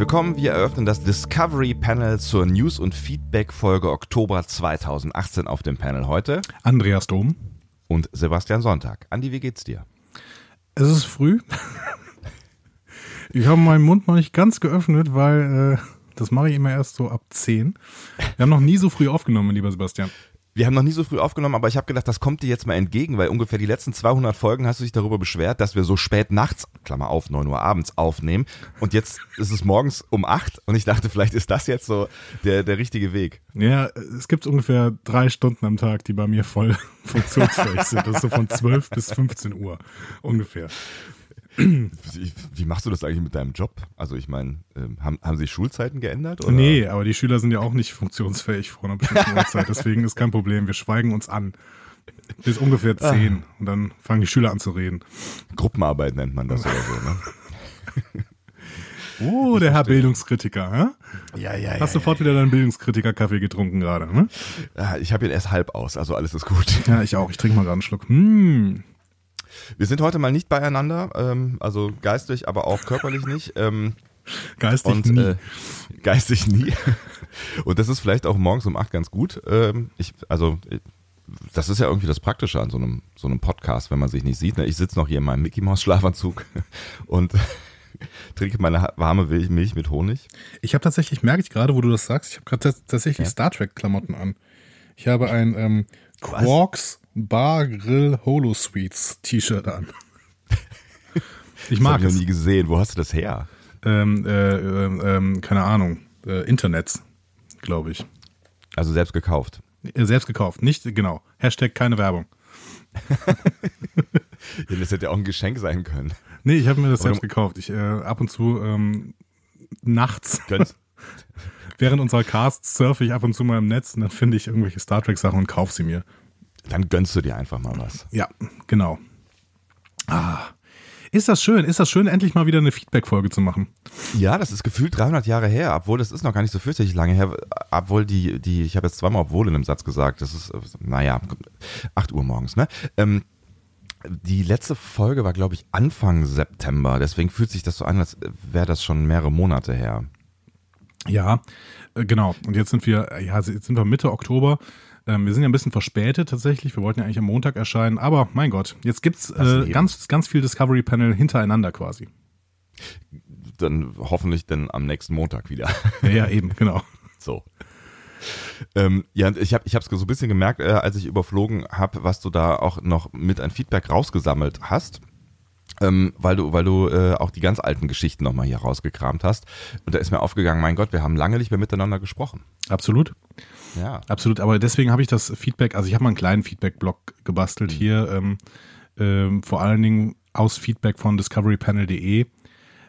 willkommen. Wir eröffnen das Discovery Panel zur News- und Feedback-Folge Oktober 2018 auf dem Panel heute. Andreas Dom. Und Sebastian Sonntag. Andi, wie geht's dir? Es ist früh. Ich habe meinen Mund noch nicht ganz geöffnet, weil äh, das mache ich immer erst so ab 10. Wir haben noch nie so früh aufgenommen, lieber Sebastian. Wir haben noch nie so früh aufgenommen, aber ich habe gedacht, das kommt dir jetzt mal entgegen, weil ungefähr die letzten 200 Folgen hast du dich darüber beschwert, dass wir so spät nachts, Klammer auf, 9 Uhr abends aufnehmen und jetzt ist es morgens um 8 und ich dachte, vielleicht ist das jetzt so der, der richtige Weg. Ja, es gibt ungefähr drei Stunden am Tag, die bei mir voll funktionsfähig sind. Das ist so von 12 bis 15 Uhr ungefähr. Wie machst du das eigentlich mit deinem Job? Also ich meine, ähm, haben, haben sich Schulzeiten geändert? Oder? Nee, aber die Schüler sind ja auch nicht funktionsfähig vor einer bestimmten Uhrzeit. Deswegen ist kein Problem. Wir schweigen uns an. Bis ungefähr ah. zehn. Und dann fangen die Schüler an zu reden. Gruppenarbeit nennt man das oder so, ne? Oh, der Herr Bildungskritiker, hä? Ja, ja, ja. Hast sofort ja, wieder deinen Bildungskritiker-Kaffee getrunken gerade, ne? Ja, ich habe ihn erst halb aus, also alles ist gut. Ja, ich auch. Ich trinke mal gerade einen Schluck. Hm. Wir sind heute mal nicht beieinander, ähm, also geistig, aber auch körperlich nicht. Ähm, geistig und, nie. Äh, geistig nie. und das ist vielleicht auch morgens um acht ganz gut. Ähm, ich, also das ist ja irgendwie das Praktische an so einem, so einem Podcast, wenn man sich nicht sieht. Ne? Ich sitze noch hier in meinem Mickey Mouse Schlafanzug und trinke meine warme Milch mit Honig. Ich habe tatsächlich, merke ich gerade, wo du das sagst, ich habe gerade tatsächlich ja? Star Trek Klamotten an. Ich habe ein ähm, Quarks Bar Grill Holo Sweets T-Shirt an. Ich mag das hab ich noch nie gesehen. Wo hast du das her? Ähm, äh, äh, ähm, keine Ahnung. Äh, Internets, glaube ich. Also selbst gekauft. Äh, selbst gekauft, nicht genau. Hashtag keine Werbung. ja, das hätte ja auch ein Geschenk sein können. Nee, ich habe mir das Oder selbst gekauft. Ich äh, ab und zu ähm, nachts. während unserer Casts surfe ich ab und zu mal im Netz und dann finde ich irgendwelche Star Trek Sachen und kaufe sie mir. Dann gönnst du dir einfach mal was. Ja, genau. Ah. Ist das schön, ist das schön, endlich mal wieder eine Feedback-Folge zu machen. Ja, das ist gefühlt 300 Jahre her, obwohl das ist noch gar nicht so fürchterlich lange her, obwohl die, die, ich habe jetzt zweimal obwohl in einem Satz gesagt, das ist, naja, 8 Uhr morgens, ne? Ähm, die letzte Folge war, glaube ich, Anfang September, deswegen fühlt sich das so an, als wäre das schon mehrere Monate her. Ja, äh, genau. Und jetzt sind wir, ja, jetzt sind wir Mitte Oktober. Ähm, wir sind ja ein bisschen verspätet tatsächlich. Wir wollten ja eigentlich am Montag erscheinen, aber mein Gott, jetzt gibt's äh, ganz, ganz viel Discovery Panel hintereinander quasi. Dann hoffentlich dann am nächsten Montag wieder. Ja, ja eben, genau. So. Ähm, ja, ich habe ich es so ein bisschen gemerkt, äh, als ich überflogen habe, was du da auch noch mit ein Feedback rausgesammelt hast. Ähm, weil du, weil du äh, auch die ganz alten Geschichten nochmal hier rausgekramt hast. Und da ist mir aufgegangen, mein Gott, wir haben lange nicht mehr miteinander gesprochen. Absolut. Ja. Absolut, aber deswegen habe ich das Feedback, also ich habe mal einen kleinen Feedback-Blog gebastelt mhm. hier, ähm, ähm, vor allen Dingen aus Feedback von discoverypanel.de.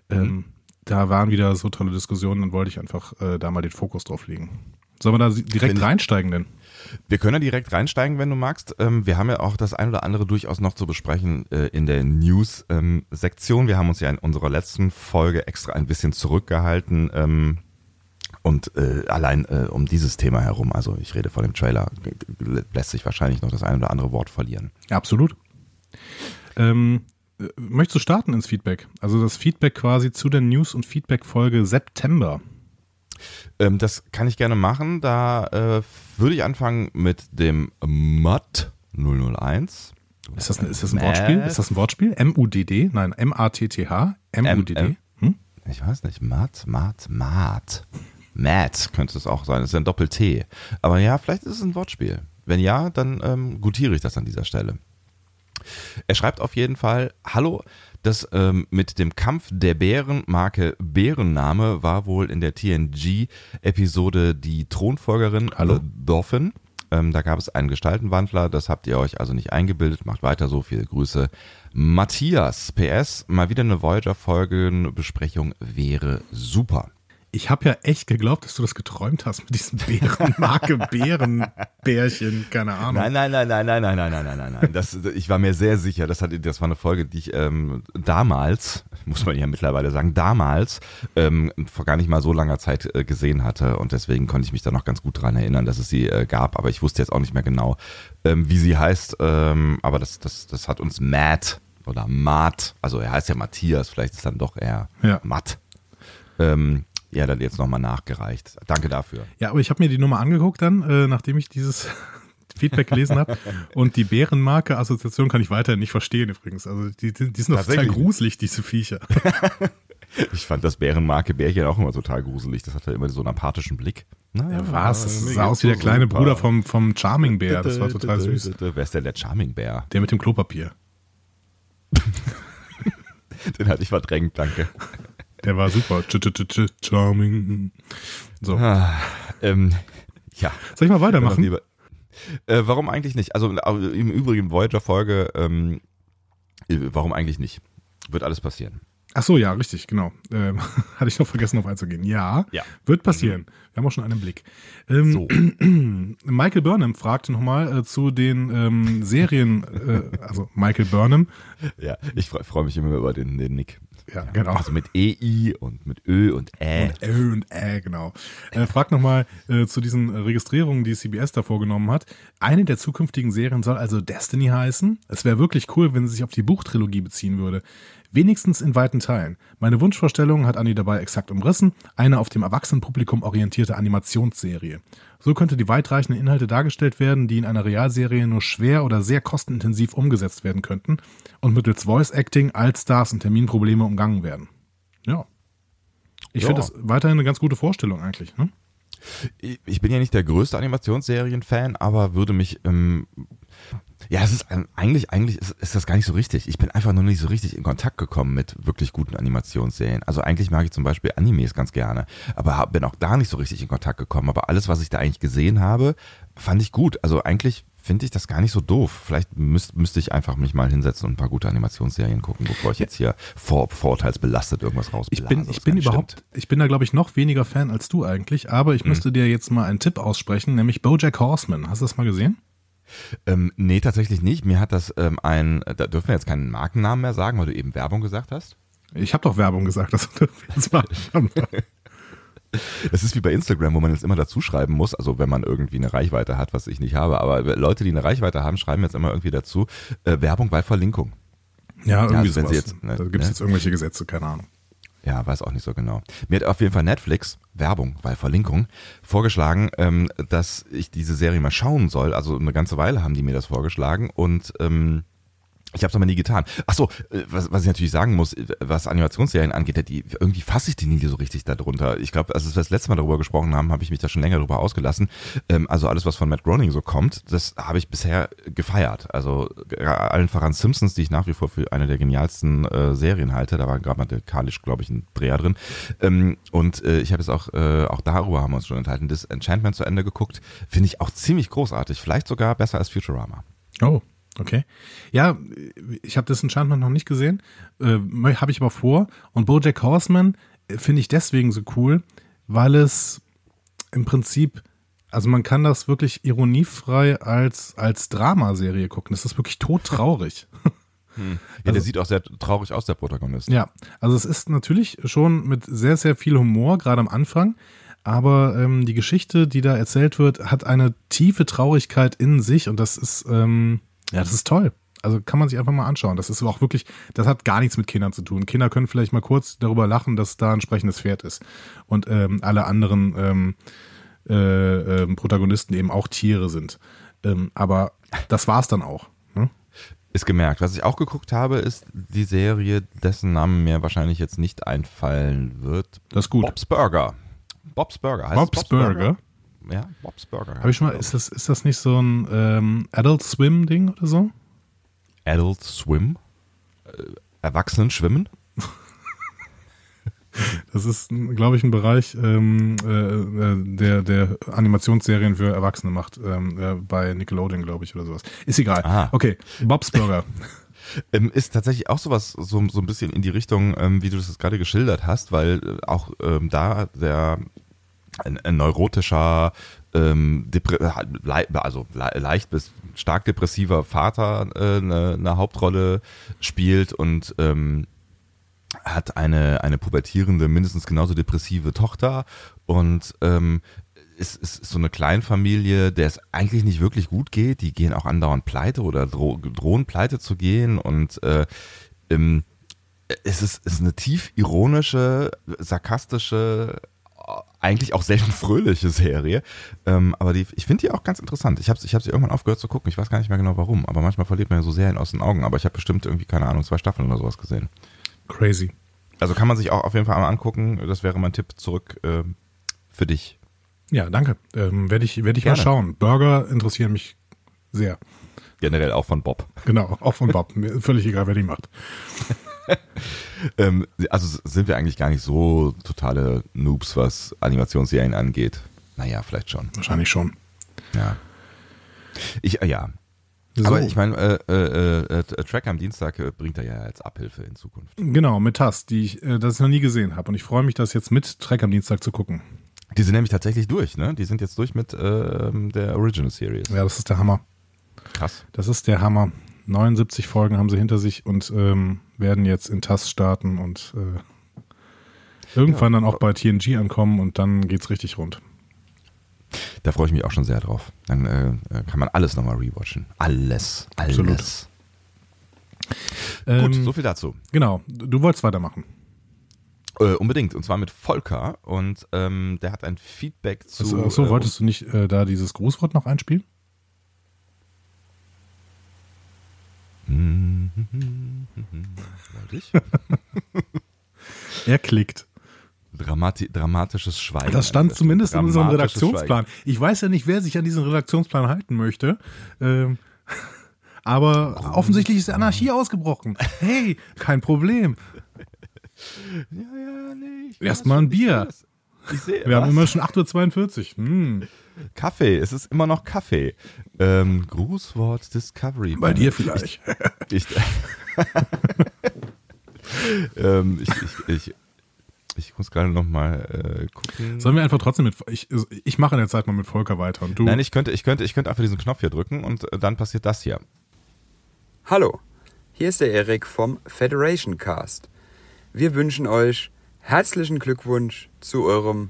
Ähm, mhm. Da waren wieder so tolle Diskussionen, dann wollte ich einfach äh, da mal den Fokus drauf legen. Sollen wir da direkt reinsteigen denn? Wir können ja direkt reinsteigen, wenn du magst. Ähm, wir haben ja auch das ein oder andere durchaus noch zu besprechen äh, in der News-Sektion. Ähm, wir haben uns ja in unserer letzten Folge extra ein bisschen zurückgehalten ähm, und äh, allein äh, um dieses Thema herum, also ich rede von dem Trailer, lässt sich wahrscheinlich noch das ein oder andere Wort verlieren. absolut. Ähm, äh, möchtest du starten ins Feedback? Also das Feedback quasi zu der News- und Feedback-Folge September. Ähm, das kann ich gerne machen. Da äh, würde ich anfangen mit dem MUD 001. Ist das, ist das ein Wortspiel? Ist das ein Wortspiel? M-U-D-D? Nein, M-A-T-T-H? M-U-D-D? Hm? Ich weiß nicht. MUD, MUD, MUD. Matt könnte es auch sein. Das ist ja ein Doppel-T. Aber ja, vielleicht ist es ein Wortspiel. Wenn ja, dann ähm, gutiere ich das an dieser Stelle. Er schreibt auf jeden Fall: Hallo, das ähm, mit dem Kampf der Bären, Marke Bärenname, war wohl in der TNG-Episode die Thronfolgerin Hallo? Dolphin. Ähm, da gab es einen Gestaltenwandler, das habt ihr euch also nicht eingebildet. Macht weiter so, viele Grüße. Matthias, PS, mal wieder eine Voyager-Folgenbesprechung wäre super ich habe ja echt geglaubt, dass du das geträumt hast mit diesem Bärenmarke Bärenbärchen, keine Ahnung. Nein, nein, nein, nein, nein, nein, nein, nein, nein, nein, nein. Das, ich war mir sehr sicher, das, hat, das war eine Folge, die ich ähm, damals, muss man ja mittlerweile sagen, damals ähm, vor gar nicht mal so langer Zeit äh, gesehen hatte und deswegen konnte ich mich da noch ganz gut dran erinnern, dass es sie äh, gab, aber ich wusste jetzt auch nicht mehr genau, ähm, wie sie heißt, ähm, aber das, das, das hat uns Matt oder Matt, also er heißt ja Matthias, vielleicht ist dann doch eher ja. Matt ähm, ja, dann jetzt nochmal nachgereicht. Danke dafür. Ja, aber ich habe mir die Nummer angeguckt dann, äh, nachdem ich dieses Feedback gelesen habe. Und die Bärenmarke-Assoziation kann ich weiterhin nicht verstehen übrigens. Also die, die die sind doch total gruselig, diese Viecher. ich fand das Bärenmarke-Bärchen auch immer total gruselig. Das hatte immer so einen apathischen Blick. Naja, ja, was? Das sah aus wie der kleine super. Bruder vom, vom Charming Bär. Das war total süß. Wer ist denn der Charming Bär? Der mit dem Klopapier. Den hatte ich verdrängt, danke. Der war super. Ch -ch -ch Charming. So. Ah, ähm, ja. Soll ich mal weitermachen? Äh, warum eigentlich nicht? Also im Übrigen Voyager-Folge, ähm, äh, warum eigentlich nicht? Wird alles passieren. Ach so, ja, richtig, genau. Ähm, hatte ich noch vergessen, auf einzugehen. Ja, ja. wird passieren. Wir haben auch schon einen Blick. Ähm, so. Michael Burnham fragte nochmal äh, zu den ähm, Serien, äh, also Michael Burnham. Ja, ich freue freu mich immer über den, den Nick. Ja, genau. Also mit EI und mit Ö und Ä. Und Ö und Ä, genau. Äh, fragt nochmal äh, zu diesen Registrierungen, die CBS da vorgenommen hat. Eine der zukünftigen Serien soll also Destiny heißen. Es wäre wirklich cool, wenn sie sich auf die Buchtrilogie beziehen würde. Wenigstens in weiten Teilen. Meine Wunschvorstellung hat Annie dabei exakt umrissen, eine auf dem Erwachsenenpublikum orientierte Animationsserie. So könnte die weitreichenden Inhalte dargestellt werden, die in einer Realserie nur schwer oder sehr kostenintensiv umgesetzt werden könnten und mittels Voice Acting, Allstars und Terminprobleme umgangen werden. Ja. Ich ja. finde das weiterhin eine ganz gute Vorstellung eigentlich. Ne? Ich bin ja nicht der größte Animationsserien-Fan, aber würde mich ähm, ja, es ist eigentlich, eigentlich ist, ist, das gar nicht so richtig. Ich bin einfach noch nicht so richtig in Kontakt gekommen mit wirklich guten Animationsserien. Also eigentlich mag ich zum Beispiel Animes ganz gerne, aber bin auch da nicht so richtig in Kontakt gekommen. Aber alles, was ich da eigentlich gesehen habe, fand ich gut. Also eigentlich finde ich das gar nicht so doof. Vielleicht müsste müsst ich einfach mich mal hinsetzen und ein paar gute Animationsserien gucken, bevor ich jetzt hier vor, vorurteilsbelastet irgendwas raus. Ich bin, ich bin überhaupt, stimmt. ich bin da glaube ich noch weniger Fan als du eigentlich, aber ich mhm. müsste dir jetzt mal einen Tipp aussprechen, nämlich BoJack Horseman. Hast du das mal gesehen? Ähm, nee, tatsächlich nicht. Mir hat das ähm, ein, da dürfen wir jetzt keinen Markennamen mehr sagen, weil du eben Werbung gesagt hast. Ich habe doch Werbung gesagt, das dürfen wir jetzt mal. Das ist wie bei Instagram, wo man jetzt immer dazu schreiben muss, also wenn man irgendwie eine Reichweite hat, was ich nicht habe, aber Leute, die eine Reichweite haben, schreiben jetzt immer irgendwie dazu äh, Werbung bei Verlinkung. Ja, irgendwie ja, also sowas. Jetzt, ne, da gibt es ne? jetzt irgendwelche Gesetze, keine Ahnung. Ja, weiß auch nicht so genau. Mir hat auf jeden Fall Netflix, Werbung, weil Verlinkung, vorgeschlagen, ähm, dass ich diese Serie mal schauen soll. Also eine ganze Weile haben die mir das vorgeschlagen und ähm, ich habe es aber nie getan. Ach so, äh, was, was ich natürlich sagen muss, äh, was Animationsserien angeht, die, irgendwie fasse ich die nie so richtig darunter. Ich glaube, als wir das letzte Mal darüber gesprochen haben, habe ich mich da schon länger darüber ausgelassen. Ähm, also alles, was von Matt Groening so kommt, das habe ich bisher gefeiert. Also allen voran Simpsons, die ich nach wie vor für eine der genialsten äh, Serien halte. Da war grammatikalisch, glaube ich, ein Dreher drin. Ähm, und äh, ich habe jetzt auch, äh, auch darüber haben wir uns schon enthalten, das Enchantment zu Ende geguckt. Finde ich auch ziemlich großartig. Vielleicht sogar besser als Futurama. Oh, Okay. Ja, ich habe das Enchantment noch nicht gesehen, äh, habe ich aber vor. Und Bojack Horseman äh, finde ich deswegen so cool, weil es im Prinzip, also man kann das wirklich ironiefrei als, als Dramaserie gucken. Das ist wirklich todtraurig. Hm. Ja, also, der sieht auch sehr traurig aus, der Protagonist. Ja, also es ist natürlich schon mit sehr, sehr viel Humor, gerade am Anfang. Aber ähm, die Geschichte, die da erzählt wird, hat eine tiefe Traurigkeit in sich und das ist, ähm, ja, das ist toll. Also kann man sich einfach mal anschauen. Das ist auch wirklich, das hat gar nichts mit Kindern zu tun. Kinder können vielleicht mal kurz darüber lachen, dass da ein sprechendes Pferd ist. Und ähm, alle anderen ähm, äh, äh, Protagonisten eben auch Tiere sind. Ähm, aber das war's dann auch. Ne? Ist gemerkt. Was ich auch geguckt habe, ist die Serie, dessen Namen mir wahrscheinlich jetzt nicht einfallen wird. Das ist gut. Bob's Burger. Bob's Burger. Heißt Bob's, Bob's Burger? Burger? Ja, Bob's Burger. Habe ich schon mal, ist das, ist das nicht so ein ähm, Adult Swim-Ding oder so? Adult Swim? Äh, Erwachsenen schwimmen? Das ist, glaube ich, ein Bereich, ähm, äh, äh, der, der Animationsserien für Erwachsene macht. Ähm, äh, bei Nickelodeon, glaube ich, oder sowas. Ist egal. Aha. Okay, Bob's Burger. ähm, ist tatsächlich auch sowas, so, so ein bisschen in die Richtung, ähm, wie du das gerade geschildert hast, weil äh, auch ähm, da der ein, ein neurotischer, ähm, also leicht bis stark depressiver Vater äh, eine, eine Hauptrolle spielt und ähm, hat eine, eine pubertierende, mindestens genauso depressive Tochter und ähm, ist, ist so eine Kleinfamilie, der es eigentlich nicht wirklich gut geht. Die gehen auch andauernd pleite oder dro drohen pleite zu gehen und äh, ähm, es ist, es ist eine tief ironische, sarkastische, eigentlich auch selten fröhliche Serie. Ähm, aber die, ich finde die auch ganz interessant. Ich habe ich hab sie irgendwann aufgehört zu gucken. Ich weiß gar nicht mehr genau warum. Aber manchmal verliert man ja so Serien aus den Augen. Aber ich habe bestimmt irgendwie, keine Ahnung, zwei Staffeln oder sowas gesehen. Crazy. Also kann man sich auch auf jeden Fall mal angucken. Das wäre mein Tipp zurück äh, für dich. Ja, danke. Ähm, Werde ich, werd ich mal schauen. Burger interessieren mich sehr. Generell auch von Bob. Genau, auch von Bob. Mir völlig egal, wer die macht. ähm, also sind wir eigentlich gar nicht so totale Noobs, was Animationsserien angeht. Naja, vielleicht schon. Wahrscheinlich schon. Ja. Ich, äh, ja. So. Aber ich meine, äh, äh, äh, äh, Track am Dienstag äh, bringt er ja als Abhilfe in Zukunft. Genau, mit TAS, die ich, das ich noch nie gesehen habe. Und ich freue mich, das jetzt mit Track am Dienstag zu gucken. Die sind nämlich tatsächlich durch, ne? Die sind jetzt durch mit ähm, der Original Series. Ja, das ist der Hammer. Krass. Das ist der Hammer. 79 Folgen haben sie hinter sich und ähm, werden jetzt in TAS starten und äh, irgendwann ja, dann auch bei TNG ankommen und dann geht's richtig rund. Da freue ich mich auch schon sehr drauf. Dann äh, äh kann man alles nochmal rewatchen. Alles. Alles. Absolut. Gut, ähm, so viel dazu. Genau. Du wolltest weitermachen. Äh, unbedingt. Und zwar mit Volker. Und ähm, der hat ein Feedback zu. Also, achso, äh, wolltest du nicht äh, da dieses Grußwort noch einspielen? Wollte ich? er klickt. Dramati dramatisches Schweigen. Das stand zumindest in unserem Redaktionsplan. Schweigen. Ich weiß ja nicht, wer sich an diesen Redaktionsplan halten möchte. Ähm, aber oh. offensichtlich ist Anarchie ausgebrochen. Hey, kein Problem. Ja, ja, nee. Erstmal ein Bier. Seh, Wir was? haben immer schon 8.42 Uhr. Hm. Kaffee, es ist immer noch Kaffee. Ähm, Grußwort Discovery. Bei dir vielleicht. Ich, ähm, ich, ich, ich, ich, muss gerade noch mal äh, gucken. Sollen wir einfach trotzdem mit. Ich, ich mache in der Zeit mal mit Volker weiter und du. Nein, ich könnte, ich könnte, ich könnte einfach diesen Knopf hier drücken und äh, dann passiert das hier. Hallo, hier ist der Erik vom Federation Cast. Wir wünschen euch herzlichen Glückwunsch zu eurem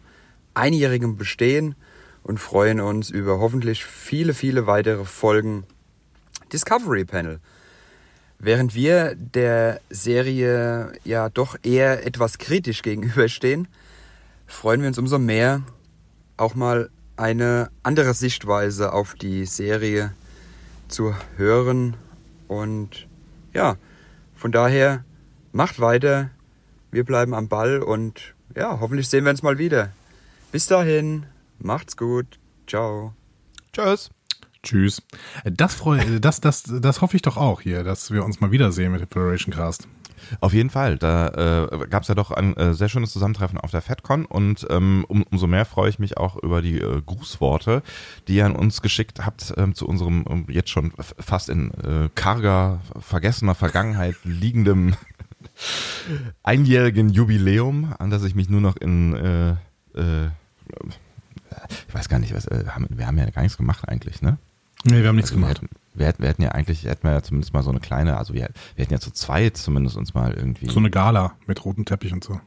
einjährigen Bestehen und freuen uns über hoffentlich viele, viele weitere Folgen Discovery Panel. Während wir der Serie ja doch eher etwas kritisch gegenüberstehen, freuen wir uns umso mehr, auch mal eine andere Sichtweise auf die Serie zu hören. Und ja, von daher macht weiter. Wir bleiben am Ball und ja, hoffentlich sehen wir uns mal wieder. Bis dahin, macht's gut. Ciao. Tschüss. Tschüss. Das, freu, das, das, das hoffe ich doch auch hier, dass wir uns mal wiedersehen mit dem Federation Cast. Auf jeden Fall. Da äh, gab es ja doch ein äh, sehr schönes Zusammentreffen auf der FedCon und ähm, um, umso mehr freue ich mich auch über die äh, Grußworte, die ihr an uns geschickt habt ähm, zu unserem ähm, jetzt schon fast in äh, karger, vergessener Vergangenheit liegendem einjährigen Jubiläum, an das ich mich nur noch in äh, äh, ich weiß gar nicht, was, wir haben ja gar nichts gemacht eigentlich, ne? Nee, wir haben nichts also gemacht. Wir hätten, wir, hätten, wir hätten, ja eigentlich, hätten wir ja zumindest mal so eine kleine, also wir, wir hätten ja zu zweit zumindest uns mal irgendwie. So eine Gala mit rotem Teppich und so.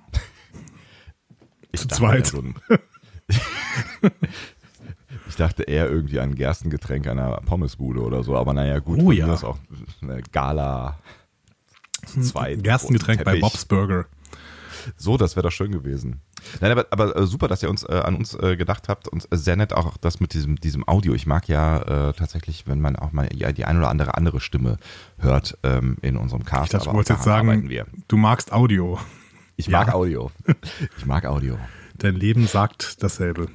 zu zweit. So ein, ich dachte eher irgendwie an ein Gerstengetränk einer Pommesbude oder so, aber naja, gut, oh, ja. das ist auch eine Gala zu zweit. Gerstengetränk bei Bob's Burger. So, das wäre doch schön gewesen. Nein, aber, aber äh, super, dass ihr uns äh, an uns äh, gedacht habt und sehr nett auch das mit diesem, diesem Audio. Ich mag ja äh, tatsächlich, wenn man auch mal ja, die ein oder andere andere Stimme hört ähm, in unserem Cast. Ich dachte, du wolltest jetzt sagen, du magst Audio. Ich mag ja. Audio. Ich mag Audio. Dein Leben sagt dasselbe.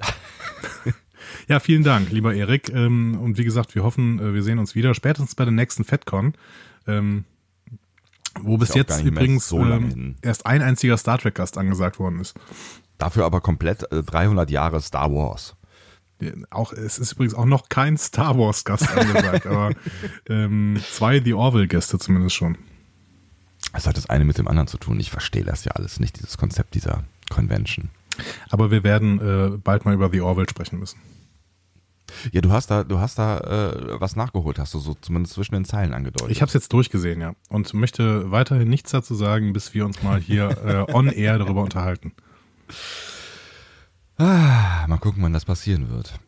ja, vielen Dank, lieber Erik. Ähm, und wie gesagt, wir hoffen, äh, wir sehen uns wieder, spätestens bei der nächsten FedCon. Wo bis jetzt übrigens so ähm, erst ein einziger Star Trek-Gast angesagt worden ist. Dafür aber komplett äh, 300 Jahre Star Wars. Auch, es ist übrigens auch noch kein Star Wars-Gast angesagt, aber ähm, zwei The Orville-Gäste zumindest schon. Es hat das eine mit dem anderen zu tun. Ich verstehe das ja alles nicht, dieses Konzept dieser Convention. Aber wir werden äh, bald mal über The Orville sprechen müssen. Ja, du hast da, du hast da äh, was nachgeholt, hast du so zumindest zwischen den Zeilen angedeutet. Ich habe es jetzt durchgesehen, ja, und möchte weiterhin nichts dazu sagen, bis wir uns mal hier äh, on air darüber unterhalten. Ah, mal gucken, wann das passieren wird.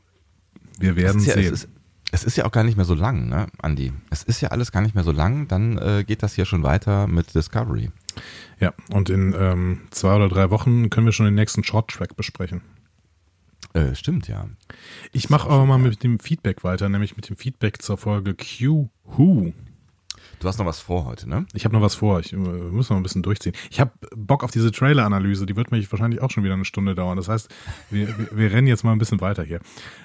Wir werden ja, sehen. Es ist, es ist, ja auch gar nicht mehr so lang, ne, Andi? Es ist ja alles gar nicht mehr so lang. Dann äh, geht das hier schon weiter mit Discovery. Ja, und in ähm, zwei oder drei Wochen können wir schon den nächsten Short-Track besprechen. Äh, stimmt, ja. Ich mache aber mal mit dem Feedback weiter, nämlich mit dem Feedback zur Folge Q Who. Du hast noch was vor heute, ne? Ich habe noch was vor. Ich äh, muss noch ein bisschen durchziehen. Ich habe Bock auf diese Trailer-Analyse. Die wird mich wahrscheinlich auch schon wieder eine Stunde dauern. Das heißt, wir, wir, wir rennen jetzt mal ein bisschen weiter hier.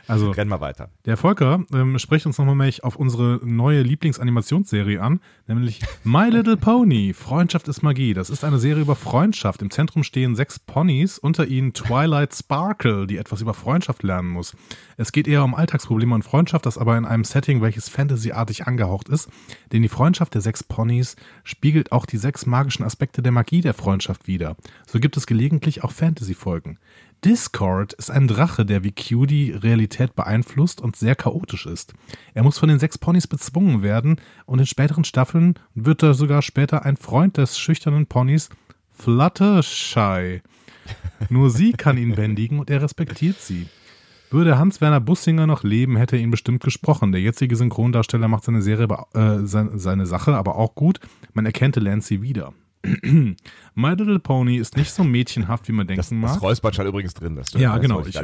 Also, Renn mal weiter. der Volker ähm, spricht uns nochmal mehr auf unsere neue Lieblingsanimationsserie an, nämlich My Little Pony. Freundschaft ist Magie. Das ist eine Serie über Freundschaft. Im Zentrum stehen sechs Ponys, unter ihnen Twilight Sparkle, die etwas über Freundschaft lernen muss. Es geht eher um Alltagsprobleme und Freundschaft, das aber in einem Setting, welches Fantasy-artig angehaucht ist. Denn die Freundschaft der sechs Ponys spiegelt auch die sechs magischen Aspekte der Magie der Freundschaft wider. So gibt es gelegentlich auch Fantasy-Folgen. Discord ist ein Drache, der wie Q Realität beeinflusst und sehr chaotisch ist. Er muss von den sechs Ponys bezwungen werden und in späteren Staffeln wird er sogar später ein Freund des schüchternen Ponys Fluttershy. Nur sie kann ihn bändigen und er respektiert sie. Würde Hans-Werner Bussinger noch leben, hätte er ihn bestimmt gesprochen. Der jetzige Synchrondarsteller macht seine Serie, äh, seine, seine Sache aber auch gut. Man erkennte Lancy wieder. My Little Pony ist nicht so mädchenhaft, wie man denken Das, mag. das Räuspert schon übrigens drin. Das Ja, das genau. Ich, äh,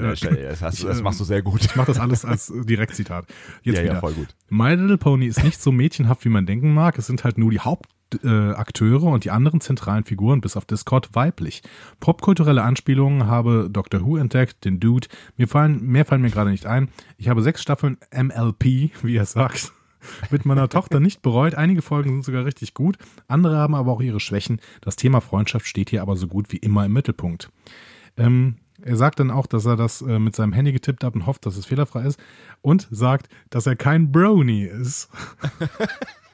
das, hast, das machst du sehr gut. Ich mache das alles als Direktzitat. Jetzt ja, wieder. ja, voll gut. My Little Pony ist nicht so mädchenhaft, wie man denken mag. Es sind halt nur die Hauptakteure äh, Akteure und die anderen zentralen Figuren bis auf Discord weiblich. Popkulturelle Anspielungen habe Doctor Who entdeckt, den Dude. Mir fallen, mehr fallen mir gerade nicht ein. Ich habe sechs Staffeln MLP, wie er sagt, mit meiner Tochter nicht bereut. Einige Folgen sind sogar richtig gut. Andere haben aber auch ihre Schwächen. Das Thema Freundschaft steht hier aber so gut wie immer im Mittelpunkt. Ähm, er sagt dann auch, dass er das äh, mit seinem Handy getippt hat und hofft, dass es fehlerfrei ist. Und sagt, dass er kein Brony ist.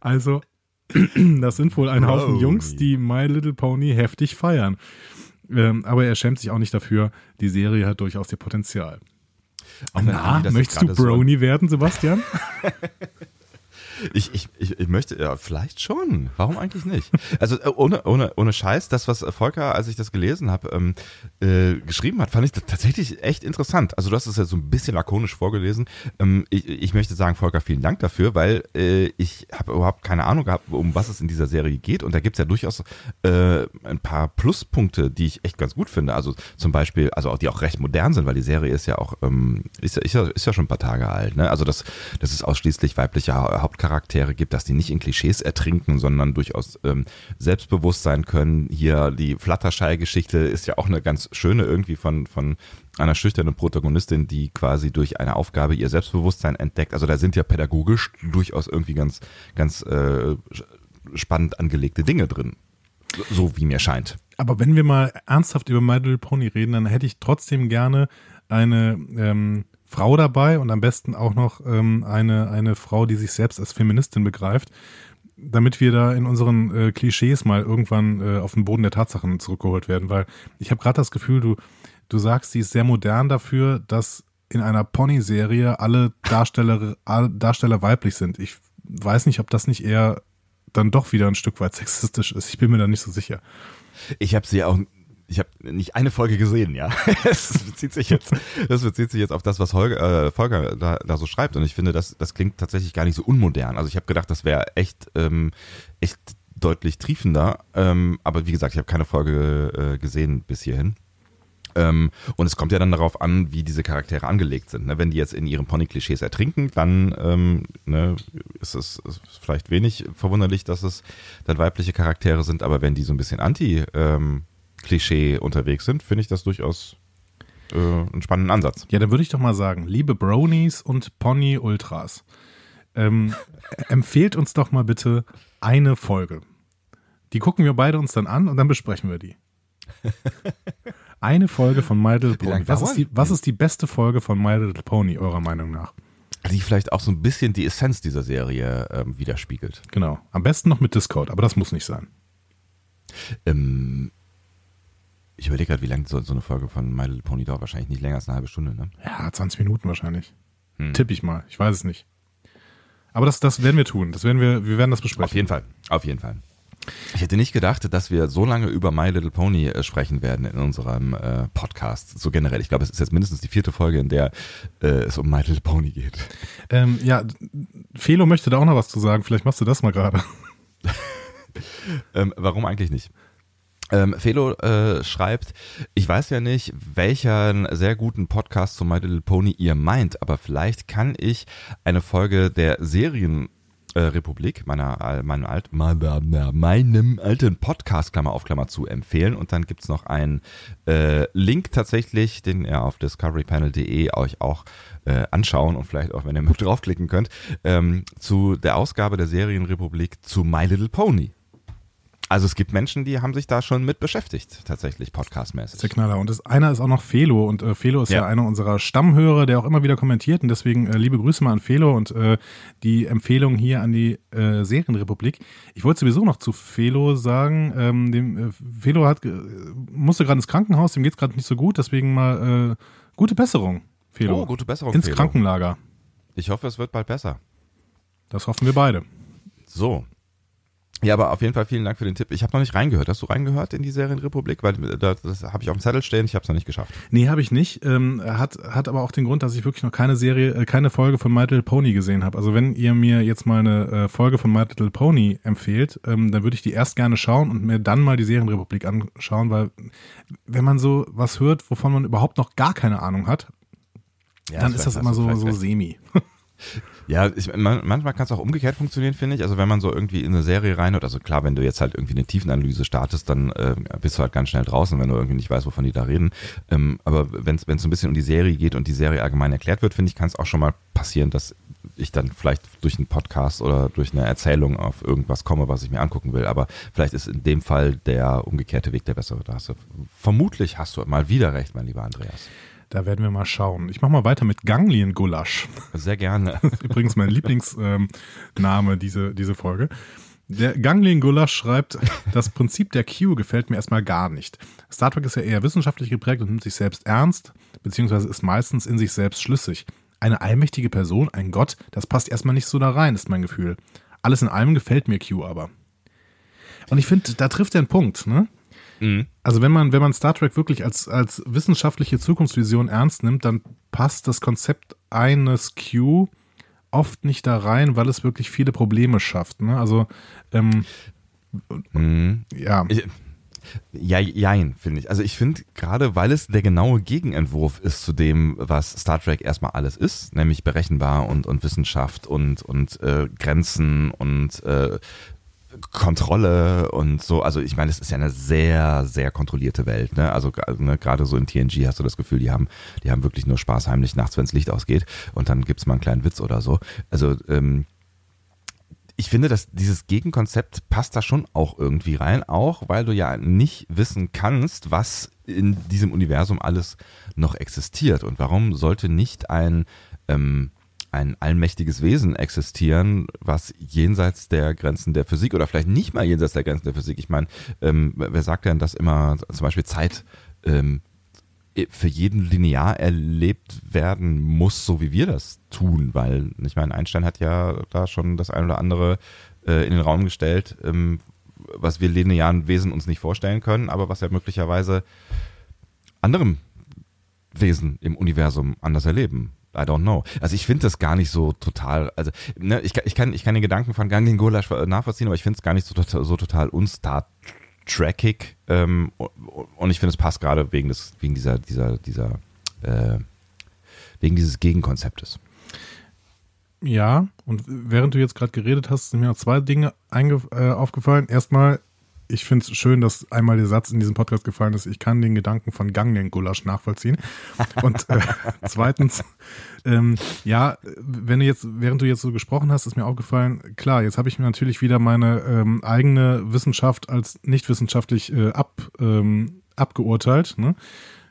also, das sind wohl ein Haufen Brony. Jungs, die My Little Pony heftig feiern. Ähm, aber er schämt sich auch nicht dafür. Die Serie hat durchaus ihr Potenzial. Wenn Na, möchtest du gerade so- Brony werden, Sebastian? Ich, ich, ich, ich möchte, ja, vielleicht schon. Warum eigentlich nicht? Also äh, ohne, ohne, ohne Scheiß, das, was Volker, als ich das gelesen habe, ähm, äh, geschrieben hat, fand ich tatsächlich echt interessant. Also du hast es ja so ein bisschen lakonisch vorgelesen. Ähm, ich, ich möchte sagen, Volker, vielen Dank dafür, weil äh, ich habe überhaupt keine Ahnung gehabt, um was es in dieser Serie geht. Und da gibt es ja durchaus äh, ein paar Pluspunkte, die ich echt ganz gut finde. Also zum Beispiel, also auch die auch recht modern sind, weil die Serie ist ja auch, ähm, ist, ist, ist ja schon ein paar Tage alt. Ne? Also dass, dass es ausschließlich weibliche Ha- Hauptcharaktere gibt, dass die nicht in Klischees ertrinken, sondern durchaus ähm, selbstbewusst sein können. Hier die Fluttershy-Geschichte ist ja auch eine ganz schöne irgendwie von, von einer schüchternen Protagonistin, die quasi durch eine Aufgabe ihr Selbstbewusstsein entdeckt. Also da sind ja pädagogisch durchaus irgendwie ganz, ganz äh, spannend angelegte Dinge drin. So, so wie mir scheint. Aber wenn wir mal ernsthaft über My Little Pony reden, dann hätte ich trotzdem gerne eine ähm, Frau dabei und am besten auch noch ähm, eine, eine Frau, die sich selbst als Feministin begreift, damit wir da in unseren äh, Klischees mal irgendwann äh, auf den Boden der Tatsachen zurückgeholt werden. Weil ich habe gerade das Gefühl, du, du sagst, sie ist sehr modern dafür, dass in einer Pony-Serie alle Darsteller, Darsteller weiblich sind. Ich weiß nicht, ob das nicht eher dann doch wieder ein Stück weit sexistisch ist. Ich bin mir da nicht so sicher. Ich habe sie auch, ich habe nicht eine Folge gesehen, ja. Das bezieht sich jetzt, das bezieht sich jetzt auf das, was Holger, äh, Volker da, da so schreibt. Und ich finde, das, das klingt tatsächlich gar nicht so unmodern. Also ich habe gedacht, das wäre echt, ähm, echt deutlich triefender. Ähm, aber wie gesagt, ich habe keine Folge äh, gesehen bis hierhin. Ähm, und es kommt ja dann darauf an, wie diese Charaktere angelegt sind. Ne? Wenn die jetzt in ihren Pony-Klischees ertrinken, dann ähm, ne, ist es ist vielleicht wenig verwunderlich, dass es dann weibliche Charaktere sind. Aber wenn die so ein bisschen anti-Klischee unterwegs sind, finde ich das durchaus äh, einen spannenden Ansatz. Ja, dann würde ich doch mal sagen, liebe Bronies und Pony Ultras, ähm, empfehlt uns doch mal bitte eine Folge. Die gucken wir beide uns dann an und dann besprechen wir die. Eine Folge von My Little Pony. Was ist, die, was ist die beste Folge von My Little Pony, eurer Meinung nach? Die vielleicht auch so ein bisschen die Essenz dieser Serie ähm, widerspiegelt. Genau. Am besten noch mit Discord, aber das muss nicht sein. Ähm, ich überlege gerade, wie lange so, so eine Folge von My Little Pony dauert. Wahrscheinlich nicht länger als eine halbe Stunde, ne? Ja, 20 Minuten wahrscheinlich. Hm. Tipp ich mal. Ich weiß es nicht. Aber das, das werden wir tun. Das werden wir, wir werden das besprechen. Auf jeden Fall, auf jeden Fall. Ich hätte nicht gedacht, dass wir so lange über My Little Pony äh, sprechen werden in unserem äh, Podcast. So generell. Ich glaube, es ist jetzt mindestens die vierte Folge, in der äh, es um My Little Pony geht. Ähm, ja, Felo möchte da auch noch was zu sagen. Vielleicht machst du das mal gerade. ähm, warum eigentlich nicht? Ähm, Felo äh, schreibt, ich weiß ja nicht, welchen sehr guten Podcast zu My Little Pony ihr meint, aber vielleicht kann ich eine Folge der Serien äh, Republik, meiner, äh, meinem, alt, meinem alten Podcast, Klammer auf Klammer zu, empfehlen. Und dann gibt's noch einen äh, Link tatsächlich, den ihr auf discoverypanel.de euch auch äh, anschauen und vielleicht auch, wenn ihr draufklicken könnt, ähm, zu der Ausgabe der Serienrepublik zu My Little Pony. Also es gibt Menschen, die haben sich da schon mit beschäftigt, tatsächlich podcastmäßig. Der Knaller. Und das einer ist auch noch Felo. Und äh, Felo ist ja. ja. einer unserer Stammhörer, der auch immer wieder kommentiert. Und deswegen äh, liebe Grüße mal an Felo und äh, die Empfehlung hier an die äh, Serienrepublik. Ich wollte sowieso noch zu Felo sagen, ähm, dem, äh, Felo hat, äh, musste gerade ins Krankenhaus, dem geht es gerade nicht so gut, deswegen mal äh, gute Besserung, Felo. Oh, gute Besserung, Ins Felo. Krankenlager. Ich hoffe, es wird bald besser. Das hoffen wir beide. So, ja, aber auf jeden Fall vielen Dank für den Tipp. Ich habe noch nicht reingehört. Hast du reingehört in die Serienrepublik? Weil das, das habe ich auf dem Zettel stehen, ich habe es noch nicht geschafft. Nee, habe ich nicht. Ähm, hat, hat aber auch den Grund, dass ich wirklich noch keine Serie, äh, keine Folge von My Little Pony gesehen habe. Also wenn ihr mir jetzt mal eine äh, Folge von My Little Pony empfehlt, ähm, dann würde ich die erst gerne schauen und mir dann mal die Serienrepublik anschauen, weil wenn man so was hört, wovon man überhaupt noch gar keine Ahnung hat, ja, dann ist das immer so, so semi. Ja, ich, man, manchmal kann es auch umgekehrt funktionieren, finde ich. Also wenn man so irgendwie in eine Serie reinhört, also klar, wenn du jetzt halt irgendwie eine Tiefenanalyse startest, dann äh, bist du halt ganz schnell draußen, wenn du irgendwie nicht weißt, wovon die da reden. Ähm, aber wenn es ein bisschen um die Serie geht und die Serie allgemein erklärt wird, finde ich, kann es auch schon mal passieren, dass ich dann vielleicht durch einen Podcast oder durch eine Erzählung auf irgendwas komme, was ich mir angucken will. Aber vielleicht ist in dem Fall der umgekehrte Weg der bessere. Da hast du, vermutlich hast du mal wieder recht, mein lieber Andreas. Da werden wir mal schauen. Ich mache mal weiter mit Gangliengulasch. Sehr gerne. Übrigens mein Lieblingsname ähm, diese, diese Folge. Der Gangliengulasch schreibt, das Prinzip der Q gefällt mir erstmal gar nicht. Star Trek ist ja eher wissenschaftlich geprägt und nimmt sich selbst ernst, beziehungsweise ist meistens in sich selbst schlüssig. Eine allmächtige Person, ein Gott, das passt erstmal nicht so da rein, ist mein Gefühl. Alles in allem gefällt mir Q aber. Und ich finde, da trifft er einen Punkt, ne? Mhm. Also wenn man, wenn man Star Trek wirklich als, als wissenschaftliche Zukunftsvision ernst nimmt, dann passt das Konzept eines Q oft nicht da rein, weil es wirklich viele Probleme schafft. Ne? Also ähm, mhm. ja. Ich, ja, jein, finde ich. Also ich finde, gerade weil es der genaue Gegenentwurf ist zu dem, was Star Trek erstmal alles ist, nämlich berechenbar und, und Wissenschaft und, und äh, Grenzen und äh, Kontrolle und so. Also ich meine, es ist ja eine sehr, sehr kontrollierte Welt. Ne? Also ne, gerade so in TNG hast du das Gefühl, die haben, die haben wirklich nur Spaß heimlich nachts, wenn das Licht ausgeht und dann gibt's mal einen kleinen Witz oder so. Also ähm, ich finde, dass dieses Gegenkonzept passt da schon auch irgendwie rein, auch weil du ja nicht wissen kannst, was in diesem Universum alles noch existiert und warum sollte nicht ein ähm, ein allmächtiges Wesen existieren, was jenseits der Grenzen der Physik oder vielleicht nicht mal jenseits der Grenzen der Physik. Ich meine, ähm, wer sagt denn, dass immer zum Beispiel Zeit ähm, für jeden linear erlebt werden muss, so wie wir das tun? Weil, ich meine, Einstein hat ja da schon das ein oder andere äh, in den Raum gestellt, ähm, was wir linearen Wesen uns nicht vorstellen können, aber was ja möglicherweise anderem Wesen im Universum anders erleben. I don't know. Also ich finde das gar nicht so total, also ne, ich, ich, kann, ich kann den Gedanken von Ganglin Gulasch nachvollziehen, aber ich finde es gar nicht so, total, so total unstar trackig ähm, und ich finde es passt gerade wegen wegen dieser, dieser, dieser, äh, wegen dieses Gegenkonzeptes. Ja, und während du jetzt gerade geredet hast, sind mir noch zwei Dinge äh, aufgefallen. Erstmal ich finde es schön, dass einmal der Satz in diesem Podcast gefallen ist, ich kann den Gedanken von Gangnam Gulasch nachvollziehen. Und äh, zweitens, ähm, ja, wenn du jetzt, während du jetzt so gesprochen hast, ist mir aufgefallen, klar, jetzt habe ich mir natürlich wieder meine ähm, eigene Wissenschaft als nicht wissenschaftlich äh, ab, ähm, abgeurteilt, ne?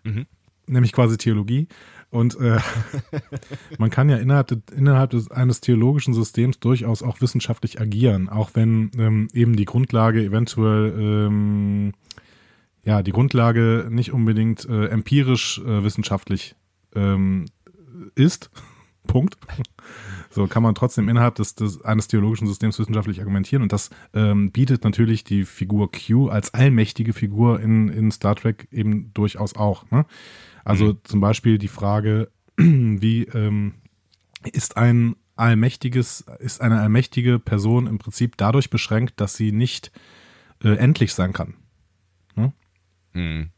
Mhm. nämlich quasi Theologie. Und äh, man kann ja innerhalb, de, innerhalb des, eines theologischen Systems durchaus auch wissenschaftlich agieren, auch wenn ähm, eben die Grundlage eventuell, ähm, ja, die Grundlage nicht unbedingt äh, empirisch äh, wissenschaftlich ähm, ist. Punkt. So kann man trotzdem innerhalb des, des, eines theologischen Systems wissenschaftlich argumentieren und das ähm, bietet natürlich die Figur Q als allmächtige Figur in, in Star Trek eben durchaus auch. Ne? Also mhm. zum Beispiel die Frage, wie ähm, ist ein allmächtiges, ist eine allmächtige Person im Prinzip dadurch beschränkt, dass sie nicht äh, endlich sein kann. Ne? Hm.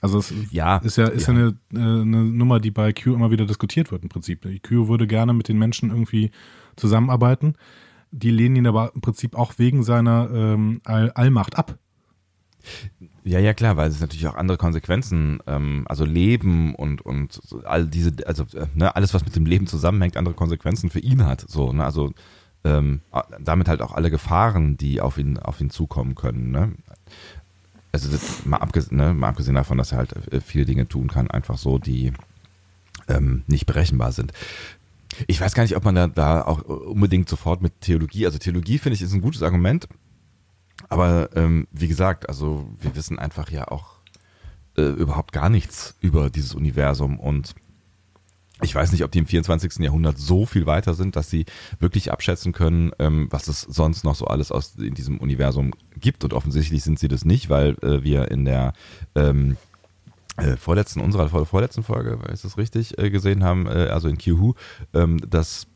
Also es Ja, ist ja, ist ja. ja. eine, äh, eine Nummer, die bei Q immer wieder diskutiert wird im Prinzip. Q würde gerne mit den Menschen irgendwie zusammenarbeiten. Die lehnen ihn aber im Prinzip auch wegen seiner ähm, All Allmacht ab. Ja, ja, klar, weil es natürlich auch andere Konsequenzen, ähm, also Leben und, und all diese, also äh, ne, alles, was mit dem Leben zusammenhängt, andere Konsequenzen für ihn hat. So, ne? Also ähm, damit halt auch alle Gefahren, die auf ihn, auf ihn zukommen können. Ne? Also das, mal, abgesehen, ne, mal abgesehen davon, dass er halt äh, viele Dinge tun kann, einfach so, die ähm, nicht berechenbar sind. Ich weiß gar nicht, ob man da, da auch unbedingt sofort mit Theologie, also Theologie finde ich ist ein gutes Argument, aber ähm, wie gesagt, also wir wissen einfach ja auch äh, überhaupt gar nichts über dieses Universum und ich weiß nicht, ob die im 24. Jahrhundert so viel weiter sind, dass sie wirklich abschätzen können, ähm, was es sonst noch so alles aus in diesem Universum gibt. Und offensichtlich sind sie das nicht, weil äh, wir in der ähm, äh, vorletzten, unserer vor, vorletzten Folge, ist das richtig, äh, gesehen haben, äh, also in Q-Who, ähm, dass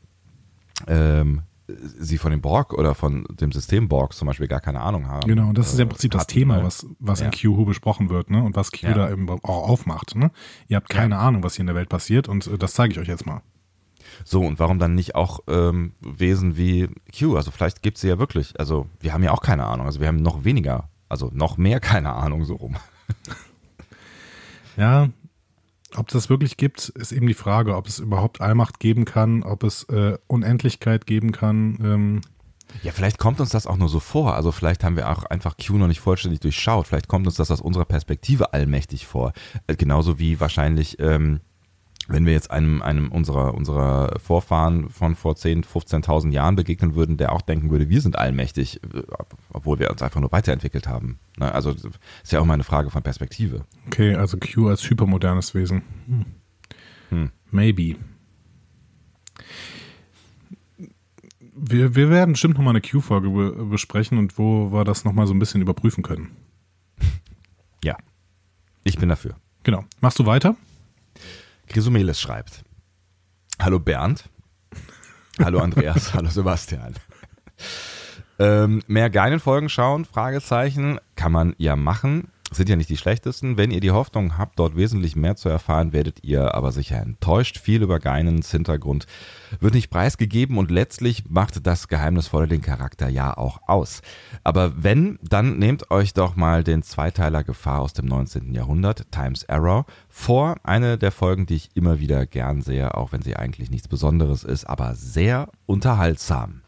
ähm, sie von dem Borg oder von dem System Borg zum Beispiel gar keine Ahnung haben. Genau, und das ist ja im Prinzip das hatten, Thema, was, was Ja. in Q besprochen wird, ne? Und was Q Ja. da eben auch aufmacht. Ne? Ihr habt keine Ahnung, was hier in der Welt passiert und äh, das zeige ich euch jetzt mal. So, und warum dann nicht auch ähm, Wesen wie Q? Also vielleicht gibt es sie ja wirklich. Also wir haben ja auch keine Ahnung. Also wir haben noch weniger, also noch mehr keine Ahnung so rum. Ja, ob es das wirklich gibt, ist eben die Frage, ob es überhaupt Allmacht geben kann, ob es äh, Unendlichkeit geben kann. Ähm, Ja, vielleicht kommt uns das auch nur so vor. Also vielleicht haben wir auch einfach Q noch nicht vollständig durchschaut. Vielleicht kommt uns das aus unserer Perspektive allmächtig vor. Äh, genauso wie wahrscheinlich, ähm, wenn wir jetzt einem, einem unserer, unserer Vorfahren von vor 10.000, 15.000 Jahren begegnen würden, der auch denken würde, wir sind allmächtig, äh, obwohl wir uns einfach nur weiterentwickelt haben. Ne? Also ist ja auch mal eine Frage von Perspektive. okay, also Q als hypermodernes Wesen. Hm. Hm. Maybe. Wir, wir werden bestimmt nochmal eine Q-Folge be besprechen und wo wir das nochmal so ein bisschen überprüfen können. Ja, ich bin dafür. Genau. Machst du weiter? Chrysomeles schreibt. Hallo Bernd. Hallo Andreas. hallo Sebastian. Ähm, mehr geilen Folgen schauen? Fragezeichen. Kann man ja machen. Sind ja nicht die schlechtesten. Wenn ihr die Hoffnung habt, dort wesentlich mehr zu erfahren, werdet ihr aber sicher enttäuscht. Viel über Geinens Hintergrund wird nicht preisgegeben und letztlich macht das Geheimnisvolle den Charakter ja auch aus. Aber wenn, dann nehmt euch doch mal den Zweiteiler Gefahr aus dem 19. Jahrhundert, Times Error, vor. Eine der Folgen, die ich immer wieder gern sehe, auch wenn sie eigentlich nichts Besonderes ist, aber sehr unterhaltsam.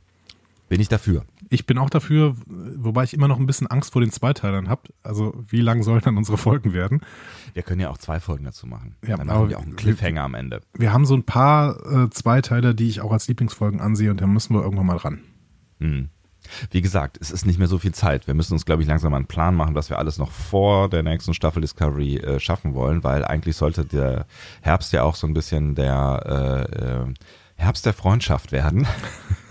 Bin ich dafür. Ich bin auch dafür, wobei ich immer noch ein bisschen Angst vor den Zweiteilern habe. Also wie lang sollen dann unsere Folgen werden? Wir können ja auch zwei Folgen dazu machen. Ja, dann machen wir auch einen Cliffhanger am Ende. Wir haben so ein paar äh, Zweiteiler, die ich auch als Lieblingsfolgen ansehe und da müssen wir irgendwann mal ran. Hm. Wie gesagt, es ist nicht mehr so viel Zeit. Wir müssen uns, glaube ich, langsam mal einen Plan machen, was wir alles noch vor der nächsten Staffel Discovery äh, schaffen wollen, weil eigentlich sollte der Herbst ja auch so ein bisschen der äh, äh, Herbst der Freundschaft werden.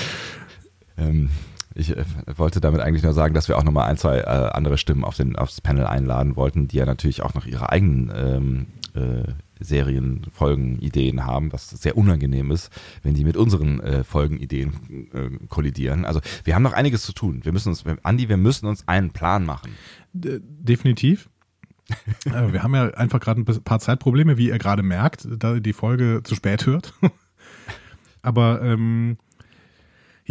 ähm, ich äh, wollte damit eigentlich nur sagen, dass wir auch nochmal ein, zwei äh, andere Stimmen auf den, aufs Panel einladen wollten, die ja natürlich auch noch ihre eigenen ähm, äh, Serien, Folgen, Ideen haben, was sehr unangenehm ist, wenn die mit unseren äh, Folgenideen äh, kollidieren. Also wir haben noch einiges zu tun. Wir müssen uns, Andi, wir müssen uns einen Plan machen. D definitiv. äh, wir haben ja einfach gerade ein paar Zeitprobleme, wie ihr gerade merkt, da die Folge zu spät hört. Aber ähm,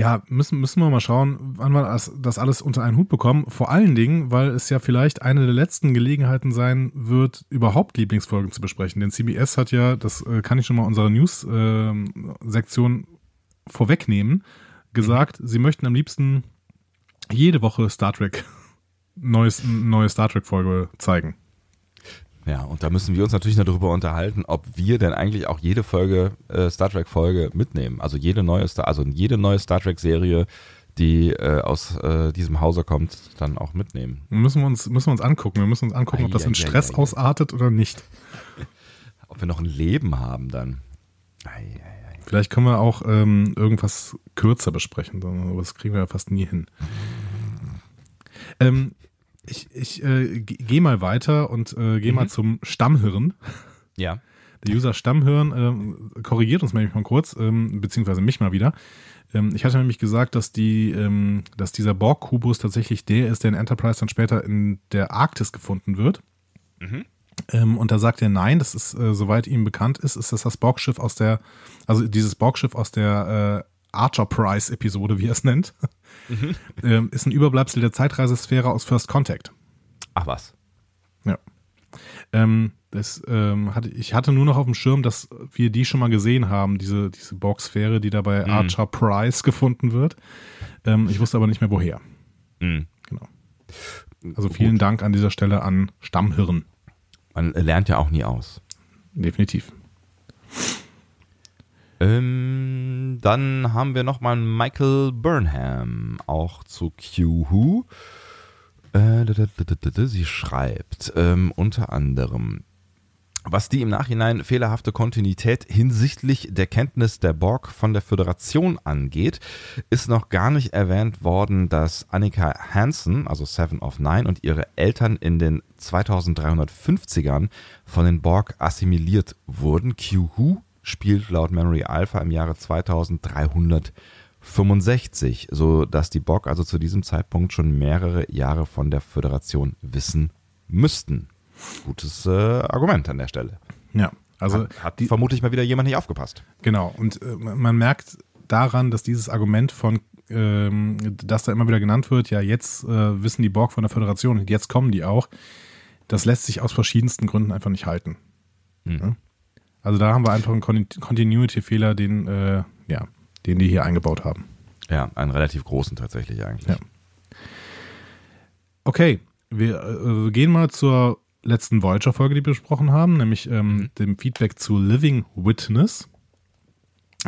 ja, müssen, müssen wir mal schauen, wann wir das, das alles unter einen Hut bekommen. Vor allen Dingen, weil es ja vielleicht eine der letzten Gelegenheiten sein wird, überhaupt Lieblingsfolgen zu besprechen. Denn CBS hat ja, das äh, kann ich schon mal unserer News-Sektion vorwegnehmen, gesagt, sie möchten am liebsten jede Woche Star Trek, neues, neue Star Trek-Folge zeigen. Ja, und da müssen wir uns natürlich noch darüber unterhalten, ob wir denn eigentlich auch jede Folge, äh, Star Trek-Folge mitnehmen. Also jede neue Star, also jede neue Star Trek-Serie, die äh, aus äh, diesem Hause kommt, dann auch mitnehmen. Müssen wir uns, müssen wir uns angucken. Wir müssen uns angucken, ob das in Stress ei, ei. ausartet oder nicht. Ob wir noch ein Leben haben dann. Ei. Vielleicht können wir auch ähm, irgendwas kürzer besprechen. aber Das kriegen wir ja fast nie hin. Ähm, ich ich äh, gehe mal weiter und äh, gehe mal zum Stammhirn. Ja. Der User Stammhirn ähm, korrigiert uns nämlich mal kurz, ähm, beziehungsweise mich mal wieder. Ähm, ich hatte nämlich gesagt, dass, die, ähm, dass dieser Borg-Kubus tatsächlich der ist, der in Enterprise dann später in der Arktis gefunden wird. Mhm. Ähm, und da sagt er nein, das ist, äh, soweit ihm bekannt ist, ist das das Borgschiff aus der, also dieses Borgschiff aus der äh, Archer Prize Episode, wie er es nennt, Mhm. ähm, ist ein Überbleibsel der Zeitreisesphäre aus First Contact. Ach was. Ja. Ähm, das, ähm, hatte, ich hatte nur noch auf dem Schirm, dass wir die schon mal gesehen haben, diese, diese Borgsphäre, die da bei Mhm. Archer Prize gefunden wird. Ähm, ich wusste aber nicht mehr woher. Mhm. Genau. Also vielen Dank an dieser Stelle an Stammhirn. Man lernt ja auch nie aus. Definitiv. Ähm, dann haben wir nochmal Michael Burnham, auch zu Q-Who. Äh, sie schreibt ähm, unter anderem, was die im Nachhinein fehlerhafte Kontinuität hinsichtlich der Kenntnis der Borg von der Föderation angeht, ist noch gar nicht erwähnt worden, dass Annika Hansen, also Seven of Nine, und ihre Eltern in den 2350ern von den Borg assimiliert wurden. Q-Who spielt laut Memory Alpha im Jahre 2365, so dass die Borg also zu diesem Zeitpunkt schon mehrere Jahre von der Föderation wissen müssten. Gutes äh, Argument an der Stelle. Ja, also hat hat vermutlich mal wieder jemand nicht aufgepasst. Genau, und äh, man merkt daran, dass dieses Argument von, ähm, das da immer wieder genannt wird, ja, jetzt äh, wissen die Borg von der Föderation und jetzt kommen die auch, das lässt sich aus verschiedensten Gründen einfach nicht halten. Hm. Also da haben wir einfach einen Con- Continuity-Fehler, den, äh, ja, den die hier eingebaut haben. Ja, einen relativ großen tatsächlich eigentlich. Ja. Okay, wir äh, gehen mal zur letzten Voyager-Folge, die wir besprochen haben, nämlich ähm, dem Feedback zu Living Witness.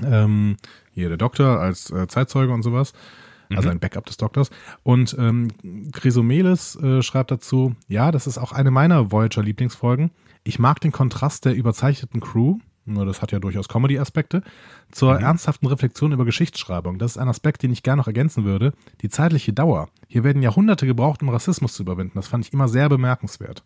Ähm, hier der Doktor als äh, Zeitzeuge und sowas. Also ein Backup des Doktors. Und ähm, Chrysomelis äh, schreibt dazu, ja, das ist auch eine meiner Voyager-Lieblingsfolgen. Ich mag den Kontrast der überzeichneten Crew, nur das hat ja durchaus Comedy-Aspekte, zur ernsthaften Reflexion über Geschichtsschreibung. Das ist ein Aspekt, den ich gerne noch ergänzen würde. Die zeitliche Dauer. Hier werden Jahrhunderte gebraucht, um Rassismus zu überwinden. Das fand ich immer sehr bemerkenswert.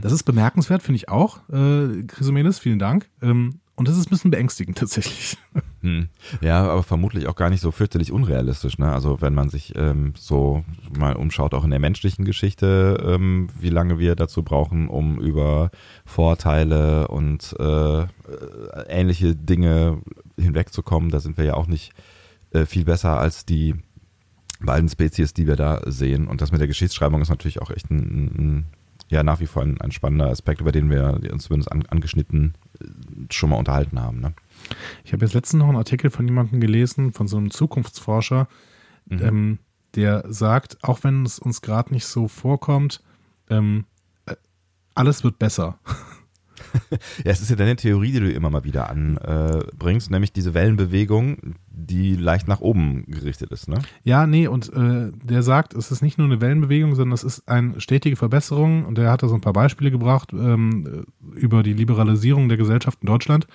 Das ist bemerkenswert, finde ich auch. Äh, Chrysomelis, vielen Dank. Ähm, und das ist ein bisschen beängstigend tatsächlich. Hm. Ja, aber vermutlich auch gar nicht so fürchterlich unrealistisch. Ne? Also wenn man sich ähm, so mal umschaut, auch in der menschlichen Geschichte, ähm, wie lange wir dazu brauchen, um über Vorteile und äh, äh, ähnliche Dinge hinwegzukommen, da sind wir ja auch nicht äh, viel besser als die beiden Spezies, die wir da sehen. Und das mit der Geschichtsschreibung ist natürlich auch echt ein, ein ja nach wie vor ein, ein spannender Aspekt, über den wir uns zumindest an, angeschnitten äh, schon mal unterhalten haben. Ne? Ich habe jetzt letztens noch einen Artikel von jemandem gelesen, von so einem Zukunftsforscher, ähm, der sagt, auch wenn es uns gerade nicht so vorkommt, ähm, äh, alles wird besser. Ja, es ist ja deine Theorie, die du immer mal wieder anbringst, nämlich diese Wellenbewegung, die leicht nach oben gerichtet ist, ne? Ja, nee, und äh, der sagt, es ist nicht nur eine Wellenbewegung, sondern es ist eine stetige Verbesserung. Und der hat da so ein paar Beispiele gebracht ähm, über die Liberalisierung der Gesellschaft in Deutschland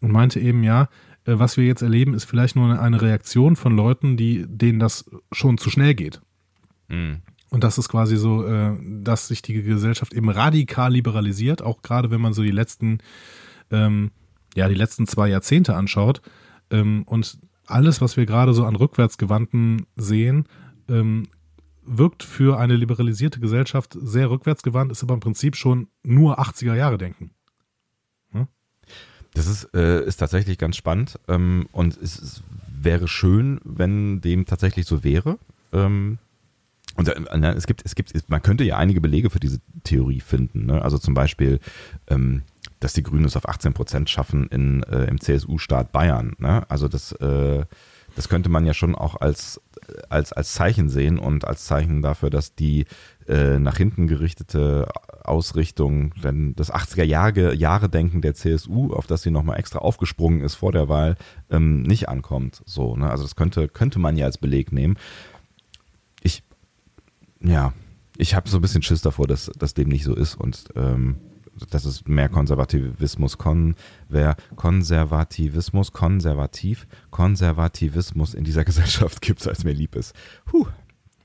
und meinte eben, ja, äh, was wir jetzt erleben, ist vielleicht nur eine Reaktion von Leuten, die, denen das schon zu schnell geht. Mhm. Und das ist quasi so, äh, dass sich die Gesellschaft eben radikal liberalisiert, auch gerade wenn man so die letzten, ähm, ja, die letzten zwei Jahrzehnte anschaut. Ähm, und alles, was wir gerade so an Rückwärtsgewandten sehen, ähm, wirkt für eine liberalisierte Gesellschaft sehr rückwärtsgewandt, ist aber im Prinzip schon nur 80er Jahre denken. Das ist, äh, ist tatsächlich ganz spannend ähm, und es, es wäre schön, wenn dem tatsächlich so wäre. Ähm, und äh, es gibt, es gibt, man könnte ja einige Belege für diese Theorie finden. Ne? Also zum Beispiel, ähm, dass die Grünen es auf 18 Prozent schaffen in, äh, im CSU-Staat Bayern. Ne? Also das, äh, das könnte man ja schon auch als, als, als Zeichen sehen und als Zeichen dafür, dass die äh, nach hinten gerichtete Ausrichtung, wenn das 80er Jahre, Jahre Denken der CSU, auf das sie nochmal extra aufgesprungen ist vor der Wahl, ähm, nicht ankommt. So, ne? Also das könnte, könnte man ja als Beleg nehmen. Ja, ich habe so ein bisschen Schiss davor, dass, dass dem nicht so ist und ähm, dass es mehr Konservativismus, konver, Konservativismus, konservativ, Konservativismus in dieser Gesellschaft gibt, als mir lieb ist. Puh.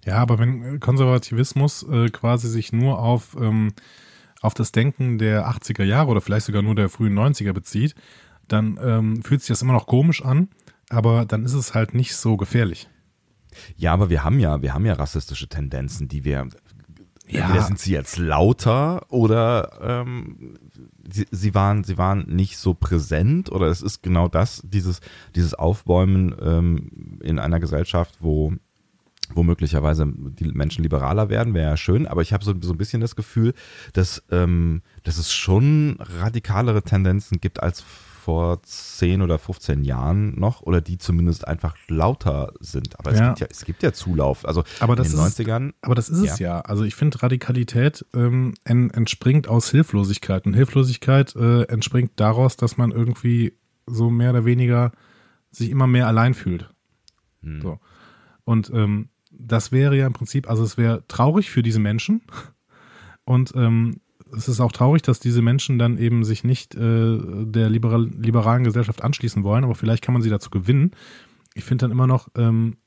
Ja, aber wenn Konservativismus äh, quasi sich nur auf, ähm, auf das Denken der 80er Jahre oder vielleicht sogar nur der frühen 90er bezieht, dann ähm, fühlt sich das immer noch komisch an, aber dann ist es halt nicht so gefährlich. Ja, aber wir haben ja, wir haben ja rassistische Tendenzen, die wir. Ja. Entweder sind sie jetzt lauter oder ähm, sie, sie, waren, sie waren nicht so präsent oder es ist genau das, dieses, dieses Aufbäumen ähm, in einer Gesellschaft, wo wo möglicherweise die Menschen liberaler werden, wäre ja schön, aber ich habe so, so ein bisschen das Gefühl, dass, ähm, dass es schon radikalere Tendenzen gibt als vor 10 oder 15 Jahren noch oder die zumindest einfach lauter sind. Aber es, Ja. gibt, ja, es gibt ja Zulauf. Also Aber das in den ist- 90ern. Aber das ist es ja. Also ich finde, Radikalität ähm, en, entspringt aus Hilflosigkeit. Und Hilflosigkeit äh, entspringt daraus, dass man irgendwie so mehr oder weniger sich immer mehr allein fühlt. Hm. So. Und ähm, das wäre ja im Prinzip, also es wäre traurig für diese Menschen. Und ähm, es ist auch traurig, dass diese Menschen dann eben sich nicht äh, der liberal, liberalen Gesellschaft anschließen wollen, aber vielleicht kann man sie dazu gewinnen. Ich finde dann immer noch, ähm,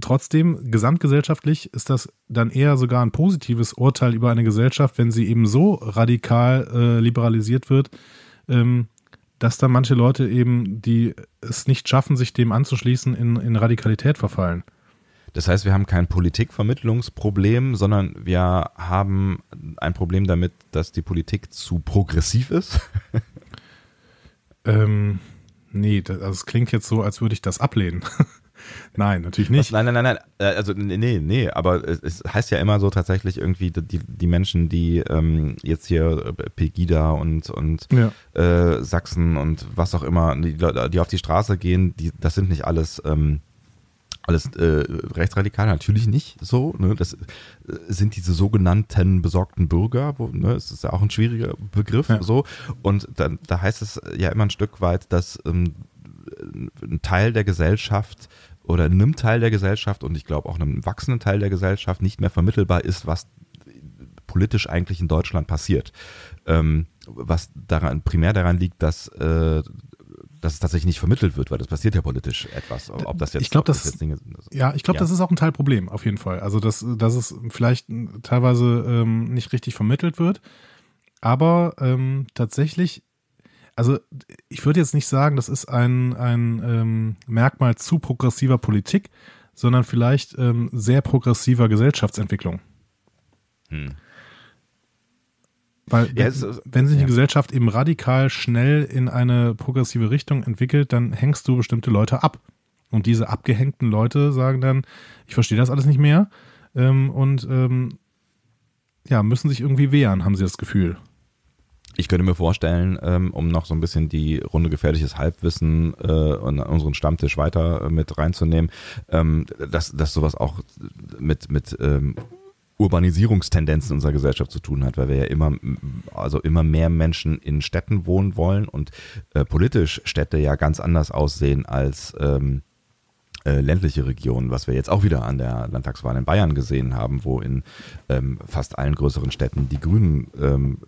trotzdem, gesamtgesellschaftlich ist das dann eher sogar ein positives Urteil über eine Gesellschaft, wenn sie eben so radikal äh, liberalisiert wird, ähm, dass dann manche Leute eben, die es nicht schaffen, sich dem anzuschließen, in, in Radikalität verfallen. Das heißt, wir haben kein Politikvermittlungsproblem, sondern wir haben ein Problem damit, dass die Politik zu progressiv ist. Ähm, nee, das, also es klingt jetzt so, als würde ich das ablehnen. Nein, natürlich nicht. Nein, nein, nein, nein. Also nee, nee, aber es, heißt ja immer so tatsächlich irgendwie die, die Menschen, die ähm, jetzt hier äh, Pegida und und Ja. äh, Sachsen und was auch immer, die, die auf die Straße gehen, die, das sind nicht alles ähm, alles äh, rechtsradikal, natürlich nicht so. Ne? Das äh, sind diese sogenannten besorgten Bürger, wo, ne? es ist ja auch ein schwieriger Begriff Ja. so. Und dann, da heißt es ja immer ein Stück weit, dass ähm, ein Teil der Gesellschaft oder einem Teil der Gesellschaft und ich glaube auch einem wachsenden Teil der Gesellschaft nicht mehr vermittelbar ist, was politisch eigentlich in Deutschland passiert. Ähm, was daran primär daran liegt, dass äh, dass es tatsächlich nicht vermittelt wird, weil das passiert ja politisch etwas. Ob das jetzt, Ich glaub, ob das das- Dinge sind. Also, Ja, ich glaube, Ja. das ist auch ein Teilproblem, auf jeden Fall. Also, dass, dass es vielleicht teilweise ähm, nicht richtig vermittelt wird. Aber ähm, tatsächlich, also ich würde jetzt nicht sagen, das ist ein, ein ähm, Merkmal zu progressiver Politik, sondern vielleicht ähm, sehr progressiver Gesellschaftsentwicklung. Hm. Weil Ja, wenn, es wenn sich ja. eine Gesellschaft eben radikal schnell in eine progressive Richtung entwickelt, dann hängst du bestimmte Leute ab. Und diese abgehängten Leute sagen dann, ich verstehe das alles nicht mehr ähm, und ähm, ja, müssen sich irgendwie wehren, haben sie das Gefühl. Ich könnte mir vorstellen, ähm, um noch so ein bisschen die Runde gefährliches Halbwissen äh, und unseren Stammtisch weiter äh, mit reinzunehmen, ähm, dass, dass sowas auch mit, mit ähm, Urbanisierungstendenzen unserer Gesellschaft zu tun hat, weil wir ja immer, also immer mehr Menschen in Städten wohnen wollen und äh, politisch Städte ja ganz anders aussehen als ähm, äh, ländliche Regionen, was wir jetzt auch wieder an der Landtagswahl in Bayern gesehen haben, wo in ähm, fast allen größeren Städten die Grünen, ähm,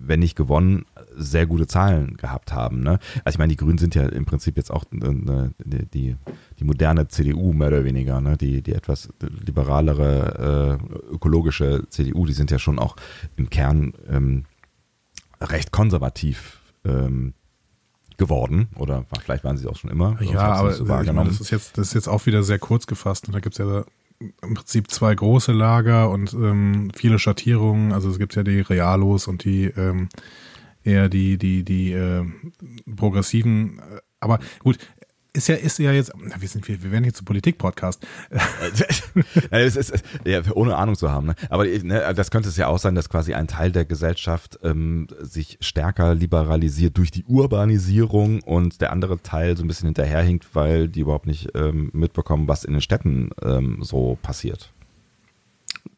wenn nicht gewonnen, sehr gute Zahlen gehabt haben. Ne? Also ich meine, die Grünen sind ja im Prinzip jetzt auch äh, die, die, die moderne CDU mehr oder weniger, ne? die, die etwas liberalere äh, ökologische CDU, die sind ja schon auch im Kern ähm, recht konservativ ähm, geworden oder vielleicht waren sie es auch schon immer. Ja, aber so meine, das ist jetzt, das ist jetzt auch wieder sehr kurz gefasst. Und da gibt es ja im Prinzip zwei große Lager und ähm, viele Schattierungen. Also es gibt ja die Realos und die ähm, eher die, die, die äh, progressiven. Aber gut, ist ja, ist ja jetzt, na, wir sind, wir, wir werden hier zu Politik-Podcast. Ja, ohne Ahnung zu haben. Ne? Aber ne, das könnte es ja auch sein, dass quasi ein Teil der Gesellschaft ähm, sich stärker liberalisiert durch die Urbanisierung und der andere Teil so ein bisschen hinterherhinkt, weil die überhaupt nicht ähm, mitbekommen, was in den Städten ähm, so passiert.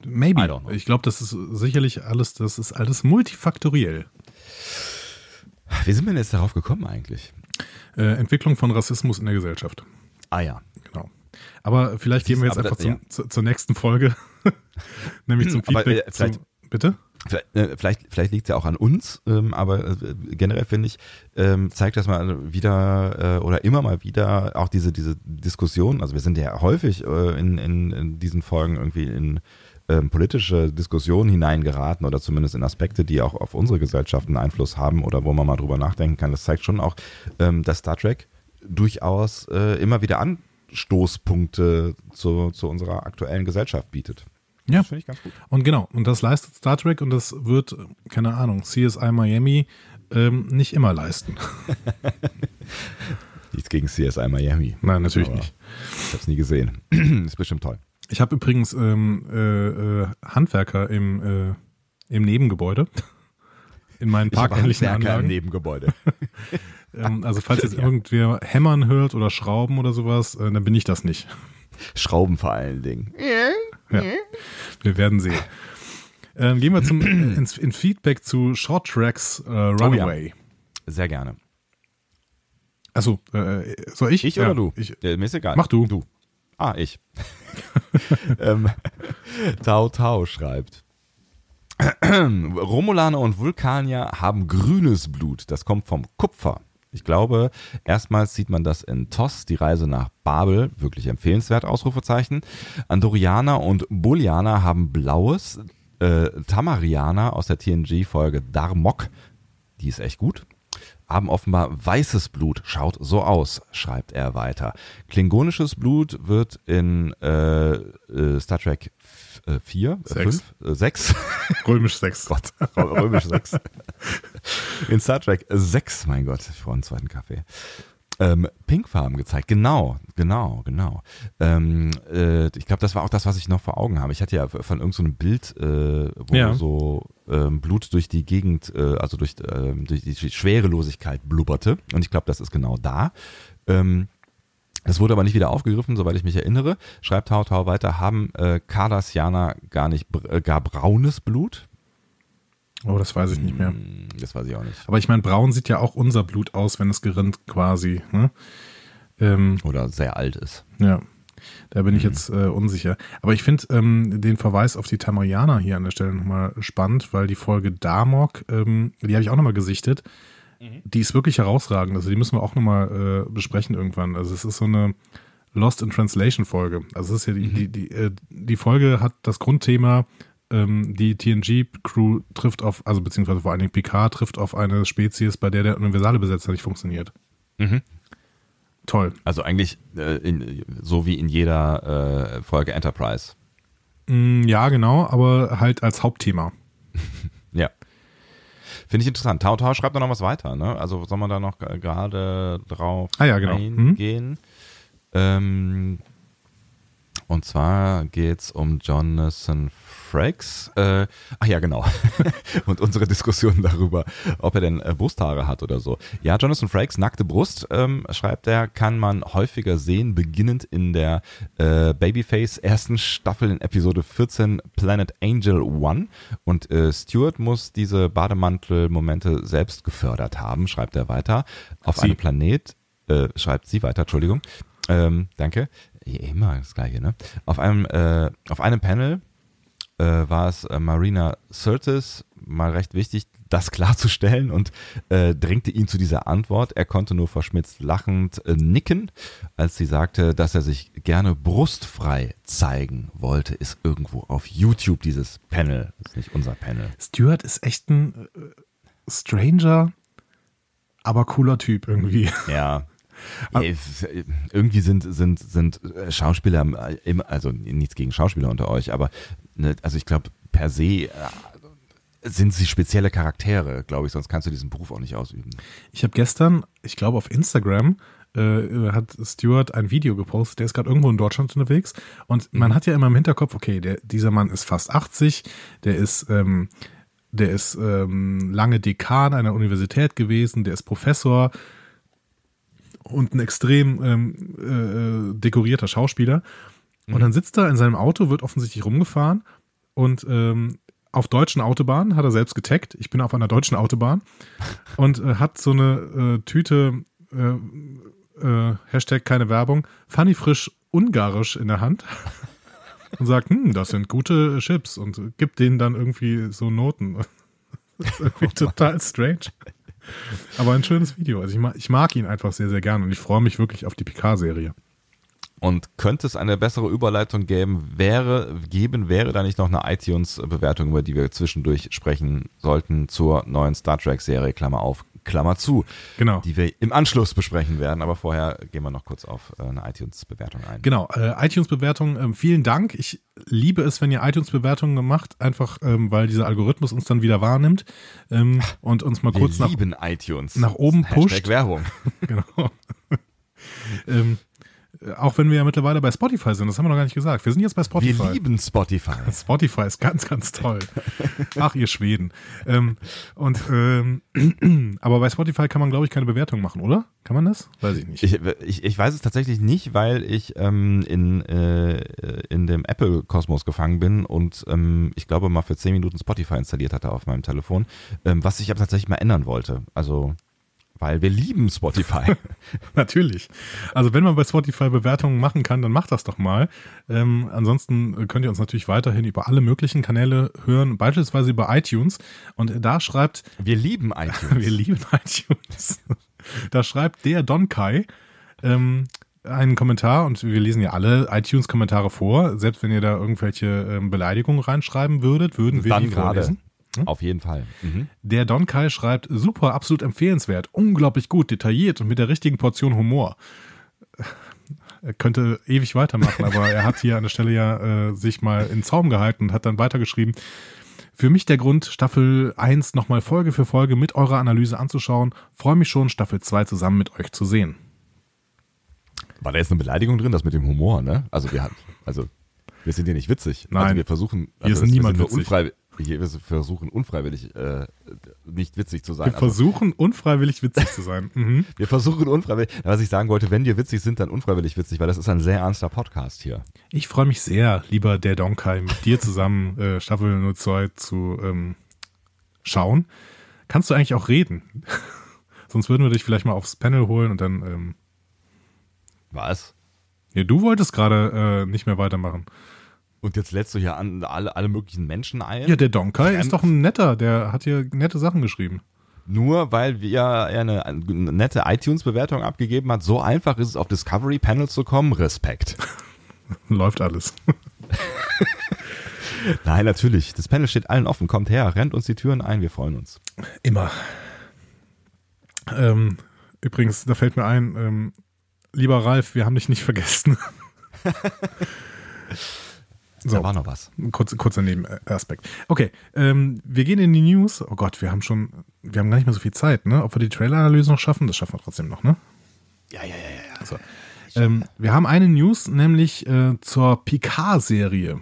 Maybe. Ich glaube, das ist sicherlich alles, das ist alles multifaktoriell. Wie sind wir denn jetzt darauf gekommen eigentlich? Äh, Entwicklung von Rassismus in der Gesellschaft. Ah ja. Genau. Aber vielleicht gehen wir jetzt Aber einfach das- zum, ja. zu, zur nächsten Folge. Nämlich zum Aber, Feedback. äh, vielleicht- zum, bitte? Vielleicht, äh, vielleicht, vielleicht liegt es ja auch an uns, ähm, aber äh, generell finde ich, ähm, zeigt das mal wieder äh, oder immer mal wieder auch diese, diese Diskussion. Also wir sind ja häufig äh, in, in, in diesen Folgen irgendwie in ähm, politische Diskussionen hineingeraten oder zumindest in Aspekte, die auch auf unsere Gesellschaft einen Einfluss haben oder wo man mal drüber nachdenken kann. Das zeigt schon auch, ähm, dass Star Trek durchaus äh, immer wieder Anstoßpunkte zu, zu unserer aktuellen Gesellschaft bietet. Ja. Finde ich ganz gut. Und genau, und das leistet Star Trek und das wird, keine Ahnung, CSI Miami ähm, nicht immer leisten. Nichts gegen CSI Miami. Nein, natürlich Aber nicht. Ich habe es nie gesehen. ist bestimmt toll. Ich habe übrigens ähm, äh, äh, Handwerker im, äh, im Nebengebäude. In meinen Ich habe parkähnlichen Handwerker im Anlagen. Nebengebäude. Ähm, also falls jetzt Ja. irgendwer hämmern hört oder schrauben oder sowas, äh, dann bin ich das nicht. Schrauben vor allen Dingen. Ja. Wir werden sehen. Ähm, gehen wir zum, ins, in Feedback zu Short Tracks äh, Runaway. Sehr gerne. Achso, äh, soll ich? Ich Ja, oder du? Ich, mir ist egal. Mach du. Du. Ah, ich. ähm, Tau Tau schreibt. Romulaner und Vulkanier haben grünes Blut. Das kommt vom Kupfer. Ich glaube, erstmals sieht man das in TOS, die Reise nach Babel, wirklich empfehlenswert, Ausrufezeichen. Andorianer und Bullianer haben blaues. Äh, Tamarianer aus der TNG-Folge Darmok, die ist echt gut haben offenbar weißes Blut. Schaut so aus, schreibt er weiter. Klingonisches Blut wird in äh, äh, Star Trek 4, Sechs. 5, 6, Römisch 6. Gott, römisch 6. In Star Trek 6, mein Gott, ich brauche einen zweiten Kaffee. Ähm, Pinkfarben gezeigt, genau, genau, genau. Ähm, äh, ich glaube, das war auch das, was ich noch vor Augen habe. Ich hatte ja von irgendeinem so Bild, äh, wo Ja. so ähm, Blut durch die Gegend, äh, also durch, ähm, durch die Schwerelosigkeit blubberte. Und ich glaube, das ist genau da. Ähm, das wurde aber nicht wieder aufgegriffen, soweit ich mich erinnere. Schreibt Tau Tau weiter, haben äh, Cardassianer gar nicht äh, gar braunes Blut? Oh, das weiß ich nicht mehr. Hm, Das weiß ich auch nicht. Aber ich meine, braun sieht ja auch unser Blut aus, wenn es gerinnt quasi. Ne? Ähm, Oder sehr alt ist. ja, da bin ich jetzt äh, unsicher. Aber ich finde ähm, den Verweis auf die Tamarianer hier an der Stelle nochmal spannend, weil die Folge Damok, ähm, die habe ich auch nochmal gesichtet. Die ist wirklich herausragend. Also die müssen wir auch nochmal äh, besprechen irgendwann. Also es ist so eine Lost in Translation Folge. Also es ist ja die, die, die, äh, die Folge hat das Grundthema, ähm, die TNG-Crew trifft auf, also beziehungsweise vor allen Dingen Picard trifft auf eine Spezies, bei der der universale Besetzer nicht funktioniert. Mhm. Toll. Also eigentlich äh, in, so wie in jeder äh, Folge Enterprise. Mm, ja, genau, aber halt als Hauptthema. Ja. Finde ich interessant. Tau Tau schreibt da noch was weiter, ne? Also soll man da noch gerade drauf Ah ja, genau. Mhm. eingehen? Ähm, und zwar geht's um Jonathan Frakes. Äh, ach ja, genau. und unsere Diskussion darüber, ob er denn äh, Brusthaare hat oder so. Ja, Jonathan Frakes, nackte Brust, ähm, schreibt er, kann man häufiger sehen, beginnend in der äh, Babyface ersten Staffel in Episode 14 Planet Angel One. Und äh, Stewart muss diese Bademantel-Momente selbst gefördert haben, schreibt er weiter. Auf Sie. einem Planet, äh, schreibt sie weiter, Entschuldigung. Ähm, danke. Immer das gleiche, ne? Auf einem, äh, auf einem Panel äh, war es äh, Marina Sirtis, mal recht wichtig, das klarzustellen und äh, drängte ihn zu dieser Antwort. Er konnte nur verschmitzt lachend äh, nicken, als sie sagte, dass er sich gerne brustfrei zeigen wollte. Ist irgendwo auf YouTube dieses Panel. Das ist nicht unser Panel. Stuart ist echt ein äh, Stranger, aber cooler Typ irgendwie. Ja. Es- irgendwie sind, sind, sind äh, Schauspieler, äh, immer, also nichts gegen Schauspieler unter euch, aber ne, also ich glaube, per se äh, sind sie spezielle Charaktere, glaube ich, sonst kannst du diesen Beruf auch nicht ausüben. Ich habe gestern, ich glaube auf Instagram, äh, hat Stuart ein Video gepostet, der ist gerade irgendwo in Deutschland unterwegs und man hat ja immer im Hinterkopf, okay, der, dieser Mann ist fast 80, der ist, ähm, der ist ähm, lange Dekan einer Universität gewesen, der ist Professor und ein extrem ähm, äh, dekorierter Schauspieler. Und dann sitzt er in seinem Auto, wird offensichtlich rumgefahren und ähm, auf deutschen Autobahnen hat er selbst getaggt. Ich bin auf einer deutschen Autobahn und äh, hat so eine äh, Tüte, äh, äh, Hashtag keine Werbung, funny frisch ungarisch in der Hand und sagt, hm, das sind gute Chips und gibt denen dann irgendwie so Noten. Das ist irgendwie total strange. Aber ein schönes Video. Also ich mag, ich mag ihn einfach sehr, sehr gern und ich freue mich wirklich auf die Picard-Serie. Und könnte es eine bessere Überleitung geben, wäre, geben, wäre da nicht noch eine iTunes-Bewertung, über die wir zwischendurch sprechen sollten zur neuen Star Trek-Serie, Klammer auf, Klammer zu. Genau. Die wir im Anschluss besprechen werden, aber vorher gehen wir noch kurz auf äh, eine iTunes-Bewertung ein. Genau, äh, iTunes-Bewertung, ähm, vielen Dank. Ich liebe es, wenn ihr iTunes-Bewertungen macht, einfach ähm, weil dieser Algorithmus uns dann wieder wahrnimmt ähm, und uns mal wir kurz nach, iTunes. nach oben Hashtag pusht. Werbung. genau. ähm, äh, auch wenn wir ja mittlerweile bei Spotify sind, das haben wir noch gar nicht gesagt. Wir sind jetzt bei Spotify. Wir lieben Spotify. Spotify ist ganz, ganz toll. Ach, ihr Schweden. Ähm, und ähm, aber bei Spotify kann man, glaube ich, keine Bewertung machen, oder? Kann man das? Weiß ich nicht. Ich, ich, ich weiß es tatsächlich nicht, weil ich ähm, in, äh, in dem Apple-Kosmos gefangen bin und ähm, ich glaube mal für 10 Minuten Spotify installiert hatte auf meinem Telefon, ähm, was ich aber tatsächlich mal ändern wollte. Also, weil wir lieben Spotify. Natürlich. Also wenn man bei Spotify Bewertungen machen kann, dann macht das doch mal. Ähm, ansonsten könnt ihr uns natürlich weiterhin über alle möglichen Kanäle hören, beispielsweise über iTunes. Und da schreibt, wir lieben iTunes. wir lieben iTunes. Da schreibt der Don Kai ähm, einen Kommentar und wir lesen ja alle iTunes-Kommentare vor. Selbst wenn ihr da irgendwelche ähm, Beleidigungen reinschreiben würdet, würden wir Dann die gerade. vorlesen. Auf jeden Fall. Mhm. Der Don Kai schreibt, super, absolut empfehlenswert, unglaublich gut, detailliert und mit der richtigen Portion Humor. Er könnte ewig weitermachen, aber er hat hier an der Stelle ja äh, sich mal in Zaum gehalten und hat dann weitergeschrieben. Für mich der Grund, Staffel 1 nochmal Folge für Folge mit eurer Analyse anzuschauen. Freue mich schon, Staffel 2 zusammen mit euch zu sehen. War da jetzt eine Beleidigung drin, das mit dem Humor, ne? Also wir haben, also wir sind hier nicht witzig. Nein. Also wir versuchen, also ist das- niemand wir sind witzig. Wir versuchen unfreiwillig äh, nicht witzig zu sein. Wir versuchen unfreiwillig witzig zu sein. Mhm. wir versuchen unfreiwillig, was ich sagen wollte, wenn wir witzig sind, dann unfreiwillig witzig, weil das ist ein sehr ernster Podcast hier. Ich freue mich sehr, lieber der Donkai, mit dir zusammen äh, Staffel 02 zu ähm, schauen. Kannst du eigentlich auch reden? Sonst würden wir dich vielleicht mal aufs Panel holen und dann. Ähm, Was? ja, du wolltest gerade äh, nicht mehr weitermachen. Und jetzt lädst du hier an alle, alle möglichen Menschen ein? Ja, der Donkai ist doch ein netter, der hat hier nette Sachen geschrieben. Nur weil wir eine, eine nette iTunes-Bewertung abgegeben hat, so einfach ist es auf Discovery Panel zu kommen. Respekt. Läuft alles. Nein, natürlich. Das Panel steht allen offen. Kommt her, rennt uns die Türen ein, wir freuen uns. Immer. Ähm, übrigens, da fällt mir ein, ähm, lieber Ralf, wir haben dich nicht vergessen. Da war noch was. Kurz, kurzer Nebenaspekt. Okay, ähm, wir gehen in die News. Oh Gott, wir haben schon, wir haben gar nicht mehr so viel Zeit, ne? Ob wir die Trailer-Analyse noch schaffen, das schaffen wir trotzdem noch, ne? Ja, ja, ja, ja. So. Ähm, wir haben eine News, nämlich äh, zur Picard-Serie.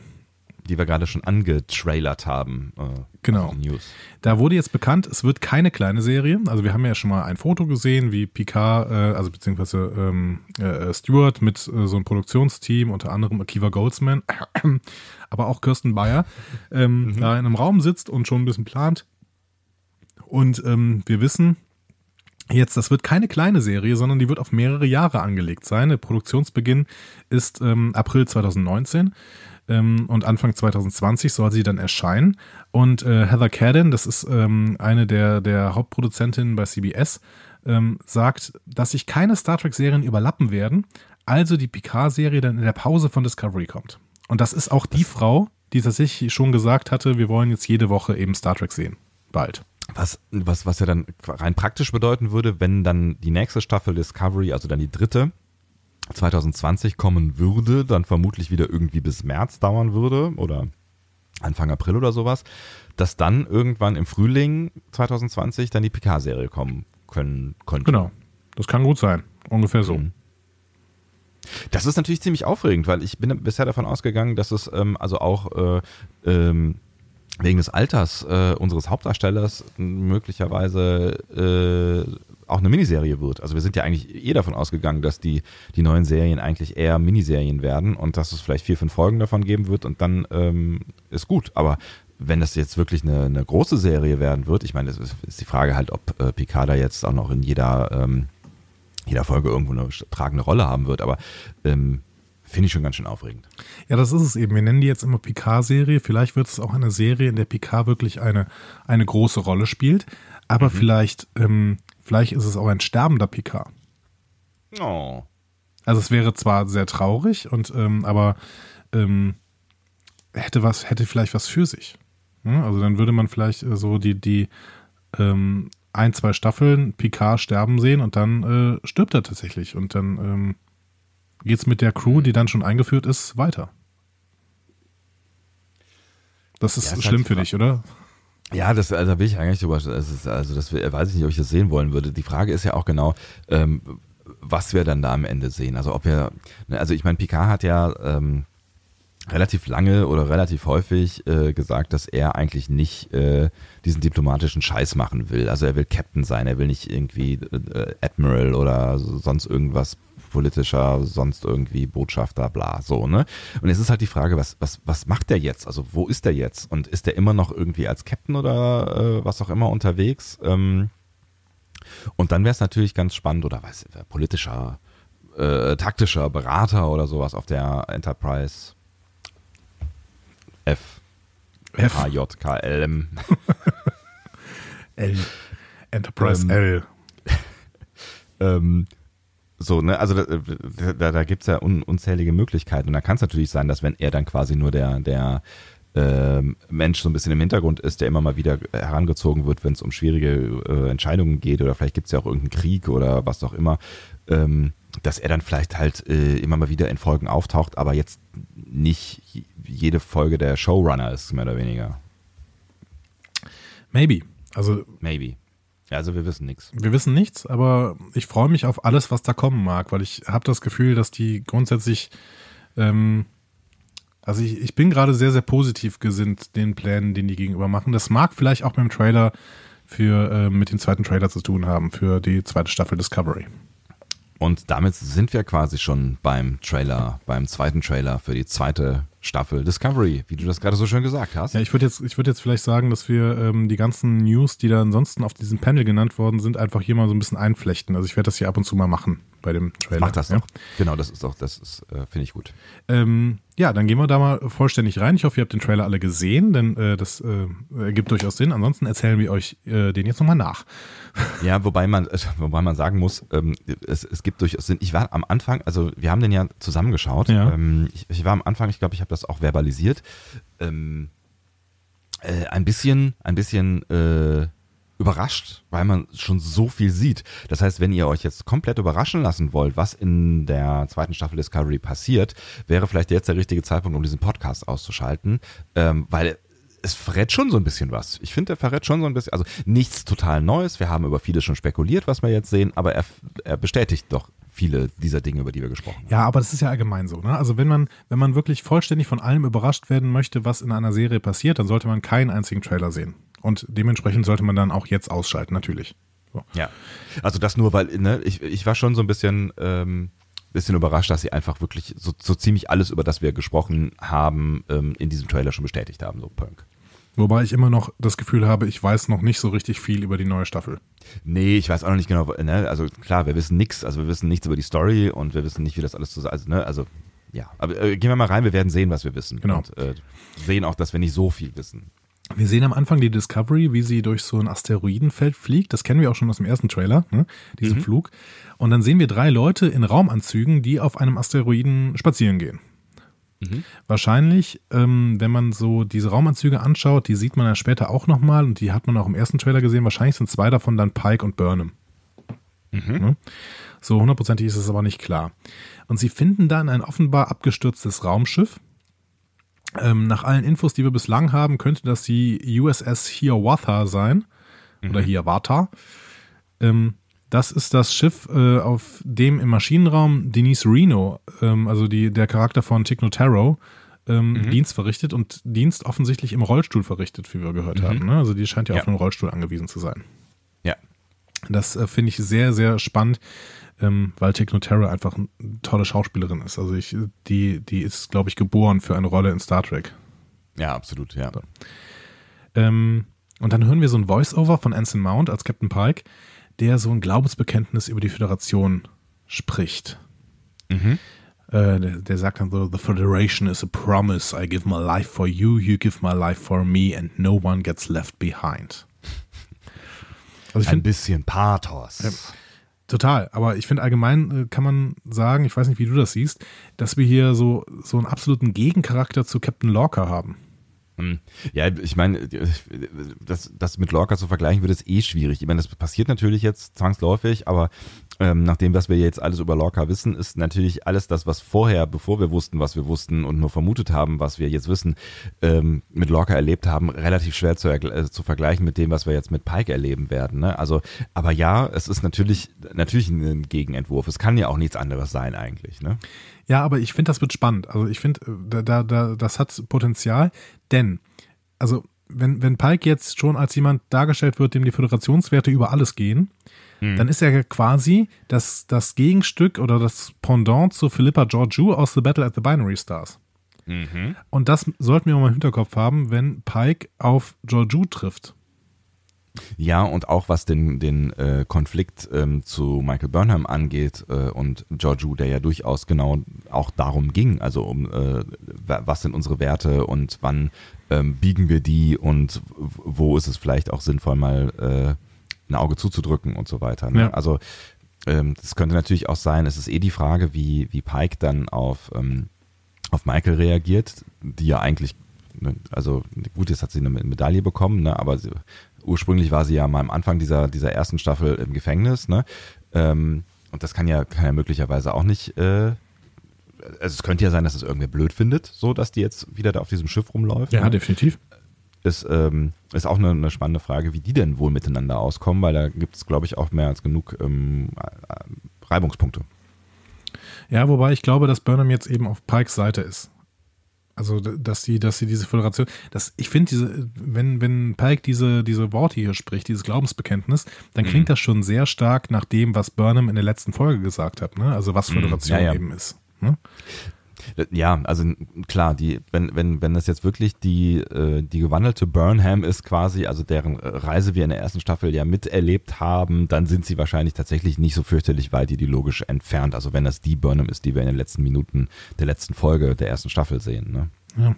Die wir gerade schon angetrailert haben. Äh, Genau. News. Da wurde jetzt bekannt, es wird keine kleine Serie. Also wir haben ja schon mal ein Foto gesehen, wie Picard, äh, also beziehungsweise ähm, äh, Stewart mit äh, so einem Produktionsteam, unter anderem Akiva Goldsman, aber auch Kirsten Bayer, ähm, da in einem Raum sitzt und schon ein bisschen plant. Und ähm, wir wissen jetzt, das wird keine kleine Serie, sondern die wird auf mehrere Jahre angelegt sein. Der Produktionsbeginn ist ähm, April 2019 ähm, und Anfang 2020 soll sie dann erscheinen. Und äh, Heather Cadden, das ist ähm, eine der, der Hauptproduzentinnen bei CBS, ähm, sagt, dass sich keine Star Trek-Serien überlappen werden, also die Picard-Serie dann in der Pause von Discovery kommt. Und das ist auch die Frau, die tatsächlich schon gesagt hatte, wir wollen jetzt jede Woche eben Star Trek sehen. Bald. Was, was, was ja dann rein praktisch bedeuten würde, wenn dann die nächste Staffel Discovery, also dann die dritte, 2020 kommen würde, dann vermutlich wieder irgendwie bis März dauern würde oder Anfang April oder sowas, dass dann irgendwann im Frühling 2020 dann die Picard-Serie kommen können könnte. Genau. Das kann gut sein. Ungefähr so. Mhm. Das ist natürlich ziemlich aufregend, weil ich bin bisher davon ausgegangen, dass es ähm, also auch äh, ähm, wegen des Alters äh, unseres Hauptdarstellers möglicherweise äh, auch eine Miniserie wird. Also wir sind ja eigentlich eh davon ausgegangen, dass die, die neuen Serien eigentlich eher Miniserien werden und dass es vielleicht vier, fünf Folgen davon geben wird und dann ähm, ist gut. Aber wenn das jetzt wirklich eine, eine große Serie werden wird, ich meine, es ist, ist die Frage halt, ob äh, Picard da jetzt auch noch in jeder, ähm, jeder Folge irgendwo eine tragende Rolle haben wird, aber ähm, finde ich schon ganz schön aufregend. Ja, das ist es eben. Wir nennen die jetzt immer Picard-Serie. Vielleicht wird es auch eine Serie, in der Picard wirklich eine, eine große Rolle spielt. Aber Mhm. vielleicht, ähm, vielleicht ist es auch ein sterbender Picard. Oh. Also es wäre zwar sehr traurig und ähm, aber ähm, hätte was, hätte vielleicht was für sich. Ja, also dann würde man vielleicht äh, so die, die ähm, ein, zwei Staffeln Picard sterben sehen und dann äh, stirbt er tatsächlich. Und dann ähm, geht es mit der Crew, die dann schon eingeführt ist, weiter. Das ist Ja, ist schlimm halt für dich, oder? Ja, das, also will ich eigentlich drüber, ist, also das weiß ich nicht, ob ich das sehen wollen würde. Die Frage ist ja auch genau, ähm, was wir dann da am Ende sehen. Also ob wir, ne, also ich meine, Picard hat ja ähm, relativ lange oder relativ häufig äh, gesagt, dass er eigentlich nicht äh, diesen diplomatischen Scheiß machen will. Also er will Captain sein, er will nicht irgendwie äh, Admiral oder sonst irgendwas politischer, sonst irgendwie Botschafter, bla, so, ne? Und es ist halt die Frage, was, was, was macht der jetzt? Also wo ist der jetzt? Und ist der immer noch irgendwie als Captain oder äh, was auch immer unterwegs? Ähm, und dann wäre es natürlich ganz spannend, oder weiß ich, politischer, äh, taktischer Berater oder sowas auf der Enterprise F. F. H, J, K, L, M. L. Enterprise Ähm, L. ähm, so, ne, also da, da, da gibt es ja un, unzählige Möglichkeiten. Und da kann es natürlich sein, dass wenn er dann quasi nur der, der ähm, Mensch so ein bisschen im Hintergrund ist, der immer mal wieder herangezogen wird, wenn es um schwierige äh, Entscheidungen geht oder vielleicht gibt es ja auch irgendeinen Krieg oder was auch immer, ähm, dass er dann vielleicht halt äh, immer mal wieder in Folgen auftaucht, aber jetzt nicht jede Folge der Showrunner ist, mehr oder weniger. Maybe. Also Maybe. Also wir wissen nichts. wir wissen nichts, aber ich freue mich auf alles, was da kommen mag, weil ich habe das Gefühl, dass die grundsätzlich, ähm, also ich, ich bin gerade sehr, sehr positiv gesinnt den Plänen, den die gegenüber machen. Das mag vielleicht auch mit dem Trailer für, äh, mit dem zweiten Trailer zu tun haben, für die zweite Staffel Discovery. Und damit sind wir quasi schon beim Trailer, beim zweiten Trailer für die zweite Staffel Discovery, wie du das gerade so schön gesagt hast. Ja, ich würde jetzt, ich würde jetzt vielleicht sagen, dass wir ähm, die ganzen News, die da ansonsten auf diesem Panel genannt worden sind, einfach hier mal so ein bisschen einflechten. Also ich werde das hier ab und zu mal machen bei dem Trailer. Mach das ja. doch. Genau, das ist doch, das ist, äh, finde ich gut. Ähm, ja, dann gehen wir da mal vollständig rein. Ich hoffe, ihr habt den Trailer alle gesehen, denn äh, das äh, ergibt durchaus Sinn. Ansonsten erzählen wir euch äh, den jetzt nochmal nach. Ja, wobei man, äh, wobei man sagen muss, ähm, es, es gibt durchaus Sinn. Ich war am Anfang, also wir haben den ja zusammengeschaut. Ja. Ähm, ich, ich war am Anfang, ich glaube, ich habe das auch verbalisiert, ähm, äh, ein bisschen, ein bisschen äh, überrascht, weil man schon so viel sieht. Das heißt, wenn ihr euch jetzt komplett überraschen lassen wollt, was in der zweiten Staffel Discovery passiert, wäre vielleicht jetzt der richtige Zeitpunkt, um diesen Podcast auszuschalten, ähm, weil es verrät schon so ein bisschen was. Ich finde, er verrät schon so ein bisschen, also nichts total Neues. Wir haben über vieles schon spekuliert, was wir jetzt sehen, aber er, er bestätigt doch viele dieser Dinge, über die wir gesprochen haben. Ja, aber das ist ja allgemein so. Ne? Also wenn man, wenn man wirklich vollständig von allem überrascht werden möchte, was in einer Serie passiert, dann sollte man keinen einzigen Trailer sehen. Und dementsprechend sollte man dann auch jetzt ausschalten, natürlich. So. Ja. Also das nur, weil, ne, ich, ich war schon so ein bisschen, ähm, bisschen überrascht, dass sie einfach wirklich so, so ziemlich alles, über das wir gesprochen haben, ähm, in diesem Trailer schon bestätigt haben, so Punk. Wobei ich immer noch das Gefühl habe, ich weiß noch nicht so richtig viel über die neue Staffel. Nee, ich weiß auch noch nicht genau, ne? also klar, wir wissen nichts, also wir wissen nichts über die Story und wir wissen nicht, wie das alles zusammen, also, ne, also ja, aber äh, gehen wir mal rein, wir werden sehen, was wir wissen. Genau. Und äh, sehen auch, dass wir nicht so viel wissen. Wir sehen am Anfang die Discovery, wie sie durch so ein Asteroidenfeld fliegt. Das kennen wir auch schon aus dem ersten Trailer, ne? diesen Flug. Und dann sehen wir drei Leute in Raumanzügen, die auf einem Asteroiden spazieren gehen. Wahrscheinlich, ähm, wenn man so diese Raumanzüge anschaut, die sieht man ja später auch nochmal und die hat man auch im ersten Trailer gesehen. Wahrscheinlich sind zwei davon dann Pike und Burnham. Ne? So hundertprozentig ist es aber nicht klar. Und sie finden dann ein offenbar abgestürztes Raumschiff. Ähm, nach allen Infos, die wir bislang haben, könnte das die USS Hiawatha sein. Oder Hiawatha. Ähm, das ist das Schiff, äh, auf dem im Maschinenraum Denise Reno, ähm, also die, der Charakter von Tick Notaro, ähm, Dienst verrichtet und Dienst offensichtlich im Rollstuhl verrichtet, wie wir gehört haben. Ne? Also die scheint ja, Ja. auf einen Rollstuhl angewiesen zu sein. Ja. Das äh, finde ich sehr, sehr spannend, ähm, weil Tick Notaro einfach eine tolle Schauspielerin ist. Also ich, die, die ist, glaube ich, geboren für eine Rolle in Star Trek. Ja, absolut, ja. Ähm, und dann hören wir so ein Voice-Over von Anson Mount als Captain Pike, der so ein Glaubensbekenntnis über die Föderation spricht. Mhm. Äh, der, der sagt dann so, The Federation is a promise. I give my life for you, you give my life for me and no one gets left behind. Also ich Ein finde bisschen Pathos. Total, aber ich finde allgemein äh, kann man sagen, ich weiß nicht, wie du das siehst, dass wir hier so, so einen absoluten Gegencharakter zu Captain Lorca haben. Hm. Ja, ich meine, das, das mit Lorca zu vergleichen wird es eh schwierig. Ich meine, das passiert natürlich jetzt zwangsläufig, aber ähm, nach dem, was wir jetzt alles über Lorca wissen, ist natürlich alles das, was vorher, bevor wir wussten, was wir wussten und nur vermutet haben, was wir jetzt wissen, ähm, mit Lorca erlebt haben, relativ schwer zu, äh, zu vergleichen mit dem, was wir jetzt mit Pike erleben werden. Ne? Also, aber ja, es ist natürlich, natürlich ein Gegenentwurf. Es kann ja auch nichts anderes sein eigentlich. Ne? Ja, aber ich finde, das wird spannend. Also ich finde, da, da, da, das hat Potenzial, denn, also wenn, wenn Pike jetzt schon als jemand dargestellt wird, dem die Föderationswerte über alles gehen, hm. dann ist er quasi das, das Gegenstück oder das Pendant zu Philippa Georgiou aus The Battle at the Binary Stars. Mhm. Und das sollten wir mal im Hinterkopf haben, wenn Pike auf Georgiou trifft. Ja, und auch was den, den äh, Konflikt ähm, zu Michael Burnham angeht äh, und Georgiou, der ja durchaus genau auch darum ging, also um äh, was sind unsere Werte und wann ähm, biegen wir die und wo ist es vielleicht auch sinnvoll, mal äh, ein Auge zuzudrücken und so weiter. Ne? Ja. Also ähm, das könnte natürlich auch sein, es ist eh die Frage, wie, wie Pike dann auf, ähm, auf Michael reagiert, die ja eigentlich ne, also gut, jetzt hat sie eine Medaille bekommen, ne, aber sie, ursprünglich war sie ja mal am Anfang dieser, dieser ersten Staffel im Gefängnis, ne? Ähm, und das kann ja, kann ja möglicherweise auch nicht, äh, also es könnte ja sein, dass es irgendwer blöd findet, so dass die jetzt wieder da auf diesem Schiff rumläuft. Ja, ne? definitiv. Ist, ähm, ist auch eine, eine, spannende Frage, wie die denn wohl miteinander auskommen, weil da gibt es, glaube ich, auch mehr als genug ähm, Reibungspunkte. Ja, wobei ich glaube, dass Burnham jetzt eben auf Pikes Seite ist. Also, dass sie, dass sie diese Föderation, dass ich finde, diese, wenn, wenn Pike diese, diese Worte hier spricht, dieses Glaubensbekenntnis, dann klingt mhm. das schon sehr stark nach dem, was Burnham in der letzten Folge gesagt hat, ne? Also was mhm. Föderation ja, ja. eben ist. Ne? Ja, also klar, die, wenn, wenn, wenn das jetzt wirklich die, äh, die gewandelte Burnham ist quasi, also deren Reise wir in der ersten Staffel ja miterlebt haben, dann sind sie wahrscheinlich tatsächlich nicht so fürchterlich weit ideologisch entfernt. Also wenn das die Burnham ist, die wir in den letzten Minuten der letzten Folge der ersten Staffel sehen. Ne? Ja.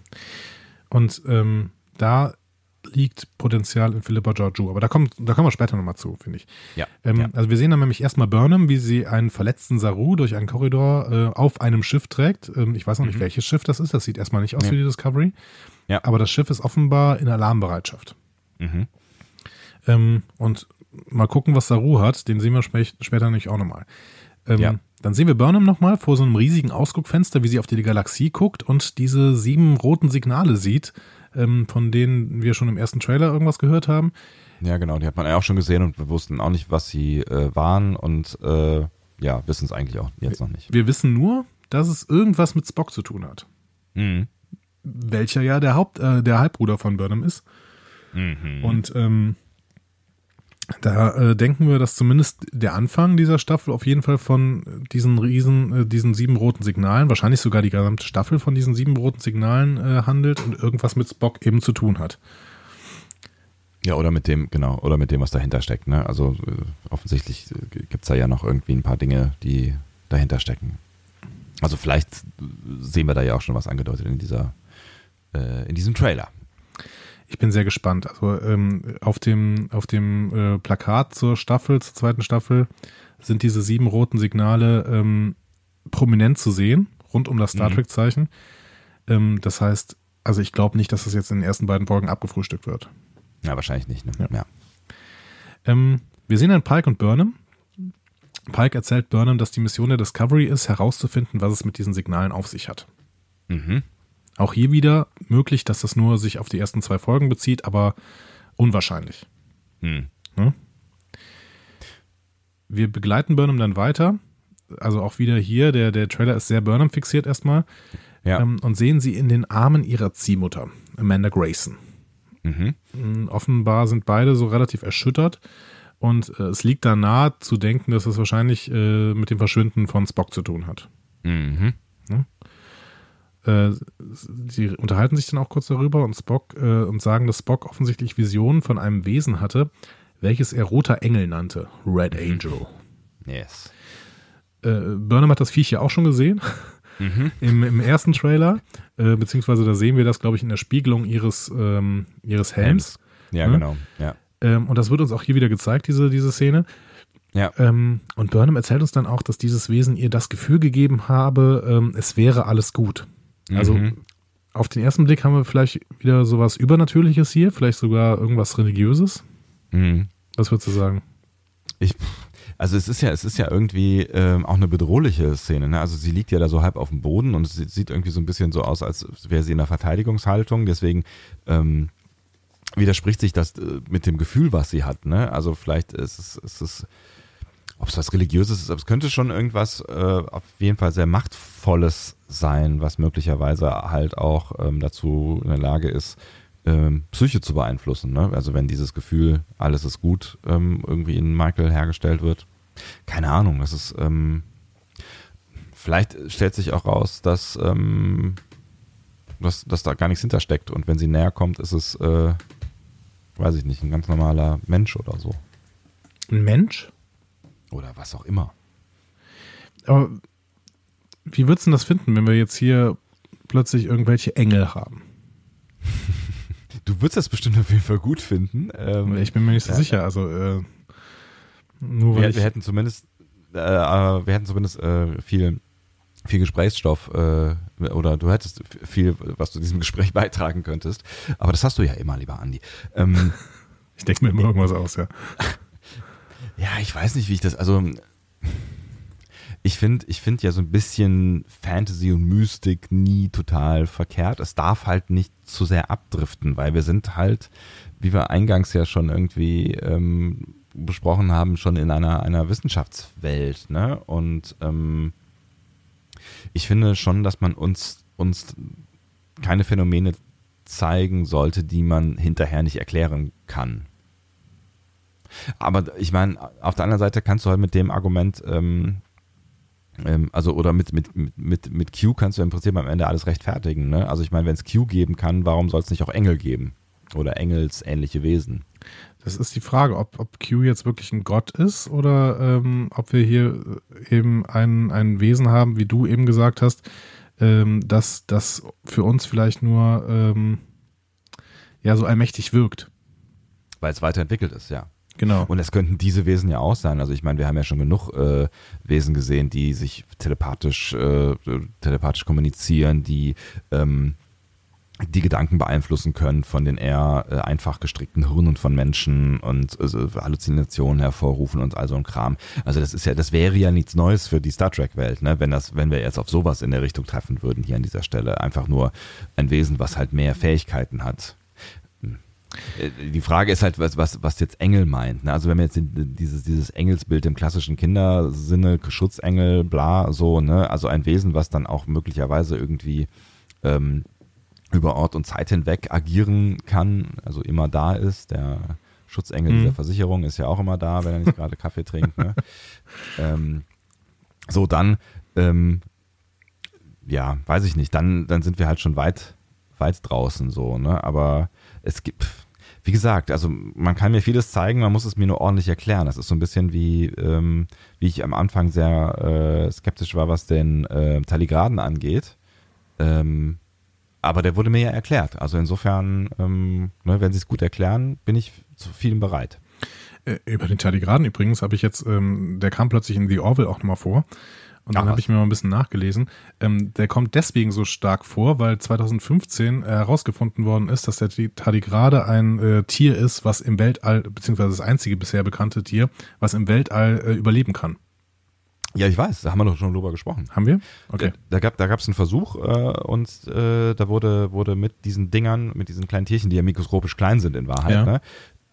Und ähm, da liegt Potenzial in Philippa Georgiou. Aber da, kommt, da kommen wir später nochmal zu, finde ich. Ja, ähm, ja, Also wir sehen dann nämlich erstmal Burnham, wie sie einen verletzten Saru durch einen Korridor äh, auf einem Schiff trägt. Ähm, ich weiß noch nicht, mhm. welches Schiff das ist. Das sieht erstmal nicht aus ja. wie die Discovery. Ja. Aber das Schiff ist offenbar in Alarmbereitschaft. Mhm. Ähm, und mal gucken, was Saru hat. Den sehen wir sp später nämlich auch nochmal. Ähm, ja. Dann sehen wir Burnham nochmal vor so einem riesigen Ausguckfenster, wie sie auf die Galaxie guckt und diese sieben roten Signale sieht, ähm, von denen wir schon im ersten Trailer irgendwas gehört haben. Ja, genau, die hat man ja auch schon gesehen und wir wussten auch nicht, was sie äh, waren und äh, ja, wissen es eigentlich auch jetzt noch nicht. Wir wissen nur, dass es irgendwas mit Spock zu tun hat. Mhm. Welcher ja der Haupt, äh, der Halbbruder von Burnham ist. Mhm. Und ähm, da äh, denken wir, dass zumindest der Anfang dieser Staffel auf jeden Fall von diesen riesen, äh, diesen sieben roten Signalen, wahrscheinlich sogar die gesamte Staffel von diesen sieben roten Signalen äh, handelt und irgendwas mit Spock eben zu tun hat. Ja, oder mit dem, genau, oder mit dem, was dahinter steckt. Ne? Also äh, offensichtlich äh, gibt es da ja noch irgendwie ein paar Dinge, die dahinter stecken. Also vielleicht sehen wir da ja auch schon was angedeutet in dieser, äh, in diesem Trailer. Ich bin sehr gespannt. Also ähm, auf dem, auf dem äh, Plakat zur Staffel, zur zweiten Staffel, sind diese sieben roten Signale ähm, prominent zu sehen, rund um das Star mhm. Trek-Zeichen. Ähm, das heißt, also ich glaube nicht, dass das jetzt in den ersten beiden Folgen abgefrühstückt wird. Ja, wahrscheinlich nicht. Ne? Ja. ja. Ähm, wir sehen dann Pike und Burnham. Pike erzählt Burnham, dass die Mission der Discovery ist, herauszufinden, was es mit diesen Signalen auf sich hat. Mhm. Auch hier wieder möglich, dass das nur sich auf die ersten zwei Folgen bezieht, aber unwahrscheinlich. Hm. Hm? Wir begleiten Burnham dann weiter. Also auch wieder hier, der, der Trailer ist sehr Burnham fixiert erstmal. Ja. Ähm, und sehen sie in den Armen ihrer Ziehmutter, Amanda Grayson. Mhm. Hm, offenbar sind beide so relativ erschüttert. Und äh, es liegt da nahe zu denken, dass es wahrscheinlich äh, mit dem Verschwinden von Spock zu tun hat. Mhm. Äh, sie unterhalten sich dann auch kurz darüber und Spock äh, und sagen, dass Spock offensichtlich Visionen von einem Wesen hatte, welches er roter Engel nannte, Red. Angel. Yes. Äh, Burnham hat das Viech ja auch schon gesehen. Mhm. Im, Im, ersten Trailer, äh, beziehungsweise da sehen wir das, glaube ich, in der Spiegelung ihres, ähm, ihres Helms. Ja, ne? genau. Ja. Ähm, und das wird uns auch hier wieder gezeigt, diese, diese Szene. Ja. Ähm, und Burnham erzählt uns dann auch, dass dieses Wesen ihr das Gefühl gegeben habe, ähm, es wäre alles gut. Also Mhm. auf den ersten Blick haben wir vielleicht wieder sowas Übernatürliches hier, vielleicht sogar irgendwas Religiöses. Mhm. Was würdest du sagen? Ich, also es ist ja, es ist ja irgendwie ähm, auch eine bedrohliche Szene. Ne? Also sie liegt ja da so halb auf dem Boden und es sieht- irgendwie so ein bisschen so aus, als wäre sie in einer Verteidigungshaltung. Deswegen ähm, widerspricht sich das äh, mit dem Gefühl, was sie hat. Ne? Also vielleicht ist es, ist es ob es was Religiöses ist, aber es könnte schon irgendwas äh, auf jeden Fall sehr Machtvolles sein, was möglicherweise halt auch ähm, dazu in der Lage ist, ähm, Psyche zu beeinflussen. Ne? Also wenn dieses Gefühl, alles ist gut, ähm, irgendwie in Michael hergestellt wird. Keine Ahnung, es ist ähm, vielleicht stellt sich auch raus, dass, ähm, dass, dass da gar nichts hintersteckt und wenn sie näher kommt, ist es, äh, weiß ich nicht, ein ganz normaler Mensch oder so. Ein Mensch? Oder was auch immer. Aber wie würdest du das finden, wenn wir jetzt hier plötzlich irgendwelche Engel haben? Du würdest das bestimmt auf jeden Fall gut finden. Ähm, Ich bin mir nicht so ja. sicher. Also äh, nur weil wir, ich, wir hätten zumindest, äh, äh, wir hätten zumindest äh, viel, viel Gesprächsstoff äh, oder du hättest viel, was du diesem Gespräch beitragen könntest. Aber das hast du ja immer, lieber Andi. Ähm, ich denke mir immer irgendwas aus, ja. Ja, ich weiß nicht, wie ich das, also ich finde ich finde ja so ein bisschen Fantasy und Mystik nie total verkehrt. Es darf halt nicht zu sehr abdriften, weil wir sind halt, wie wir eingangs ja schon irgendwie ähm, besprochen haben, schon in einer, einer Wissenschaftswelt. Ne? Und ähm, ich finde schon, dass man uns, uns keine Phänomene zeigen sollte, die man hinterher nicht erklären kann. Aber ich meine, auf der anderen Seite kannst du halt mit dem Argument, ähm, ähm, also oder mit, mit, mit, mit, Q kannst du im Prinzip am Ende alles rechtfertigen. Ne? Also ich meine, wenn es Q geben kann, warum soll es nicht auch Engel geben? Oder engelsähnliche Wesen? Das ist die Frage, ob, ob Q jetzt wirklich ein Gott ist oder ähm, ob wir hier eben ein, ein Wesen haben, wie du eben gesagt hast, ähm, dass das für uns vielleicht nur ähm, ja so allmächtig wirkt. Weil es weiterentwickelt ist, ja. Genau. Und es könnten diese Wesen ja auch sein. Also ich meine, wir haben ja schon genug äh, Wesen gesehen, die sich telepathisch, äh, telepathisch kommunizieren, die ähm, die Gedanken beeinflussen können von den eher äh, einfach gestrickten Hirnen von Menschen und also Halluzinationen hervorrufen und all so ein Kram. Also das ist ja, das wäre ja nichts Neues für die Star Trek Welt, ne? Wenn das, wenn wir jetzt auf sowas in der Richtung treffen würden hier an dieser Stelle, einfach nur ein Wesen, was halt mehr Fähigkeiten hat. Äh, Die Frage ist halt, was, was, was jetzt Engel meint. Ne? Also wenn man jetzt dieses, dieses Engelsbild im klassischen Kindersinne, Schutzengel, bla, so, ne, also ein Wesen, was dann auch möglicherweise irgendwie ähm, über Ort und Zeit hinweg agieren kann, also immer da ist. Der Schutzengel Mhm. dieser Versicherung ist ja auch immer da, wenn er nicht gerade Kaffee trinkt. Ne? ähm, so, dann, ähm, ja, weiß ich nicht, dann, dann sind wir halt schon weit, weit draußen so, ne? Aber es gibt, wie gesagt, also man kann mir vieles zeigen, man muss es mir nur ordentlich erklären. Das ist so ein bisschen wie, ähm, wie ich am Anfang sehr äh, skeptisch war, was den äh, Taligraden angeht. Ähm, aber der wurde mir ja erklärt. Also insofern, ähm, ne, wenn sie es gut erklären, bin ich zu vielem bereit. Äh, Über den Tardigraden übrigens habe ich jetzt, ähm, der kam plötzlich in The Orville auch nochmal vor. Und dann habe ich mir mal ein bisschen nachgelesen. Ähm, der kommt deswegen so stark vor, weil 2015 herausgefunden worden ist, dass der Tardigrade ein äh, Tier ist, was im Weltall, beziehungsweise das einzige bisher bekannte Tier, was im Weltall äh, überleben kann. Ja, ich weiß, da haben wir doch schon drüber gesprochen. Haben wir? Okay. Da, da gab gab's einen Versuch äh, und äh, da wurde, wurde mit diesen Dingern, mit diesen kleinen Tierchen, die ja mikroskopisch klein sind in Wahrheit, Ja. ne,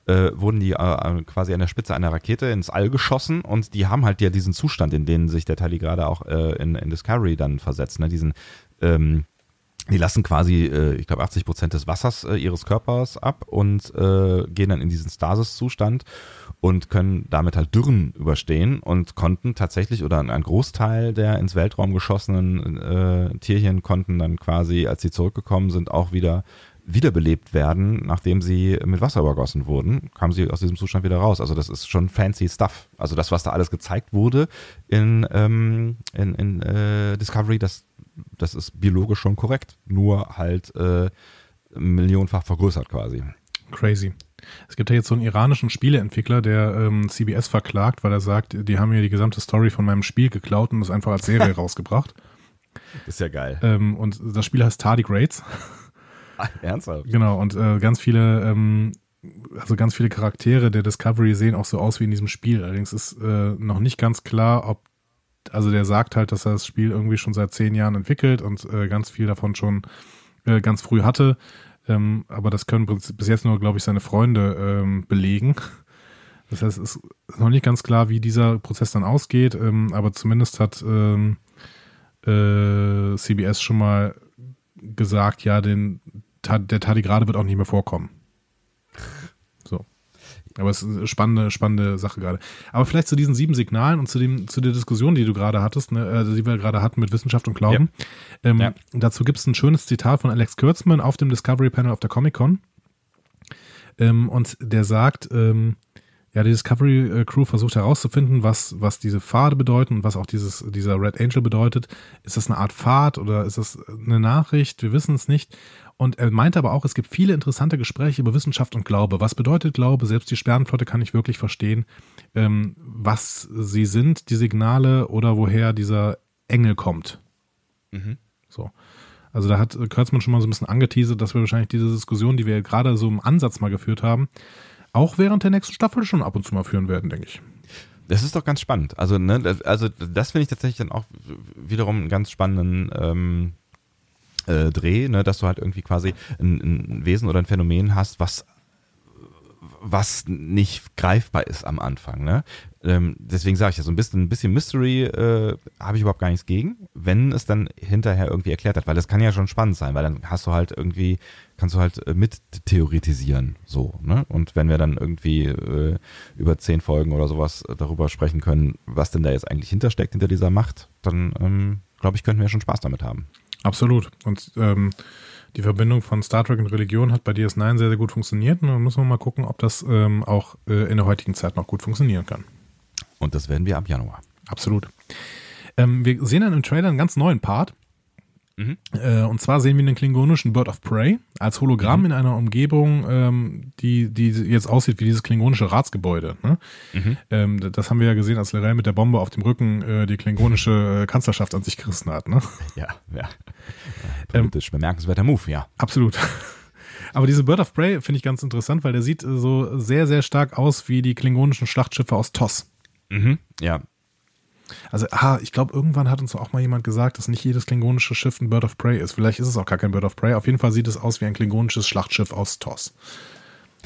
äh, wurden die äh, quasi an der Spitze einer Rakete ins All geschossen und die haben halt ja diesen Zustand, in den sich der Tali gerade auch äh, in, in Discovery dann versetzt, ne, diesen ähm, die lassen quasi, äh, ich glaube, 80 Prozent des Wassers äh, ihres Körpers ab und äh, gehen dann in diesen Stasis-Zustand und können damit halt Dürren überstehen und konnten tatsächlich oder ein Großteil der ins Weltraum geschossenen äh, Tierchen konnten dann quasi, als sie zurückgekommen sind, auch wieder wiederbelebt werden, nachdem sie mit Wasser übergossen wurden, kamen sie aus diesem Zustand wieder raus. Also das ist schon fancy Stuff. Also das, was da alles gezeigt wurde in, ähm, in, in äh, Discovery, das, das ist biologisch schon korrekt, nur halt äh, millionenfach vergrößert quasi. Crazy. Es gibt ja jetzt so einen iranischen Spieleentwickler, der ähm, CBS verklagt, weil er sagt, die haben mir die gesamte Story von meinem Spiel geklaut und es einfach als Serie rausgebracht. Ist ja geil. Ähm, und das Spiel heißt Tardic Raids. Ernsthaft? Genau, und äh, ganz viele, ähm, also ganz viele Charaktere der Discovery sehen auch so aus wie in diesem Spiel. Allerdings ist äh, noch nicht ganz klar, ob, also der sagt halt, dass er das Spiel irgendwie schon seit zehn Jahren entwickelt und äh, ganz viel davon schon äh, ganz früh hatte. Ähm, aber das können bis jetzt nur, glaube ich, seine Freunde ähm, belegen. Das heißt, es ist noch nicht ganz klar, wie dieser Prozess dann ausgeht, ähm, aber zumindest hat ähm, äh, CBS schon mal gesagt, ja, den, der Tardigrade wird auch nicht mehr vorkommen. So. Aber es ist eine spannende, spannende Sache gerade. Aber vielleicht zu diesen sieben Signalen und zu, dem, zu der Diskussion, die du gerade hattest, ne, also die wir gerade hatten mit Wissenschaft und Glauben. Ja. Ähm, ja. Dazu gibt es ein schönes Zitat von Alex Kurtzman auf dem Discovery Panel auf der Comic Con. Ähm, und der sagt, ähm, ja, die Discovery Crew versucht herauszufinden, was, was diese Pfade bedeuten und was auch dieses, dieser Red Angel bedeutet. Ist das eine Art Pfad oder ist das eine Nachricht? Wir wissen es nicht. Und er meinte aber auch, es gibt viele interessante Gespräche über Wissenschaft und Glaube. Was bedeutet Glaube? Selbst die Sternenflotte kann nicht wirklich verstehen, ähm, was sie sind, die Signale oder woher dieser Engel kommt. Mhm. So. Also da hat Kurtzmann schon mal so ein bisschen angeteasert, dass wir wahrscheinlich diese Diskussion, die wir gerade so im Ansatz mal geführt haben, auch während der nächsten Staffel schon ab und zu mal führen werden, denke ich. Das ist doch ganz spannend. Also, ne, also das finde ich tatsächlich dann auch wiederum einen ganz spannenden ähm, äh, Dreh, ne, dass du halt irgendwie quasi ein, ein Wesen oder ein Phänomen hast, was was nicht greifbar ist am Anfang. Ne? Ähm, deswegen sage ich ja, so ein bisschen, ein bisschen Mystery äh, habe ich überhaupt gar nichts gegen, wenn es dann hinterher irgendwie erklärt hat, weil das kann ja schon spannend sein, weil dann hast du halt irgendwie, kannst du halt äh, mit theoretisieren, so. Ne? Und wenn wir dann irgendwie äh, über zehn Folgen oder sowas darüber sprechen können, was denn da jetzt eigentlich hintersteckt hinter dieser Macht, dann ähm, glaube ich, könnten wir schon Spaß damit haben. Absolut. Und ähm, die Verbindung von Star Trek und Religion hat bei DS9 sehr, sehr gut funktioniert. Und dann müssen wir mal gucken, ob das ähm, auch äh, in der heutigen Zeit noch gut funktionieren kann. Und das werden wir ab Januar. Absolut. Ähm, wir sehen dann im Trailer einen ganz neuen Part. Mhm. Äh, und zwar sehen wir den klingonischen Bird of Prey als Hologramm mhm. in einer Umgebung, ähm, die, die jetzt aussieht wie dieses klingonische Ratsgebäude. Ne? Mhm. Ähm, das haben wir ja gesehen, als Lorel mit der Bombe auf dem Rücken äh, die klingonische äh, Kanzlerschaft an sich gerissen hat. Ne? Ja, ja. Politisch ähm, bemerkenswerter Move, ja. Absolut. Aber diese Bird of Prey finde ich ganz interessant, weil der sieht so sehr, sehr stark aus wie die klingonischen Schlachtschiffe aus TOS. Mhm. Ja, also, ah, ich glaube, irgendwann hat uns auch mal jemand gesagt, dass nicht jedes klingonische Schiff ein Bird of Prey ist. Vielleicht ist es auch gar kein Bird of Prey. Auf jeden Fall sieht es aus wie ein klingonisches Schlachtschiff aus TOS.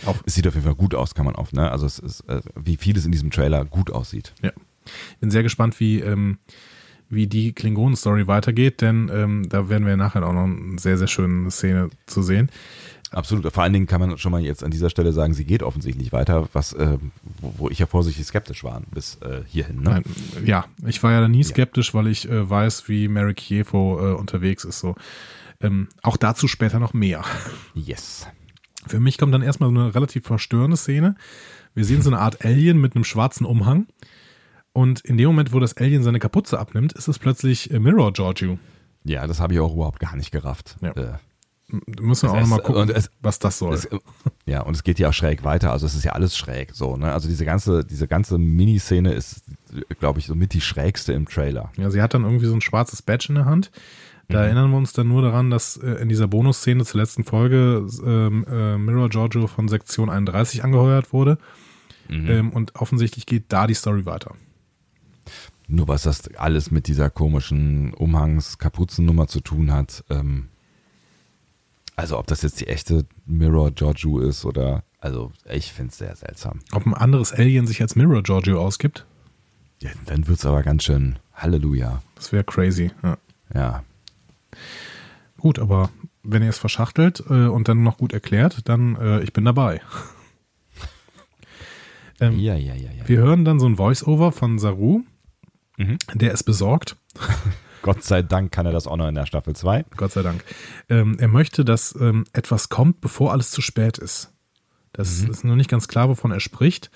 Auch es sieht auf jeden Fall gut aus, kann man auf, ne? Also es ist, äh, wie vieles in diesem Trailer gut aussieht. Ja. Bin sehr gespannt, wie, ähm, wie die Klingonen-Story weitergeht, denn ähm, da werden wir nachher auch noch eine sehr, sehr schöne Szene zu sehen. Absolut. Vor allen Dingen kann man schon mal jetzt an dieser Stelle sagen, sie geht offensichtlich weiter, was, äh, wo, wo, ich ja vorsichtig skeptisch war bis äh, hierhin. Ne? Nein, ja, ich war ja nie skeptisch, ja. weil ich äh, weiß, wie Mary Kievo äh, unterwegs ist. So. Ähm, auch dazu später noch mehr. Yes. Für mich kommt dann erstmal so eine relativ verstörende Szene. Wir sehen so eine Art Alien mit einem schwarzen Umhang. Und in dem Moment, wo das Alien seine Kapuze abnimmt, ist es plötzlich äh, Mirror Giorgio. Ja, das habe ich auch überhaupt gar nicht gerafft. Ja. Müssen wir auch nochmal gucken, es, was das soll. Es, ja, und es geht ja auch schräg weiter. Also es ist ja alles schräg so. Ne? Also diese ganze, diese ganze Miniszene ist, glaube ich, so mit die schrägste im Trailer. Ja, sie hat dann irgendwie so ein schwarzes Badge in der Hand. Da mhm. erinnern wir uns dann nur daran, dass äh, in dieser Bonusszene zur letzten Folge ähm, äh, Mirror Giorgio von Sektion 31 angeheuert wurde. Mhm. Ähm, und offensichtlich geht da die Story weiter. Nur was das alles mit dieser komischen Umhangs-Kapuzennummer zu tun hat, ähm, also ob das jetzt die echte Mirror Giorgio ist oder, also ich finde es sehr seltsam. Ob ein anderes Alien sich als Mirror Giorgio ausgibt? Ja, dann wird es aber ganz schön Halleluja. Das wäre crazy, ja. Ja. Gut, aber wenn ihr es verschachtelt äh, und dann noch gut erklärt, dann äh, ich bin dabei. ähm, ja, ja, ja, ja. Wir hören dann so ein Voice-Over von Saru, mhm. der es besorgt. Gott sei Dank kann er das auch noch in der Staffel 2. Gott sei Dank. Ähm, er möchte, dass ähm, etwas kommt, bevor alles zu spät ist. Das mhm. ist noch nicht ganz klar, wovon er spricht.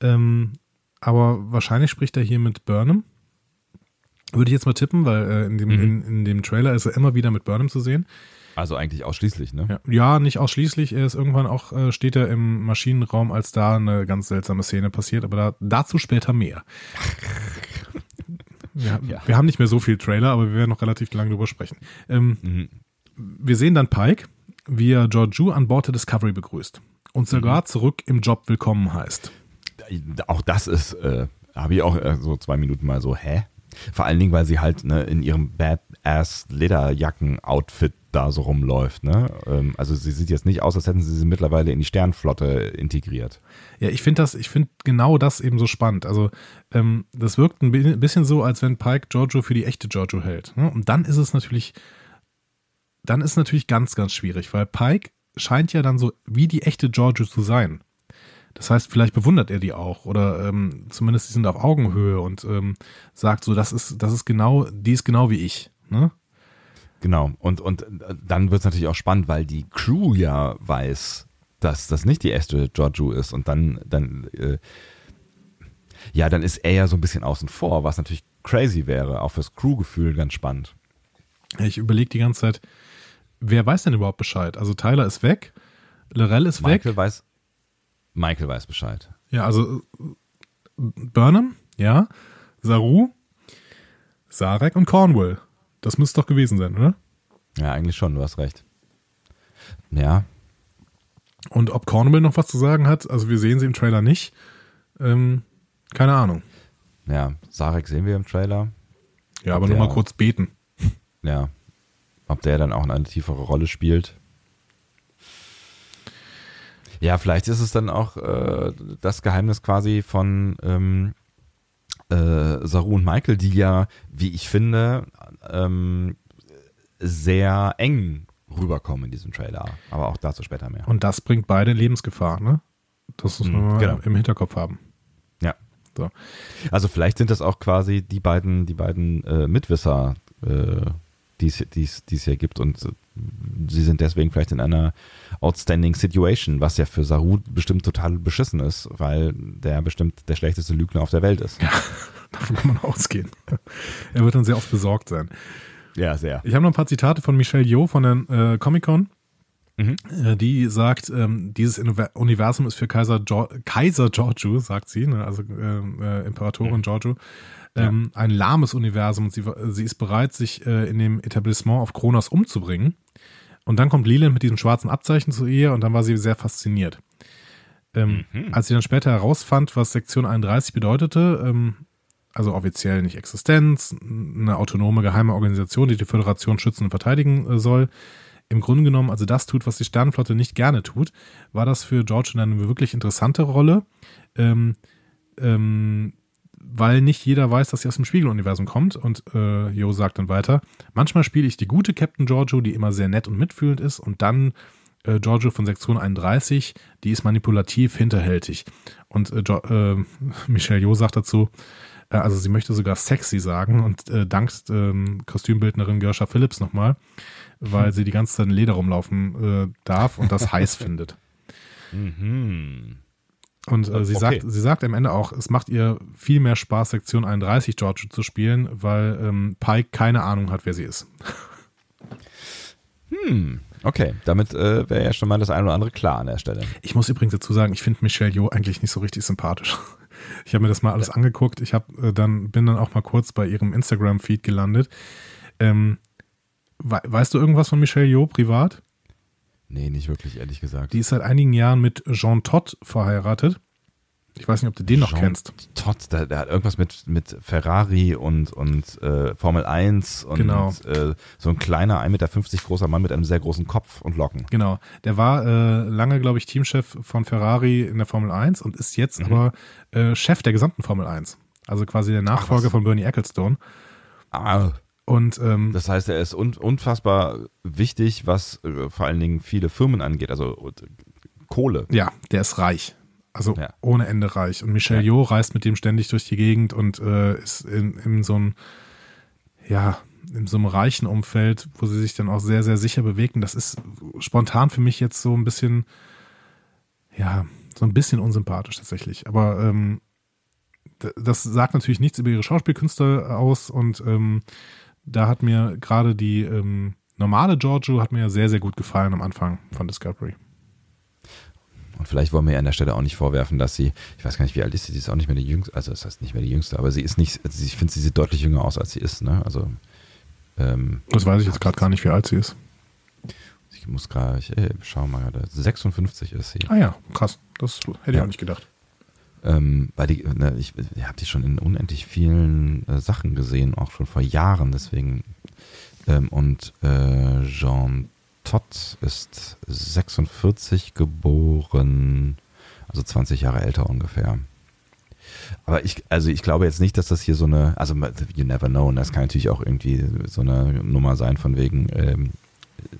Ähm, aber wahrscheinlich spricht er hier mit Burnham. Würde ich jetzt mal tippen, weil äh, in, dem, mhm. in, in, dem Trailer ist er immer wieder mit Burnham zu sehen. Also eigentlich ausschließlich, ne? Ja, ja nicht ausschließlich. Er ist irgendwann auch, äh, steht er im Maschinenraum, als da eine ganz seltsame Szene passiert, aber da, dazu später mehr. Ja, Ja. Wir haben nicht mehr so viel Trailer, aber wir werden noch relativ lange drüber sprechen. Ähm, Mhm. wir sehen dann Pike, wie er Georgiou an Bord der Discovery begrüßt und sogar zurück im Job willkommen heißt. Auch das ist, äh, habe ich auch äh, so zwei Minuten mal so, hä? Vor allen Dingen, weil sie halt ne, in ihrem Badass Lederjacken-Outfit da so rumläuft. Ne? Ähm, also sie sieht jetzt nicht aus, als hätten sie sie mittlerweile in die Sternflotte integriert. Ja, ich finde das, ich finde genau das eben so spannend. Also, ähm, das wirkt ein bi- bisschen so, als wenn Pike Giorgio für die echte Giorgio hält. Ne? Und dann ist es natürlich, dann ist natürlich ganz, ganz schwierig, weil Pike scheint ja dann so wie die echte Giorgio zu sein. Das heißt, vielleicht bewundert er die auch oder ähm, zumindest die sind auf Augenhöhe und ähm, sagt so, das ist, das ist genau, die ist genau wie ich. Ne? Genau. Und, und äh, dann wird es natürlich auch spannend, weil die Crew ja weiß, dass das nicht die echte Giorgio ist. Und dann, dann, äh, ja, dann ist er ja so ein bisschen außen vor, was natürlich crazy wäre, auch fürs Crewgefühl ganz spannend. Ich überlege die ganze Zeit, wer weiß denn überhaupt Bescheid? Also Tyler ist weg, Lorel ist weg. Michael weiß, Michael weiß Bescheid. Ja, also Burnham, ja, Saru, Sarek und Cornwall. Das müsste doch gewesen sein, oder? Ja, eigentlich schon, du hast recht. Ja, Und ob Cornwall noch was zu sagen hat, also wir sehen sie im Trailer nicht. Ähm, keine Ahnung. ja, Sarek sehen wir im Trailer. Ja, aber Der- nur mal kurz beten. Ja. Ob der dann auch eine tiefere Rolle spielt. Ja, vielleicht ist es dann auch äh, das Geheimnis quasi von ähm, äh, Saru und Michael, die ja, wie ich finde, ähm, sehr eng rüberkommen in diesem Trailer. Aber auch dazu später mehr. Und das bringt beide Lebensgefahr, ne? Das muss man Mhm, genau. im Hinterkopf haben. Ja. So. Also vielleicht sind das auch quasi die beiden, die beiden äh, Mitwisser, äh, die es hier gibt und sie sind deswegen vielleicht in einer outstanding Situation, was ja für Saru bestimmt total beschissen ist, weil der bestimmt der schlechteste Lügner auf der Welt ist. Davon kann man ausgehen. er wird dann sehr oft besorgt sein. Ja, sehr. Ich habe noch ein paar Zitate von Michelle Yeoh von der äh, Comic-Con. Mhm. Äh, Die sagt, ähm, dieses Universum ist für Kaiser, Gio Kaiser Giorgio, sagt sie, ne, also ähm, äh, Imperatorin Mhm. Giorgio, ähm, ein lahmes Universum und sie, sie ist bereit, sich äh, in dem Etablissement auf Kronos umzubringen. Und dann kommt Leland mit diesem schwarzen Abzeichen zu ihr und dann war sie sehr fasziniert. Ähm, Mhm. Als sie dann später herausfand, was Sektion 31 bedeutete, ähm, also offiziell nicht Existenz, eine autonome geheime Organisation, die die Föderation schützen und verteidigen äh, soll, im Grunde genommen also das tut, was die Sternenflotte nicht gerne tut, war das für George eine wirklich interessante Rolle, ähm, ähm, weil nicht jeder weiß, dass sie aus dem Spiegeluniversum kommt. Und äh, Jo sagt dann weiter, manchmal spiele ich die gute Captain Giorgio, die immer sehr nett und mitfühlend ist, und dann äh, Giorgio von Sektion 31, die ist manipulativ, hinterhältig. Und äh, jo äh, Michelle Jo sagt dazu, äh, also sie möchte sogar sexy sagen und äh, dankt ähm, Kostümbildnerin Gersha Phillips nochmal, weil sie die ganze Zeit in Leder rumlaufen äh, darf und das heiß findet. Mhm. Und äh, sie, Okay. sagt, sie sagt am Ende auch, es macht ihr viel mehr Spaß, Sektion 31 Giorgio zu spielen, weil ähm, Pike keine Ahnung hat, wer sie ist. Hm. Okay, damit äh, wäre ja schon mal das eine oder andere klar an der Stelle. Ich muss übrigens dazu sagen, ich finde Michelle Yeoh eigentlich nicht so richtig sympathisch. Ich habe mir das mal alles angeguckt. Ich habe äh, dann bin dann auch mal kurz bei ihrem Instagram-Feed gelandet. Ähm, we weißt du irgendwas von Michelle Yeoh privat? Nee, nicht wirklich, ehrlich gesagt. Die ist seit einigen Jahren mit Jean Todt verheiratet. Ich weiß nicht, ob du den noch Jean kennst. Todt, der, der hat irgendwas mit, mit Ferrari und, und äh, Formel 1 und Genau. äh, so ein kleiner 1,50 Meter großer Mann mit einem sehr großen Kopf und Locken. Genau. Der war äh, lange, glaube ich, Teamchef von Ferrari in der Formel 1 und ist jetzt aber äh, Chef der gesamten Formel 1. Also quasi der Nachfolger was. von Bernie Ecclestone. Ah, Und ähm, das heißt, er ist un unfassbar wichtig, was äh, vor allen Dingen viele Firmen angeht, also äh, Kohle. ja, der ist reich. Also Ja. ohne Ende reich. Und Michelle Ja. Yeoh reist mit dem ständig durch die Gegend und äh, ist in, in so einem, ja, in so einem reichen Umfeld, wo sie sich dann auch sehr, sehr sicher bewegen. Das ist spontan für mich jetzt so ein bisschen, ja, so ein bisschen unsympathisch tatsächlich. Aber ähm, das sagt natürlich nichts über ihre Schauspielkünste aus und ähm, da hat mir gerade die, ähm, normale Giorgio hat mir ja sehr, sehr gut gefallen am Anfang von Discovery. Und vielleicht wollen wir ihr an der Stelle auch nicht vorwerfen, dass sie, ich weiß gar nicht, wie alt ist sie, sie ist auch nicht mehr die jüngste, also das heißt nicht mehr die jüngste, aber sie ist nicht, also ich finde, sie sieht deutlich jünger aus, als sie ist, ne? Also ähm, Das weiß ich jetzt gerade gar nicht, wie alt sie ist. ich muss gerade, ich äh, schau mal gerade, 56 ist sie. Ah ja, krass. Das hätte ich Ja. auch nicht gedacht. Ähm, weil die, ne, ich, ich habe die schon in unendlich vielen äh, Sachen gesehen, auch schon vor Jahren, deswegen. Ähm, und äh, Jean Todt ist 46 geboren, also 20 Jahre älter ungefähr. Aber ich, also ich glaube jetzt nicht, dass das hier so eine, also you never know, und das kann natürlich auch irgendwie so eine Nummer sein von wegen, ähm,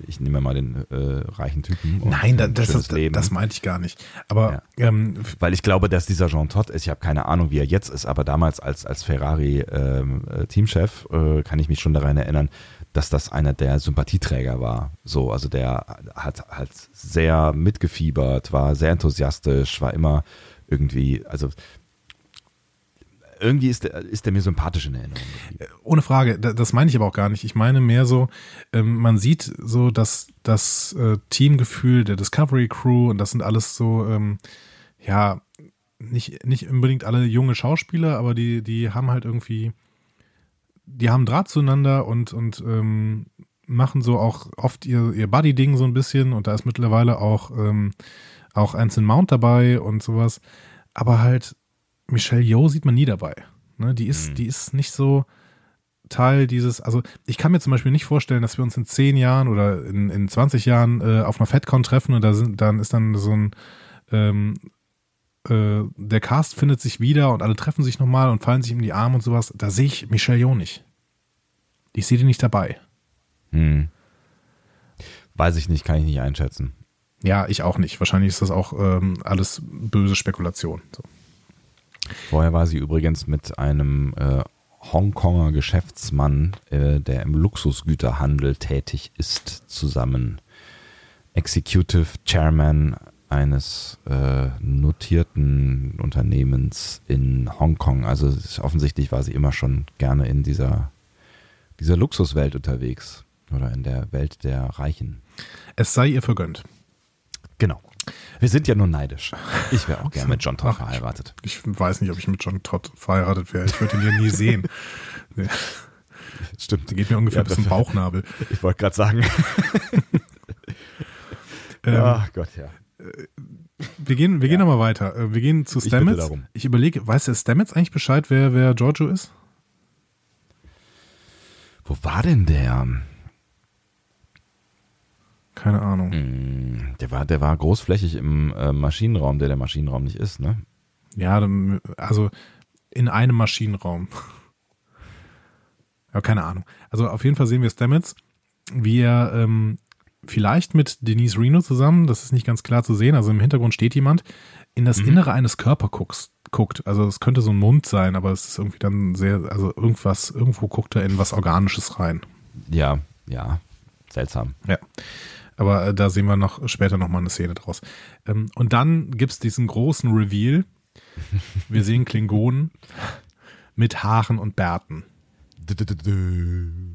ich nehme mal den äh, reichen Typen. Nein, da, das, das, Leben. das meinte ich gar nicht. Aber ähm, Weil ich glaube, dass dieser Jean Todt ist, ich habe keine Ahnung, wie er jetzt ist, aber damals als, als Ferrari-Teamchef äh, kann ich mich schon daran erinnern, dass das einer der Sympathieträger war. So, also der hat halt sehr mitgefiebert, war sehr enthusiastisch, war immer irgendwie, also irgendwie ist der, ist der mir sympathisch in Erinnerung. geblieben. ohne Frage, da- das meine ich aber auch gar nicht. Ich meine mehr so, ähm, man sieht so, dass das äh, Teamgefühl der Discovery Crew und das sind alles so, ähm, ja, nicht, nicht unbedingt alle junge Schauspieler, aber die, die haben halt irgendwie, die haben Draht zueinander und, und ähm, machen so auch oft ihr, ihr Buddy-Ding so ein bisschen und da ist mittlerweile auch, ähm, auch Anson Mount dabei und sowas. Aber halt, Michelle Yeoh sieht man nie dabei. Ne? Die, ist, Mhm. die ist nicht so Teil dieses, also ich kann mir zum Beispiel nicht vorstellen, dass wir uns in 10 Jahren oder in, in 20 Jahren äh, auf einer FedCon treffen und da sind, dann ist dann so ein ähm, äh, der Cast findet sich wieder und alle treffen sich nochmal und fallen sich in die Arme und sowas. Da sehe ich Michelle Yeoh nicht. Ich sehe die nicht dabei. Hm. Weiß ich nicht, kann ich nicht einschätzen. Ja, ich auch nicht. Wahrscheinlich ist das auch ähm, alles böse Spekulation. So. Vorher war sie übrigens mit einem äh, Hongkonger Geschäftsmann, äh, der im Luxusgüterhandel tätig ist, zusammen. Executive Chairman eines äh, notierten Unternehmens in Hongkong. Also ist- offensichtlich war sie immer schon gerne in dieser, dieser Luxuswelt unterwegs oder in der Welt der Reichen. Es sei ihr vergönnt. Genau. Wir sind ja nur neidisch. Ich wäre auch gerne mit John Todd Ach, ich- verheiratet. Ich weiß nicht, ob ich mit John Todd verheiratet wäre. Ich würde ihn ja nie sehen. Der Stimmt. geht mir ungefähr Ja, bis zum Bauchnabel. Ich wollte gerade sagen. Ähm, Ach Gott, ja. Wir gehen, wir gehen nochmal weiter. Äh, Wir gehen zu Ich Stamets. darum. Ich überlege, weiß der Stamets eigentlich Bescheid, wer, wer Giorgio ist? Wo war denn der? Keine Ahnung. Hm, Der war, der war großflächig im äh, Maschinenraum, der der Maschinenraum nicht ist, ne? Ja, also in einem Maschinenraum. ja, keine Ahnung. Also auf jeden Fall sehen wir Stamets, wie er ähm, vielleicht mit Denise Reno zusammen, das ist nicht ganz klar zu sehen, also im Hintergrund steht jemand, in das Innere eines Körpers guckt, guckt. Also es könnte so ein Mund sein, aber es ist irgendwie dann sehr, also irgendwas, irgendwo guckt er in was Organisches rein. Ja, ja. Seltsam. Ja. Aber äh, da sehen wir noch später nochmal eine Szene draus. Ähm, und dann gibt es diesen großen Reveal. Wir sehen Klingonen mit Haaren und Bärten.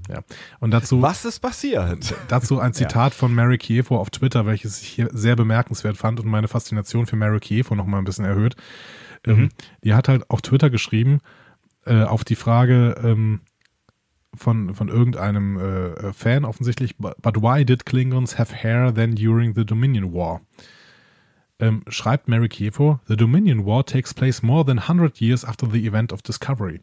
Ja. Und dazu, Was ist passiert? dazu ein Zitat von Mary Kievo auf Twitter, welches ich hier sehr bemerkenswert fand und meine Faszination für Mary Kievo nochmal ein bisschen erhöht. Ähm, die hat halt auf Twitter geschrieben, äh, auf die Frage ähm, von, von irgendeinem äh, Fan offensichtlich, but why did Klingons have hair then during the Dominion War? Ähm, schreibt Mary Kievo, The Dominion War takes place more than 100 years after the event of Discovery.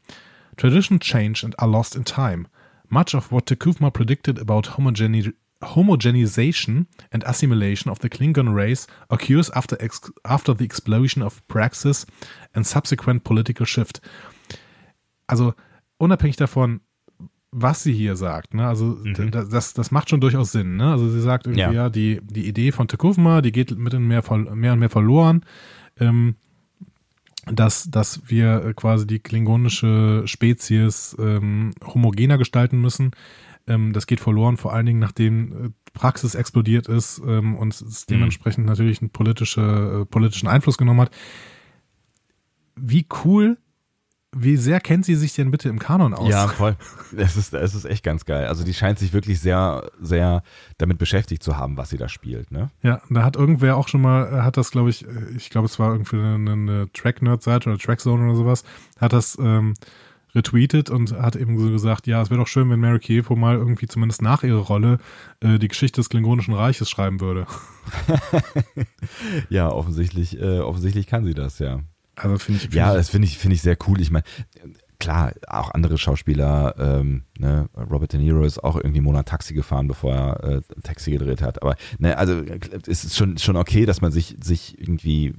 Tradition change and are lost in time. Much of what Tekufma predicted about homogene homogenization and assimilation of the Klingon race occurs after, after the explosion of Praxis and subsequent political shift. Also unabhängig davon, was sie hier sagt, ne? Also d- das, das macht schon durchaus Sinn, ne? Also sie sagt irgendwie, Ja. ja, die, die Idee von Tekufma, die geht mit mehr, mehr und mehr verloren. Ähm, dass, dass wir quasi die klingonische Spezies ähm, homogener gestalten müssen. Ähm, das geht verloren, vor allen Dingen nachdem äh, Praxis explodiert ist ähm, und es dementsprechend natürlich einen politische, äh, politischen Einfluss genommen hat. Wie cool wie sehr kennt sie sich denn bitte im Kanon aus? Ja, voll. Es ist, es ist echt ganz geil. Also die scheint sich wirklich sehr, sehr damit beschäftigt zu haben, was sie da spielt. Ne? Ja, da hat irgendwer auch schon mal, äh, hat das, glaube ich, äh, ich glaube, es war irgendwie eine, eine Track-Nerd-Seite oder Trackzone oder sowas, hat das ähm, retweetet und hat eben so gesagt, ja, es wäre doch schön, wenn Mary Kievo mal irgendwie zumindest nach ihrer Rolle äh, die Geschichte des Klingonischen Reiches schreiben würde. ja, offensichtlich, äh, offensichtlich kann sie das, ja. Also finde ich. Find ja, ich, das finde ich, finde ich sehr cool. Ich meine, klar, auch andere Schauspieler, ähm, ne, Robert De Niro ist auch irgendwie Monat Taxi gefahren, bevor er äh, Taxi gedreht hat. Aber ne, also es ist schon, schon okay, dass man sich, sich irgendwie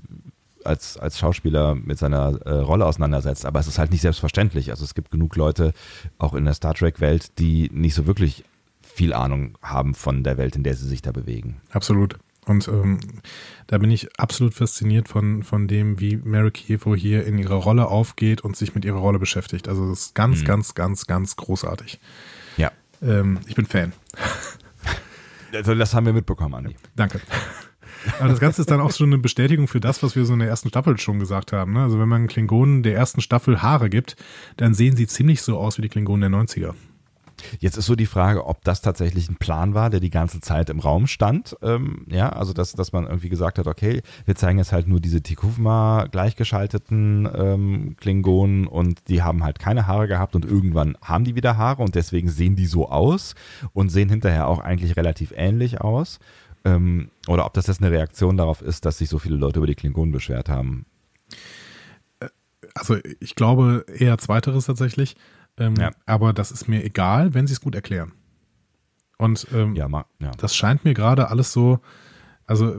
als, als Schauspieler mit seiner äh, Rolle auseinandersetzt, aber es ist halt nicht selbstverständlich. Also es gibt genug Leute, auch in der Star Trek-Welt, die nicht so wirklich viel Ahnung haben von der Welt, in der sie sich da bewegen. Absolut. Und ähm, da bin ich absolut fasziniert von, von dem, wie Mary Kievo hier in ihrer Rolle aufgeht und sich mit ihrer Rolle beschäftigt. Also das ist ganz, mhm. ganz, ganz, ganz großartig. Ja. Ähm, ich bin Fan. Also das haben wir mitbekommen, Andi. Danke. Aber das Ganze ist dann auch schon eine Bestätigung für das, was wir so in der ersten Staffel schon gesagt haben. Ne? Also wenn man Klingonen der ersten Staffel Haare gibt, dann sehen sie ziemlich so aus wie die Klingonen der 90er. Jetzt ist so die Frage, ob das tatsächlich ein Plan war, der die ganze Zeit im Raum stand. Ähm, ja, also dass, dass man irgendwie gesagt hat, okay, wir zeigen jetzt halt nur diese Tikufma gleichgeschalteten ähm, Klingonen und die haben halt keine Haare gehabt und irgendwann haben die wieder Haare und deswegen sehen die so aus und sehen hinterher auch eigentlich relativ ähnlich aus. Ähm, oder ob das jetzt eine Reaktion darauf ist, dass sich so viele Leute über die Klingonen beschwert haben. Äh, also ich glaube eher zweiteres tatsächlich. Ähm, ja. Aber das ist mir egal, wenn sie es gut erklären. Und ähm, ja, ma, ja. das scheint mir gerade alles so. Also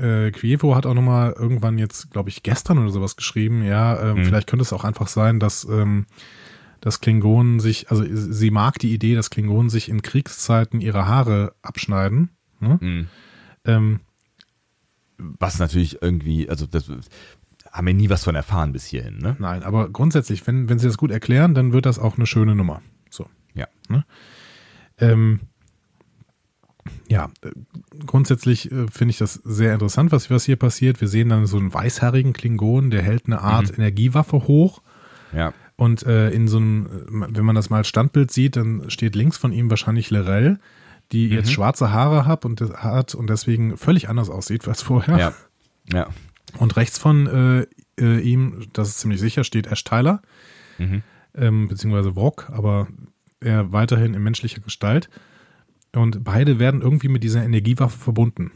äh, Quievo hat auch nochmal irgendwann jetzt, glaube ich, gestern oder sowas geschrieben. Ja, ähm, mhm. vielleicht könnte es auch einfach sein, dass ähm, dass Klingonen sich, also sie mag die Idee, dass Klingonen sich in Kriegszeiten ihre Haare abschneiden. Ne? Mhm. Ähm, Was natürlich irgendwie, also das haben wir nie was von erfahren bis hierhin, ne? Nein, aber grundsätzlich, wenn, wenn sie das gut erklären, dann wird das auch eine schöne Nummer. So. Ja. Ne? Ähm, ja, äh, grundsätzlich äh, finde ich das sehr interessant, was, was hier passiert. Wir sehen dann so einen weißhaarigen Klingon, der hält eine Art mhm. Energiewaffe hoch. Ja. Und äh, in so einem, äh, wenn man das mal als Standbild sieht, dann steht links von ihm wahrscheinlich Lorel, die mhm. jetzt schwarze Haare hat und, hat und deswegen völlig anders aussieht als vorher. Ja. Ja. Und rechts von äh, äh, ihm, das ist ziemlich sicher, steht Ash Tyler, mhm. ähm, beziehungsweise Wok, aber er weiterhin in menschlicher Gestalt. Und beide werden irgendwie mit dieser Energiewaffe verbunden.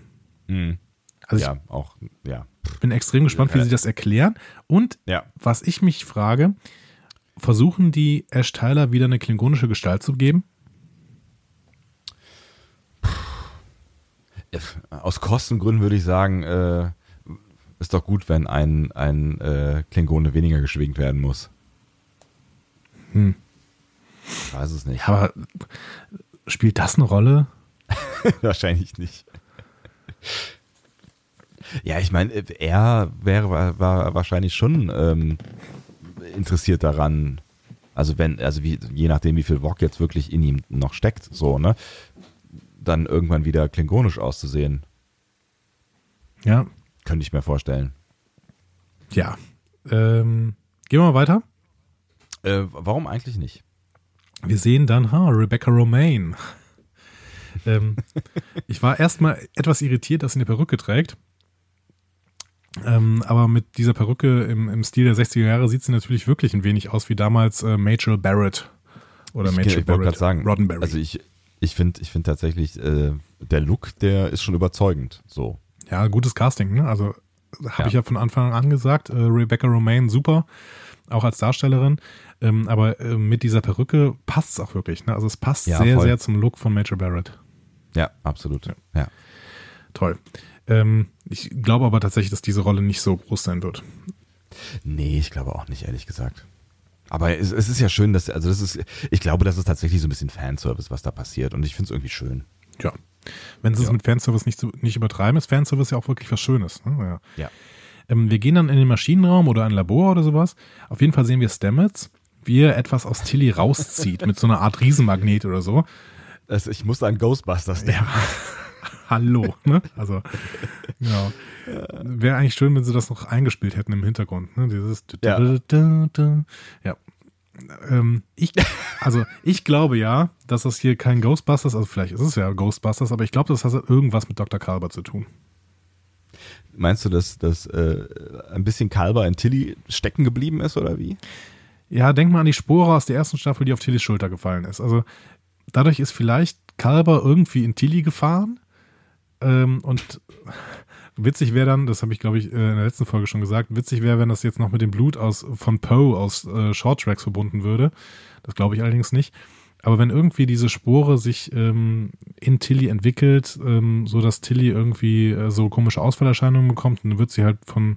Mhm. Also ja, auch, ja. bin extrem gespannt, wie sie das erklären. Und ja. was ich mich frage, versuchen die Ash Tyler wieder eine klingonische Gestalt zu geben? Aus Kostengründen würde ich sagen, äh, ist doch gut, wenn ein, ein äh, Klingone weniger geschwingt werden muss. Hm. Ich weiß es nicht. aber spielt das eine Rolle? Wahrscheinlich nicht. Ja, ich meine, er wäre war, war wahrscheinlich schon ähm, interessiert daran, also wenn, also wie, je nachdem, wie viel Wok jetzt wirklich in ihm noch steckt, so, ne, dann irgendwann wieder klingonisch auszusehen. Ja. Könnte ich mir vorstellen. Ja. Ähm, gehen wir mal weiter. Äh, warum eigentlich nicht? Wir sehen dann, ha, Rebecca Romaine. ähm, ich war erstmal etwas irritiert, dass sie eine Perücke trägt. Ähm, aber mit dieser Perücke im, im, Stil der 60er Jahre sieht sie natürlich wirklich ein wenig aus wie damals äh, Major Barrett. Oder ich, Major ich Barrett. sagen, Roddenberry. Also ich, ich finde ich find tatsächlich, äh, der Look, der ist schon überzeugend. So. Ja, gutes Casting, ne? Also habe ja. ich ja von Anfang an gesagt, äh, Rebecca Romaine super, auch als Darstellerin. Ähm, aber äh, mit dieser Perücke passt es auch wirklich. Ne? Also es passt ja, sehr, voll. sehr zum Look von Major Barrett. Ja, absolut. Ja. ja. Toll. Ähm, ich glaube aber tatsächlich, dass diese Rolle nicht so groß sein wird. Nee, ich glaube auch nicht, ehrlich gesagt. Aber es, es ist ja schön, dass, also das ist, ich glaube, das ist tatsächlich so ein bisschen Fanservice, was da passiert. Und ich finde es irgendwie schön. Ja, wenn sie ja. es mit Fanservice nicht, nicht übertreiben, ist Fanservice ja auch wirklich was Schönes. Ne? Ja. ja. Ähm, wir gehen dann in den Maschinenraum oder ein Labor oder sowas. Auf jeden Fall sehen wir Stamets, wie er etwas aus Tilly rauszieht mit so einer Art Riesenmagnet oder so. Also ich musste an Ghostbusters denken. Ja. Hallo, ne? Also, genau. Wäre eigentlich schön, wenn sie das noch eingespielt hätten im Hintergrund, ne? Dieses Ja. Ja. Ähm, ich, also ich glaube ja, dass das hier kein Ghostbusters, also vielleicht ist es ja Ghostbusters, aber ich glaube, das hat irgendwas mit Dr. Kalber zu tun. Meinst du, dass, dass äh, ein bisschen Kalber in Tilly stecken geblieben ist oder wie? Ja, denk mal an die Spore aus der ersten Staffel, die auf Tillys Schulter gefallen ist. Also dadurch ist vielleicht Kalber irgendwie in Tilly gefahren. Ähm, und witzig wäre dann, das habe ich glaube ich äh, in der letzten Folge schon gesagt, witzig wäre, wenn das jetzt noch mit dem Blut aus von Poe aus äh, Short Tracks verbunden würde. Das glaube ich allerdings nicht. Aber wenn irgendwie diese Spore sich ähm, in Tilly entwickelt, ähm, so dass Tilly irgendwie äh, so komische Ausfallerscheinungen bekommt, dann wird sie halt von,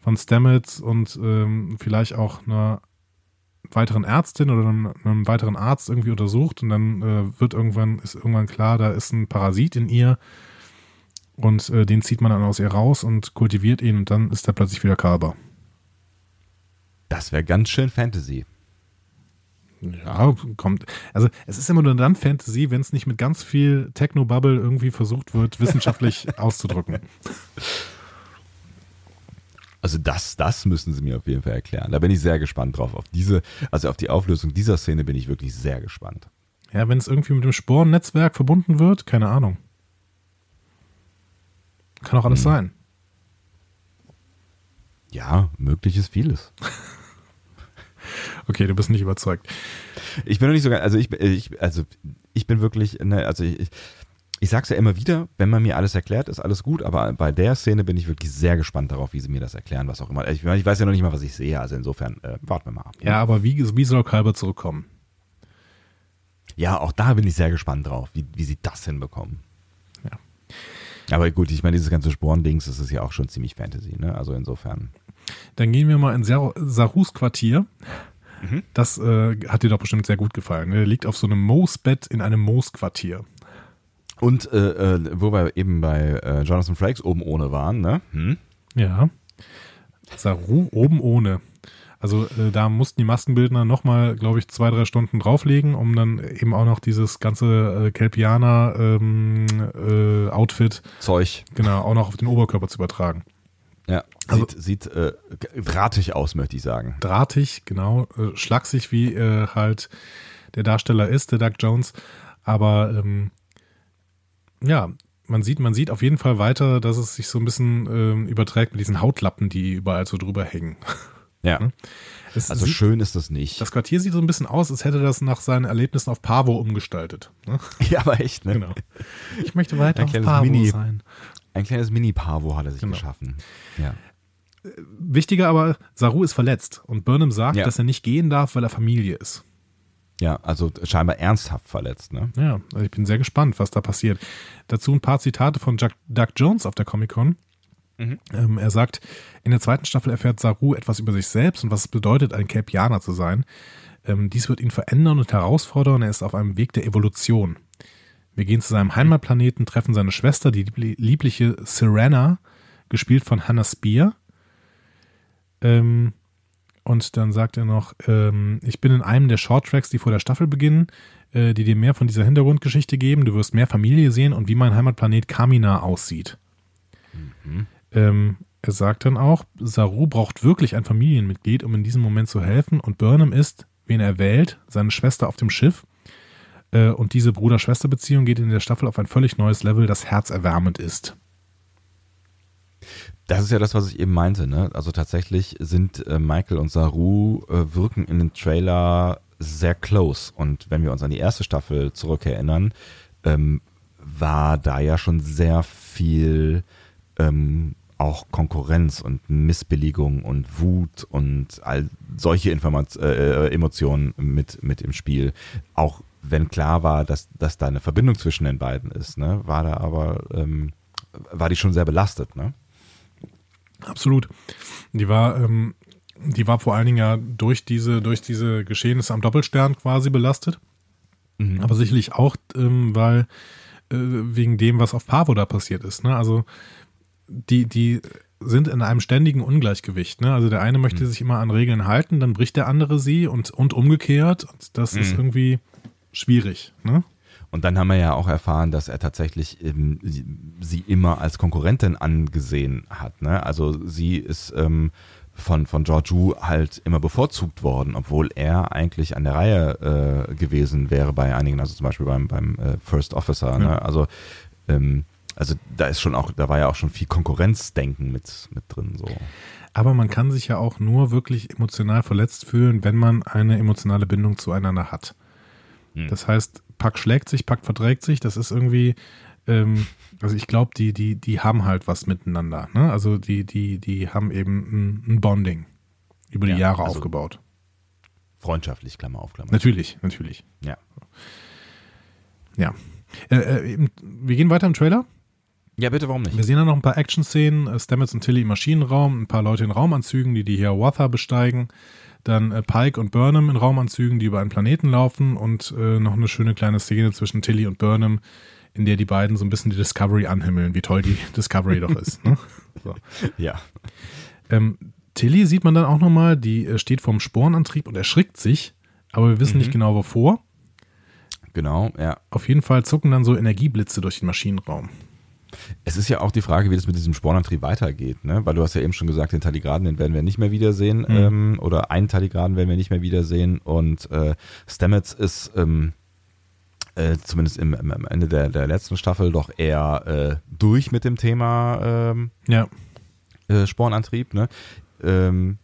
von Stamets und ähm, vielleicht auch einer weiteren Ärztin oder einem, einem weiteren Arzt irgendwie untersucht und dann äh, wird irgendwann, ist irgendwann klar, da ist ein Parasit in ihr und äh, den zieht man dann aus ihr raus und kultiviert ihn und dann ist er plötzlich wieder Kalber. Das wäre ganz schön Fantasy. Ja, kommt. Also es ist immer nur dann Fantasy, wenn es nicht mit ganz viel Techno-Bubble irgendwie versucht wird, wissenschaftlich auszudrücken. Also das, das müssen sie mir auf jeden Fall erklären. Da bin ich sehr gespannt drauf. Auf diese, also auf die Auflösung dieser Szene bin ich wirklich sehr gespannt. Ja, wenn es irgendwie mit dem Sporennetzwerk verbunden wird, keine Ahnung. Kann auch alles Hm. sein. Ja, möglich ist vieles. Okay, du bist nicht überzeugt. Ich bin noch nicht so ganz, also ich, ich, also ich bin wirklich, ne, also ich, ich sag's ja immer wieder, wenn man mir alles erklärt, ist alles gut, aber bei der Szene bin ich wirklich sehr gespannt darauf, wie sie mir das erklären, was auch immer. Ich, ich weiß ja noch nicht mal, was ich sehe, also insofern äh, warten wir mal ab. Ja, aber wie, wie soll Kalber zurückkommen? Ja, auch da bin ich sehr gespannt drauf, wie, wie sie das hinbekommen. Aber gut, ich meine, dieses ganze Sporendings, das ist ja auch schon ziemlich Fantasy, ne? Also insofern. Dann gehen wir mal in Sar Sarus Quartier. Das äh, hat dir doch bestimmt sehr gut gefallen. Er liegt auf so einem Moosbett in einem Moosquartier. Und äh, äh, wo wir eben bei äh, Jonathan Frakes oben ohne waren, ne? Hm? Ja. Saru oben ohne. Also äh, da mussten die Maskenbildner nochmal, glaube ich, zwei, drei Stunden drauflegen, um dann eben auch noch dieses ganze äh, Kelpianer ähm, äh, Zeug. genau, auch noch auf den Oberkörper zu übertragen. Ja, Also- sieht, sieht äh, drahtig aus, möchte ich sagen. drahtig, genau, äh, schlaksig, wie äh, halt der Darsteller ist, der Doug Jones. Aber ähm, ja, man sieht, man sieht auf jeden Fall weiter, dass es sich so ein bisschen ähm, überträgt mit diesen Hautlappen, die überall so drüber hängen. Ja. Hm? Es Also sieht, schön ist das nicht. das Quartier sieht so ein bisschen aus, als hätte das nach seinen Erlebnissen auf Pavo umgestaltet. Ne? ja, aber echt, ne? Genau. Ich möchte weiter Ein auf kleines Pavo Mini- sein. Ein kleines Mini-Pavo hat er sich Genau. geschaffen. Ja. Wichtiger aber, Saru ist verletzt und Burnham sagt, Ja. dass er nicht gehen darf, weil er Familie ist. Ja, also scheinbar ernsthaft verletzt, ne? Ja, also ich bin sehr gespannt, was da passiert. Dazu ein paar Zitate von Jack, Doug Jones auf der Comic-Con. Ähm, er sagt, in der zweiten Staffel erfährt Saru etwas über sich selbst und was es bedeutet, ein Kelpianer zu sein. Ähm, dies wird ihn verändern und herausfordern. Er ist auf einem Weg der Evolution. Wir gehen zu seinem Heimatplaneten, treffen seine Schwester, die liebli- liebliche Serena, gespielt von Hannah Spear. Ähm, und dann sagt er noch, ähm, ich bin in einem der Shorttracks, die vor der Staffel beginnen, äh, die dir mehr von dieser Hintergrundgeschichte geben. Du wirst mehr Familie sehen und wie mein Heimatplanet Kamina aussieht. Ähm, er sagt dann auch, Saru braucht wirklich ein Familienmitglied, um in diesem Moment zu helfen. Und Burnham ist, wen er wählt, seine Schwester auf dem Schiff. Äh, und diese Bruder-Schwester-Beziehung geht in der Staffel auf ein völlig neues Level, das herzerwärmend ist. Das ist ja das, was ich eben meinte, ne? Also tatsächlich sind äh, Michael und Saru äh, wirken in den Trailer sehr close. Und wenn wir uns an die erste Staffel zurückerinnern, ähm, war da ja schon sehr viel ähm, auch Konkurrenz und Missbilligung und Wut und all solche Informat äh, Emotionen mit, mit im Spiel. Auch wenn klar war, dass, dass da eine Verbindung zwischen den beiden ist, ne? War da aber, ähm, war die schon sehr belastet, ne? Absolut. Die war, ähm, die war vor allen Dingen ja durch diese, durch diese Geschehnisse am Doppelstern quasi belastet. Aber sicherlich auch, ähm, weil äh, wegen dem, was auf Pavo da passiert ist. Ne? Also die, die sind in einem ständigen Ungleichgewicht. Ne? Also der eine möchte sich immer an Regeln halten, dann bricht der andere sie und, und umgekehrt. Und das ist irgendwie schwierig. Ne? Und dann haben wir ja auch erfahren, dass er tatsächlich ähm, sie, sie immer als Konkurrentin angesehen hat. Ne? Also sie ist ähm, von, von George Wu halt immer bevorzugt worden, obwohl er eigentlich an der Reihe äh, gewesen wäre bei einigen, also zum Beispiel beim, beim äh, First Officer. Ne? Ja. Also, ähm, also da ist schon auch, da war ja auch schon viel Konkurrenzdenken mit, mit drin. So. Aber man kann sich ja auch nur wirklich emotional verletzt fühlen, wenn man eine emotionale Bindung zueinander hat. Hm. Das heißt, Pack schlägt sich, Pack verträgt sich. Das ist irgendwie, ähm, also ich glaube, die, die, die haben halt was miteinander. Ne? Also die, die, die haben eben ein, ein Bonding über die Ja, Jahre also- aufgebaut. Freundschaftlich, Klammer auf, Klammer. Natürlich, natürlich. Ja. Ja. Äh, äh, wir gehen weiter im Trailer. Ja, bitte, warum Wir nicht? sehen dann noch ein paar Action-Szenen. Äh, Stamets und Tilly im Maschinenraum, ein paar Leute in Raumanzügen, die die Hiawatha besteigen. Dann äh, Pike und Burnham in Raumanzügen, die über einen Planeten laufen. Und äh, noch eine schöne kleine Szene zwischen Tilly und Burnham, in der die beiden so ein bisschen die Discovery anhimmeln, wie toll die Discovery doch ist. Ne? So. Ja. Ähm, Tilly sieht man dann auch nochmal, die äh, steht vorm Sporenantrieb und erschrickt sich, aber wir wissen nicht genau wovor. Genau, ja. Auf jeden Fall zucken dann so Energieblitze durch den Maschinenraum. Es ist ja auch die Frage, wie das mit diesem Spornantrieb weitergeht, ne? Weil du hast ja eben schon gesagt, den Taligraden, den werden wir nicht mehr wiedersehen, ähm, oder einen Taligraden werden wir nicht mehr wiedersehen. Und äh, Stamets ist ähm, äh, zumindest im, im, am Ende der, der letzten Staffel doch eher äh, durch mit dem Thema ähm, Ja, äh, Spornantrieb, ne? Ähm,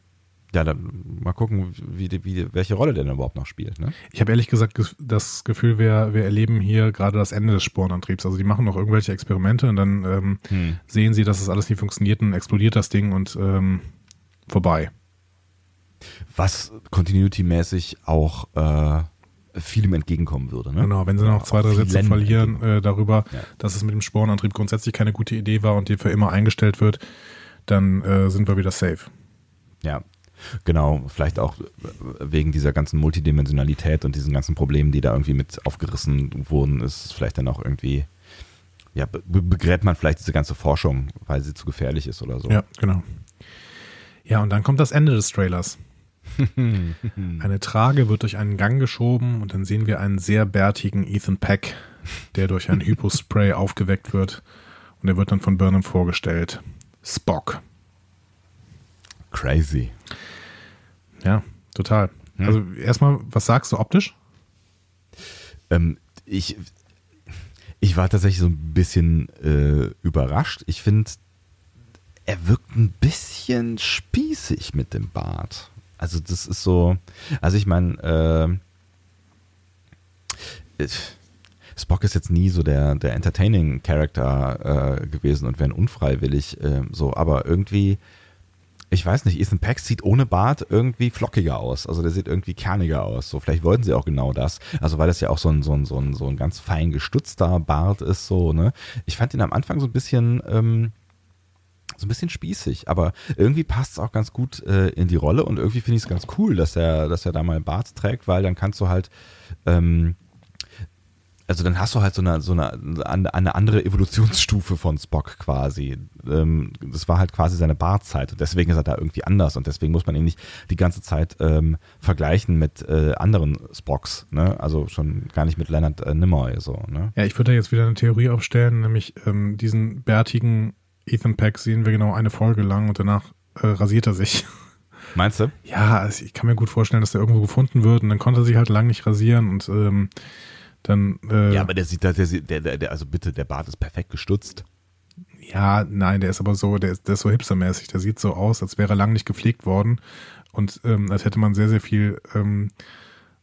ja, dann mal gucken, wie, wie, welche Rolle der denn überhaupt noch spielt, ne? Ich habe ehrlich gesagt ges- das Gefühl, wir, wir erleben hier gerade das Ende des Sporenantriebs. Also die machen noch irgendwelche Experimente und dann ähm, Hm. sehen sie, dass es alles nicht funktioniert und explodiert das Ding und ähm, vorbei. Was continuity-mäßig auch äh, vielem entgegenkommen würde, ne? Genau, wenn sie noch zwei, drei Vielen Sätze verlieren äh, darüber, Ja. dass es mit dem Sporenantrieb grundsätzlich keine gute Idee war und die für immer eingestellt wird, dann äh, sind wir wieder safe. Ja, genau. Vielleicht auch wegen dieser ganzen Multidimensionalität und diesen ganzen Problemen, die da irgendwie mit aufgerissen wurden, ist vielleicht dann auch irgendwie, ja, be begräbt man vielleicht diese ganze Forschung, weil sie zu gefährlich ist oder so. Ja, genau. Ja, und dann kommt das Ende des Trailers. Eine Trage wird durch einen Gang geschoben und dann sehen wir einen sehr bärtigen Ethan Peck, der durch ein Hypospray aufgeweckt wird und er wird dann von Burnham vorgestellt. Spock. Crazy. Ja, total. Also erstmal, was sagst du optisch? Ähm, ich, ich war tatsächlich so ein bisschen äh, überrascht. Ich finde, er wirkt ein bisschen spießig mit dem Bart. Also das ist so, also ich meine, äh, Spock ist jetzt nie so der, der entertaining Character äh, gewesen und wenn unfreiwillig äh, so, aber irgendwie, ich weiß nicht, Ethan Peck sieht ohne Bart irgendwie flockiger aus. Also der sieht irgendwie kerniger aus. So, vielleicht wollten sie auch genau das. Also weil das ja auch so ein, so ein, so ein, so ein ganz fein gestutzter Bart ist, so, ne? Ich fand ihn am Anfang so ein bisschen, ähm, so ein bisschen spießig, aber irgendwie passt es auch ganz gut äh, in die Rolle und irgendwie finde ich es ganz cool, dass er, dass er da mal einen Bart trägt, weil dann kannst du halt, ähm, also dann hast du halt so eine, so eine, eine andere Evolutionsstufe von Spock quasi. Ähm, das war halt quasi seine Bartzeit und deswegen ist er da irgendwie anders und deswegen muss man ihn nicht die ganze Zeit ähm, vergleichen mit äh, anderen Spocks, ne? Also schon gar nicht mit Leonard äh, Nimoy so, ne? Ja, ich würde da jetzt wieder eine Theorie aufstellen, nämlich ähm, diesen bärtigen Ethan Peck sehen wir genau eine Folge lang und danach äh, rasiert er sich. Meinst du? Ja, ich kann mir gut vorstellen, dass der irgendwo gefunden wird und dann konnte er sich halt lang nicht rasieren und ähm, dann. Äh, Ja, aber der sieht da, der, sieht- der, der, der, also bitte, der Bart ist perfekt gestutzt. ja, nein, der ist aber so, der ist, der ist so hipstermäßig. Der sieht so aus, als wäre er lang nicht gepflegt worden und ähm, als hätte man sehr, sehr viel, ähm,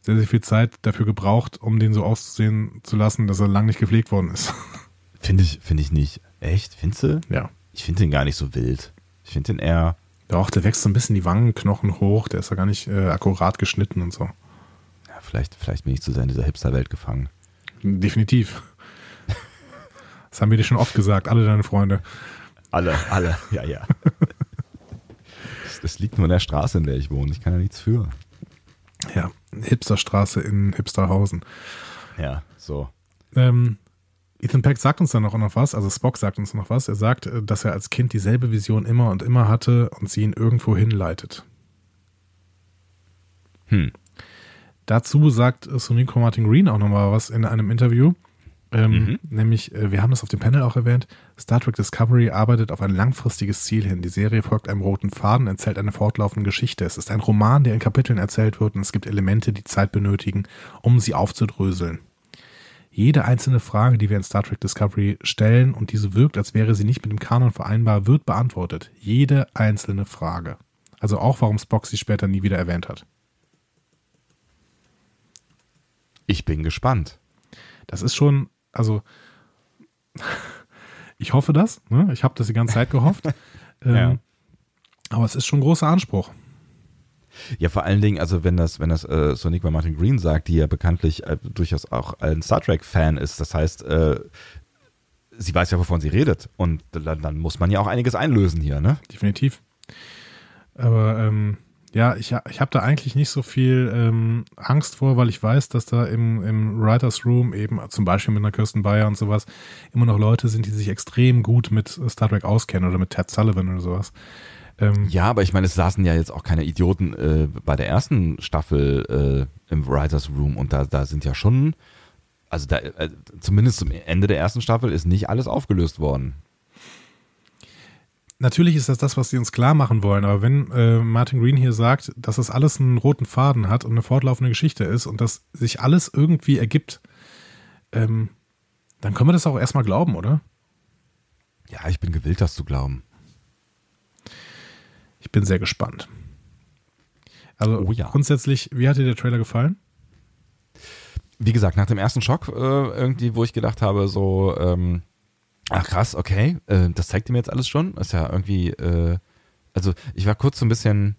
sehr, sehr viel Zeit dafür gebraucht, um den so auszusehen zu lassen, dass er lang nicht gepflegt worden ist. Finde ich, finde ich nicht. Echt? Findest du? ja. Ich finde den gar nicht so wild. Ich finde den eher, Doch, der wächst so ein bisschen die Wangenknochen hoch, der ist ja gar nicht äh, akkurat geschnitten und so. Ja, vielleicht, vielleicht bin ich zu sehr in dieser Hipster-Welt gefangen. Definitiv. Das haben wir dir schon oft gesagt, alle deine Freunde. Alle, alle, ja, ja. Das, das liegt nur in der Straße, in der ich wohne. Ich kann da nichts für. Ja, Hipsterstraße in Hipsterhausen. Ja, so. Ähm, Ethan Peck sagt uns dann auch noch was, also Spock sagt uns noch was. Er sagt, äh, dass er als Kind dieselbe Vision immer und immer hatte und sie ihn irgendwo hinleitet. Hm. Dazu sagt äh, Sonico Martin Green auch nochmal was in einem Interview. Ähm, Mhm. Nämlich, äh, wir haben das auf dem Panel auch erwähnt, Star Trek Discovery arbeitet auf ein langfristiges Ziel hin. Die Serie folgt einem roten Faden, erzählt eine fortlaufende Geschichte. Es ist ein Roman, der in Kapiteln erzählt wird und es gibt Elemente, die Zeit benötigen, um sie aufzudröseln. Jede einzelne Frage, die wir in Star Trek Discovery stellen und diese wirkt, als wäre sie nicht mit dem Kanon vereinbar, wird beantwortet. Jede einzelne Frage. Also auch, warum Spock sie später nie wieder erwähnt hat. Ich bin gespannt. Das ist schon, also ich hoffe das. Ne? Ich habe das die ganze Zeit gehofft. ähm, Ja. Aber es ist schon ein großer Anspruch. Ja, vor allen Dingen, also wenn das, wenn das äh, Sonic bei Martin Green sagt, die ja bekanntlich äh, durchaus auch ein Star Trek-Fan ist, das heißt, äh, sie weiß ja, wovon sie redet. Und dann, dann muss man ja auch einiges einlösen hier, ne? Definitiv. Aber ähm, ja, ich, ich habe da eigentlich nicht so viel ähm, Angst vor, weil ich weiß, dass da im, im Writers Room eben zum Beispiel mit einer Kirsten Bayer und sowas immer noch Leute sind, die sich extrem gut mit Star Trek auskennen oder mit Ted Sullivan oder sowas. Ähm, Ja, aber ich meine, es saßen ja jetzt auch keine Idioten äh, bei der ersten Staffel äh, im Writers Room und da, da sind ja schon, also da, äh, zumindest zum Ende der ersten Staffel ist nicht alles aufgelöst worden. Natürlich ist das das, was sie uns klar machen wollen, aber wenn äh, Martin Green hier sagt, dass das alles einen roten Faden hat und eine fortlaufende Geschichte ist und dass sich alles irgendwie ergibt, ähm, dann können wir das auch erstmal glauben, oder? Ja, ich bin gewillt, das zu glauben. Ich bin sehr gespannt. Also Oh ja. grundsätzlich, wie hat dir der Trailer gefallen? wie gesagt, nach dem ersten Schock äh, irgendwie, wo ich gedacht habe, so, ähm, ach krass, okay, äh, das zeigt ihm jetzt alles schon. Ist ja irgendwie, äh, also ich war kurz so ein bisschen,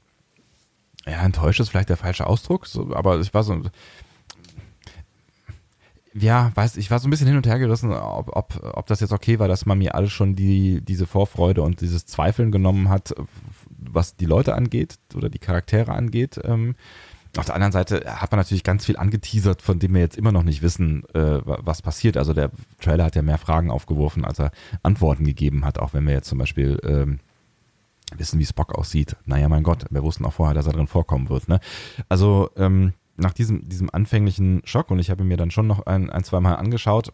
ja, enttäuscht ist vielleicht der falsche Ausdruck, so, aber ich war so, ja, weiß, ich war so ein bisschen hin und her gerissen, ob, ob, ob das jetzt okay war, dass man mir alles schon die, diese Vorfreude und dieses Zweifeln genommen hat, was die Leute angeht oder die Charaktere angeht. Ähm, auf der anderen Seite hat man natürlich ganz viel angeteasert, von dem wir jetzt immer noch nicht wissen, äh, wa- was passiert. Also der Trailer hat ja mehr Fragen aufgeworfen, als er Antworten gegeben hat, auch wenn wir jetzt zum Beispiel ähm, wissen, wie Spock aussieht. Naja, mein Gott, wir wussten auch vorher, dass er drin vorkommen wird. Ne? Also ähm, nach diesem, diesem anfänglichen Schock, und ich habe mir dann schon noch ein, ein zwei Mal angeschaut,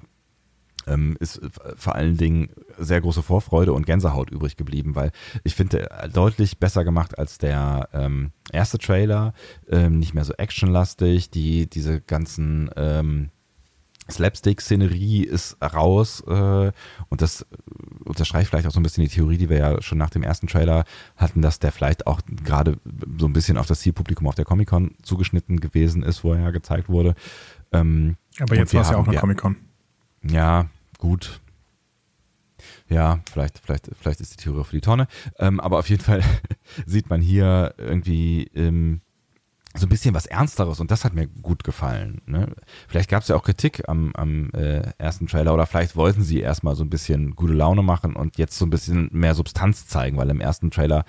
ähm, ist äh, vor allen Dingen sehr große Vorfreude und Gänsehaut übrig geblieben, weil ich finde, äh, deutlich besser gemacht als der ähm, erste Trailer, ähm, nicht mehr so actionlastig, die, diese ganzen ähm, Slapstick-Szenerie ist raus äh, und das unterstreicht vielleicht auch so ein bisschen die Theorie, die wir ja schon nach dem ersten Trailer hatten, dass der vielleicht auch gerade so ein bisschen auf das Zielpublikum auf der Comic-Con zugeschnitten gewesen ist, wo er ja gezeigt wurde. Ähm, Aber jetzt war es ja auch eine. Comic-Con. ja, gut. Ja, vielleicht, vielleicht, vielleicht ist die Theorie für die Tonne. Ähm, aber auf jeden Fall sieht man hier irgendwie ähm, so ein bisschen was Ernsteres und das hat mir gut gefallen. Ne? Vielleicht gab es ja auch Kritik am, am äh, ersten Trailer oder vielleicht wollten sie erstmal so ein bisschen gute Laune machen und jetzt so ein bisschen mehr Substanz zeigen, weil im ersten Trailer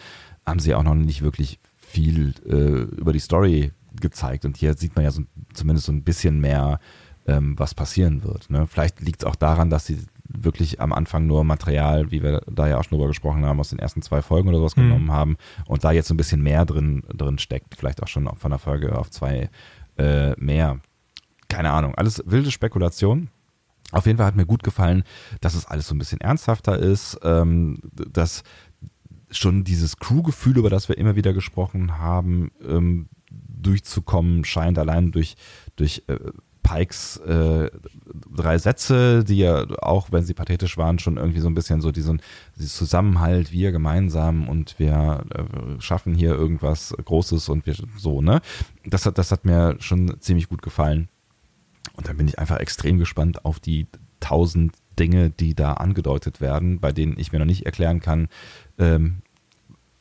haben sie auch noch nicht wirklich viel äh, über die Story gezeigt und hier sieht man ja so, zumindest so ein bisschen mehr, ähm, was passieren wird. Ne? Vielleicht liegt es auch daran, dass sie wirklich am Anfang nur Material, wie wir da ja auch schon drüber gesprochen haben, aus den ersten zwei Folgen oder sowas Mhm. genommen haben und da jetzt so ein bisschen mehr drin, drin steckt. Vielleicht auch schon von der Folge auf zwei äh, mehr. Keine Ahnung. Alles wilde Spekulation. Auf jeden Fall hat mir gut gefallen, dass es alles so ein bisschen ernsthafter ist, ähm, dass schon dieses Crew-Gefühl, über das wir immer wieder gesprochen haben, ähm, durchzukommen scheint, allein durch, durch äh, Pikes äh, drei Sätze, die ja auch, wenn sie pathetisch waren, schon irgendwie so ein bisschen so diesen, dieses Zusammenhalt, wir gemeinsam und wir äh, schaffen hier irgendwas Großes und wir so, ne? Das hat, das hat mir schon ziemlich gut gefallen. Und dann bin ich einfach extrem gespannt auf die tausend Dinge, die da angedeutet werden, bei denen ich mir noch nicht erklären kann, ähm,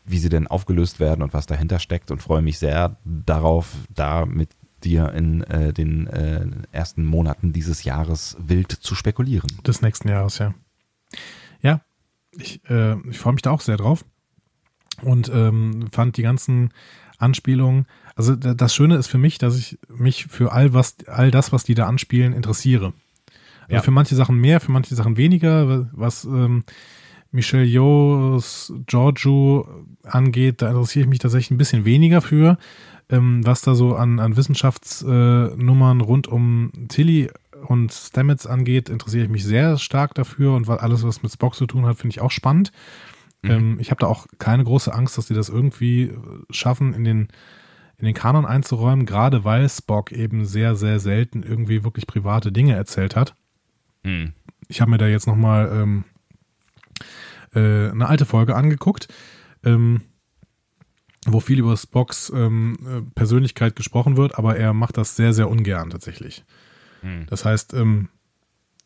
wie sie denn aufgelöst werden und was dahinter steckt und freue mich sehr darauf, da mit dir in äh, den äh, ersten Monaten dieses Jahres wild zu spekulieren. Des nächsten Jahres, ja. Ja, ich, äh, ich freue mich da auch sehr drauf. Und ähm, fand die ganzen Anspielungen, also das Schöne ist für mich, dass ich mich für all was, all das, was die da anspielen, interessiere. Also Ja. für manche Sachen mehr, für manche Sachen weniger, was ähm, Michelle Yeohs Giorgio angeht, da interessiere ich mich tatsächlich ein bisschen weniger für. Ähm, was da so an, an Wissenschaftsnummern äh, rund um Tilly und Stamets angeht, interessiere ich mich sehr stark dafür und alles, was mit Spock zu tun hat, finde ich auch spannend. Mhm. Ähm, ich habe da auch keine große Angst, dass die das irgendwie schaffen, in den, in den Kanon einzuräumen, gerade weil Spock eben sehr, sehr selten irgendwie wirklich private Dinge erzählt hat. Mhm. Ich habe mir da jetzt nochmal ähm, äh, eine alte Folge angeguckt. Ähm, wo viel über Spocks ähm, äh, Persönlichkeit gesprochen wird, aber er macht das sehr, sehr ungern tatsächlich. Hm. Das heißt, ähm,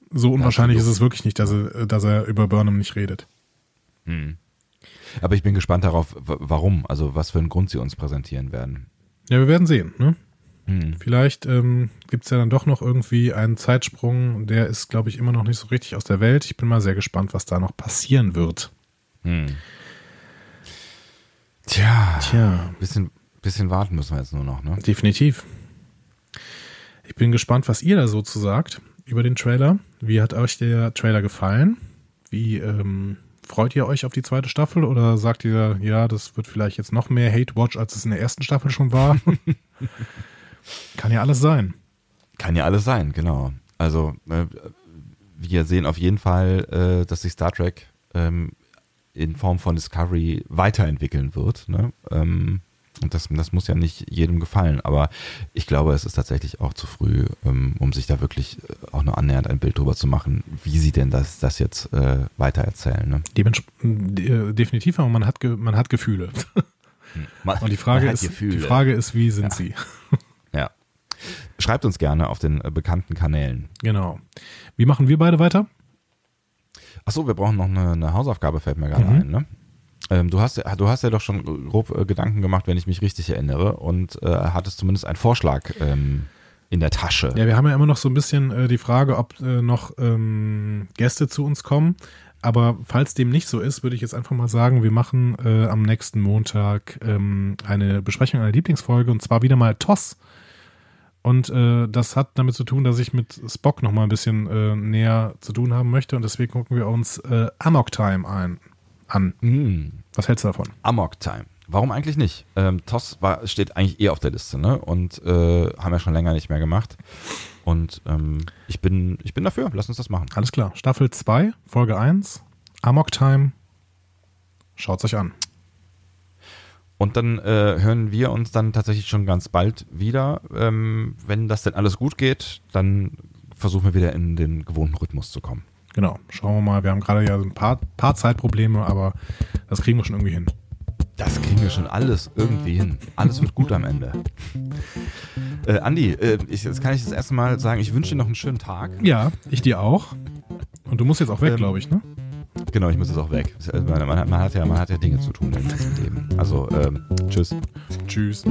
so unwahrscheinlich ist es wirklich nicht, dass er, dass er über Burnham nicht redet. Hm. Aber ich bin gespannt darauf, warum, also was für einen Grund sie uns präsentieren werden. Ja, wir werden sehen. Ne? Hm. Vielleicht ähm, gibt es ja dann doch noch irgendwie einen Zeitsprung, der ist, glaube ich, immer noch nicht so richtig aus der Welt. Ich bin mal sehr gespannt, was da noch passieren wird. Hm. Tja, Tja. Bisschen, bisschen warten müssen wir jetzt nur noch, ne? Definitiv. Ich bin gespannt, was ihr da so zu sagt über den Trailer. Wie hat euch der Trailer gefallen? Wie ähm, freut ihr euch auf die zweite Staffel oder sagt ihr, ja, das wird vielleicht jetzt noch mehr Hate Watch, als es in der ersten Staffel schon war? Kann ja alles sein. Kann ja alles sein, genau. Also, äh, wir sehen auf jeden Fall, äh, dass sich Star Trek ähm, in Form von Discovery weiterentwickeln wird. Ne? Ähm, und das, das muss ja nicht jedem gefallen, aber ich glaube, es ist tatsächlich auch zu früh, ähm, um sich da wirklich äh, auch nur annähernd ein Bild drüber zu machen, wie sie denn das, das jetzt äh, weitererzählen. Ne? Äh, definitiv, aber man hat, man hat Gefühle. Hm. Man, Und die Frage, ist, die Frage ist, wie sind ja. sie? ja. Schreibt uns gerne auf den äh, bekannten Kanälen. Genau. Wie machen wir beide weiter? Achso, wir brauchen noch eine, eine Hausaufgabe, fällt mir gerade mhm. ein, ne? Ähm, du, hast, du hast ja doch schon grob äh, Gedanken gemacht, wenn ich mich richtig erinnere, und äh, hattest zumindest einen Vorschlag ähm, in der Tasche. Ja, wir haben ja immer noch so ein bisschen äh, die Frage, ob äh, noch ähm, Gäste zu uns kommen. Aber falls dem nicht so ist, würde ich jetzt einfach mal sagen, wir machen äh, am nächsten Montag ähm, eine Besprechung einer Lieblingsfolge und zwar wieder mal TOS. Und äh, das hat damit zu tun, dass ich mit Spock noch mal ein bisschen äh, näher zu tun haben möchte. Und deswegen gucken wir uns äh, Amok Time ein, an. Mm. Was hältst du davon? Amok Time. Warum eigentlich nicht? Ähm, TOS war, steht eigentlich eh auf der Liste, ne? Und äh, haben wir schon länger nicht mehr gemacht. Und ähm, ich, bin, ich bin dafür. Lass uns das machen. Alles klar. Staffel 2, Folge 1, Amok Time. Schaut's euch an. Und dann äh, hören wir uns dann tatsächlich schon ganz bald wieder. Ähm, wenn das denn alles gut geht, dann versuchen wir wieder in den gewohnten Rhythmus zu kommen. Genau, schauen wir mal. Wir haben gerade ja ein paar, paar Zeitprobleme, aber das kriegen wir schon irgendwie hin. Das kriegen wir schon alles irgendwie hin. Alles wird gut am Ende. Äh, Andi, äh, ich, jetzt kann ich das erste Mal sagen, ich wünsche dir noch einen schönen Tag. Ja, ich dir auch. Und du musst jetzt auch weg, ähm, glaube ich, ne? Genau, ich muss jetzt auch weg. Man, man, man, hat ja, man hat ja Dinge zu tun im Leben. Also, ähm, tschüss. Tschüss.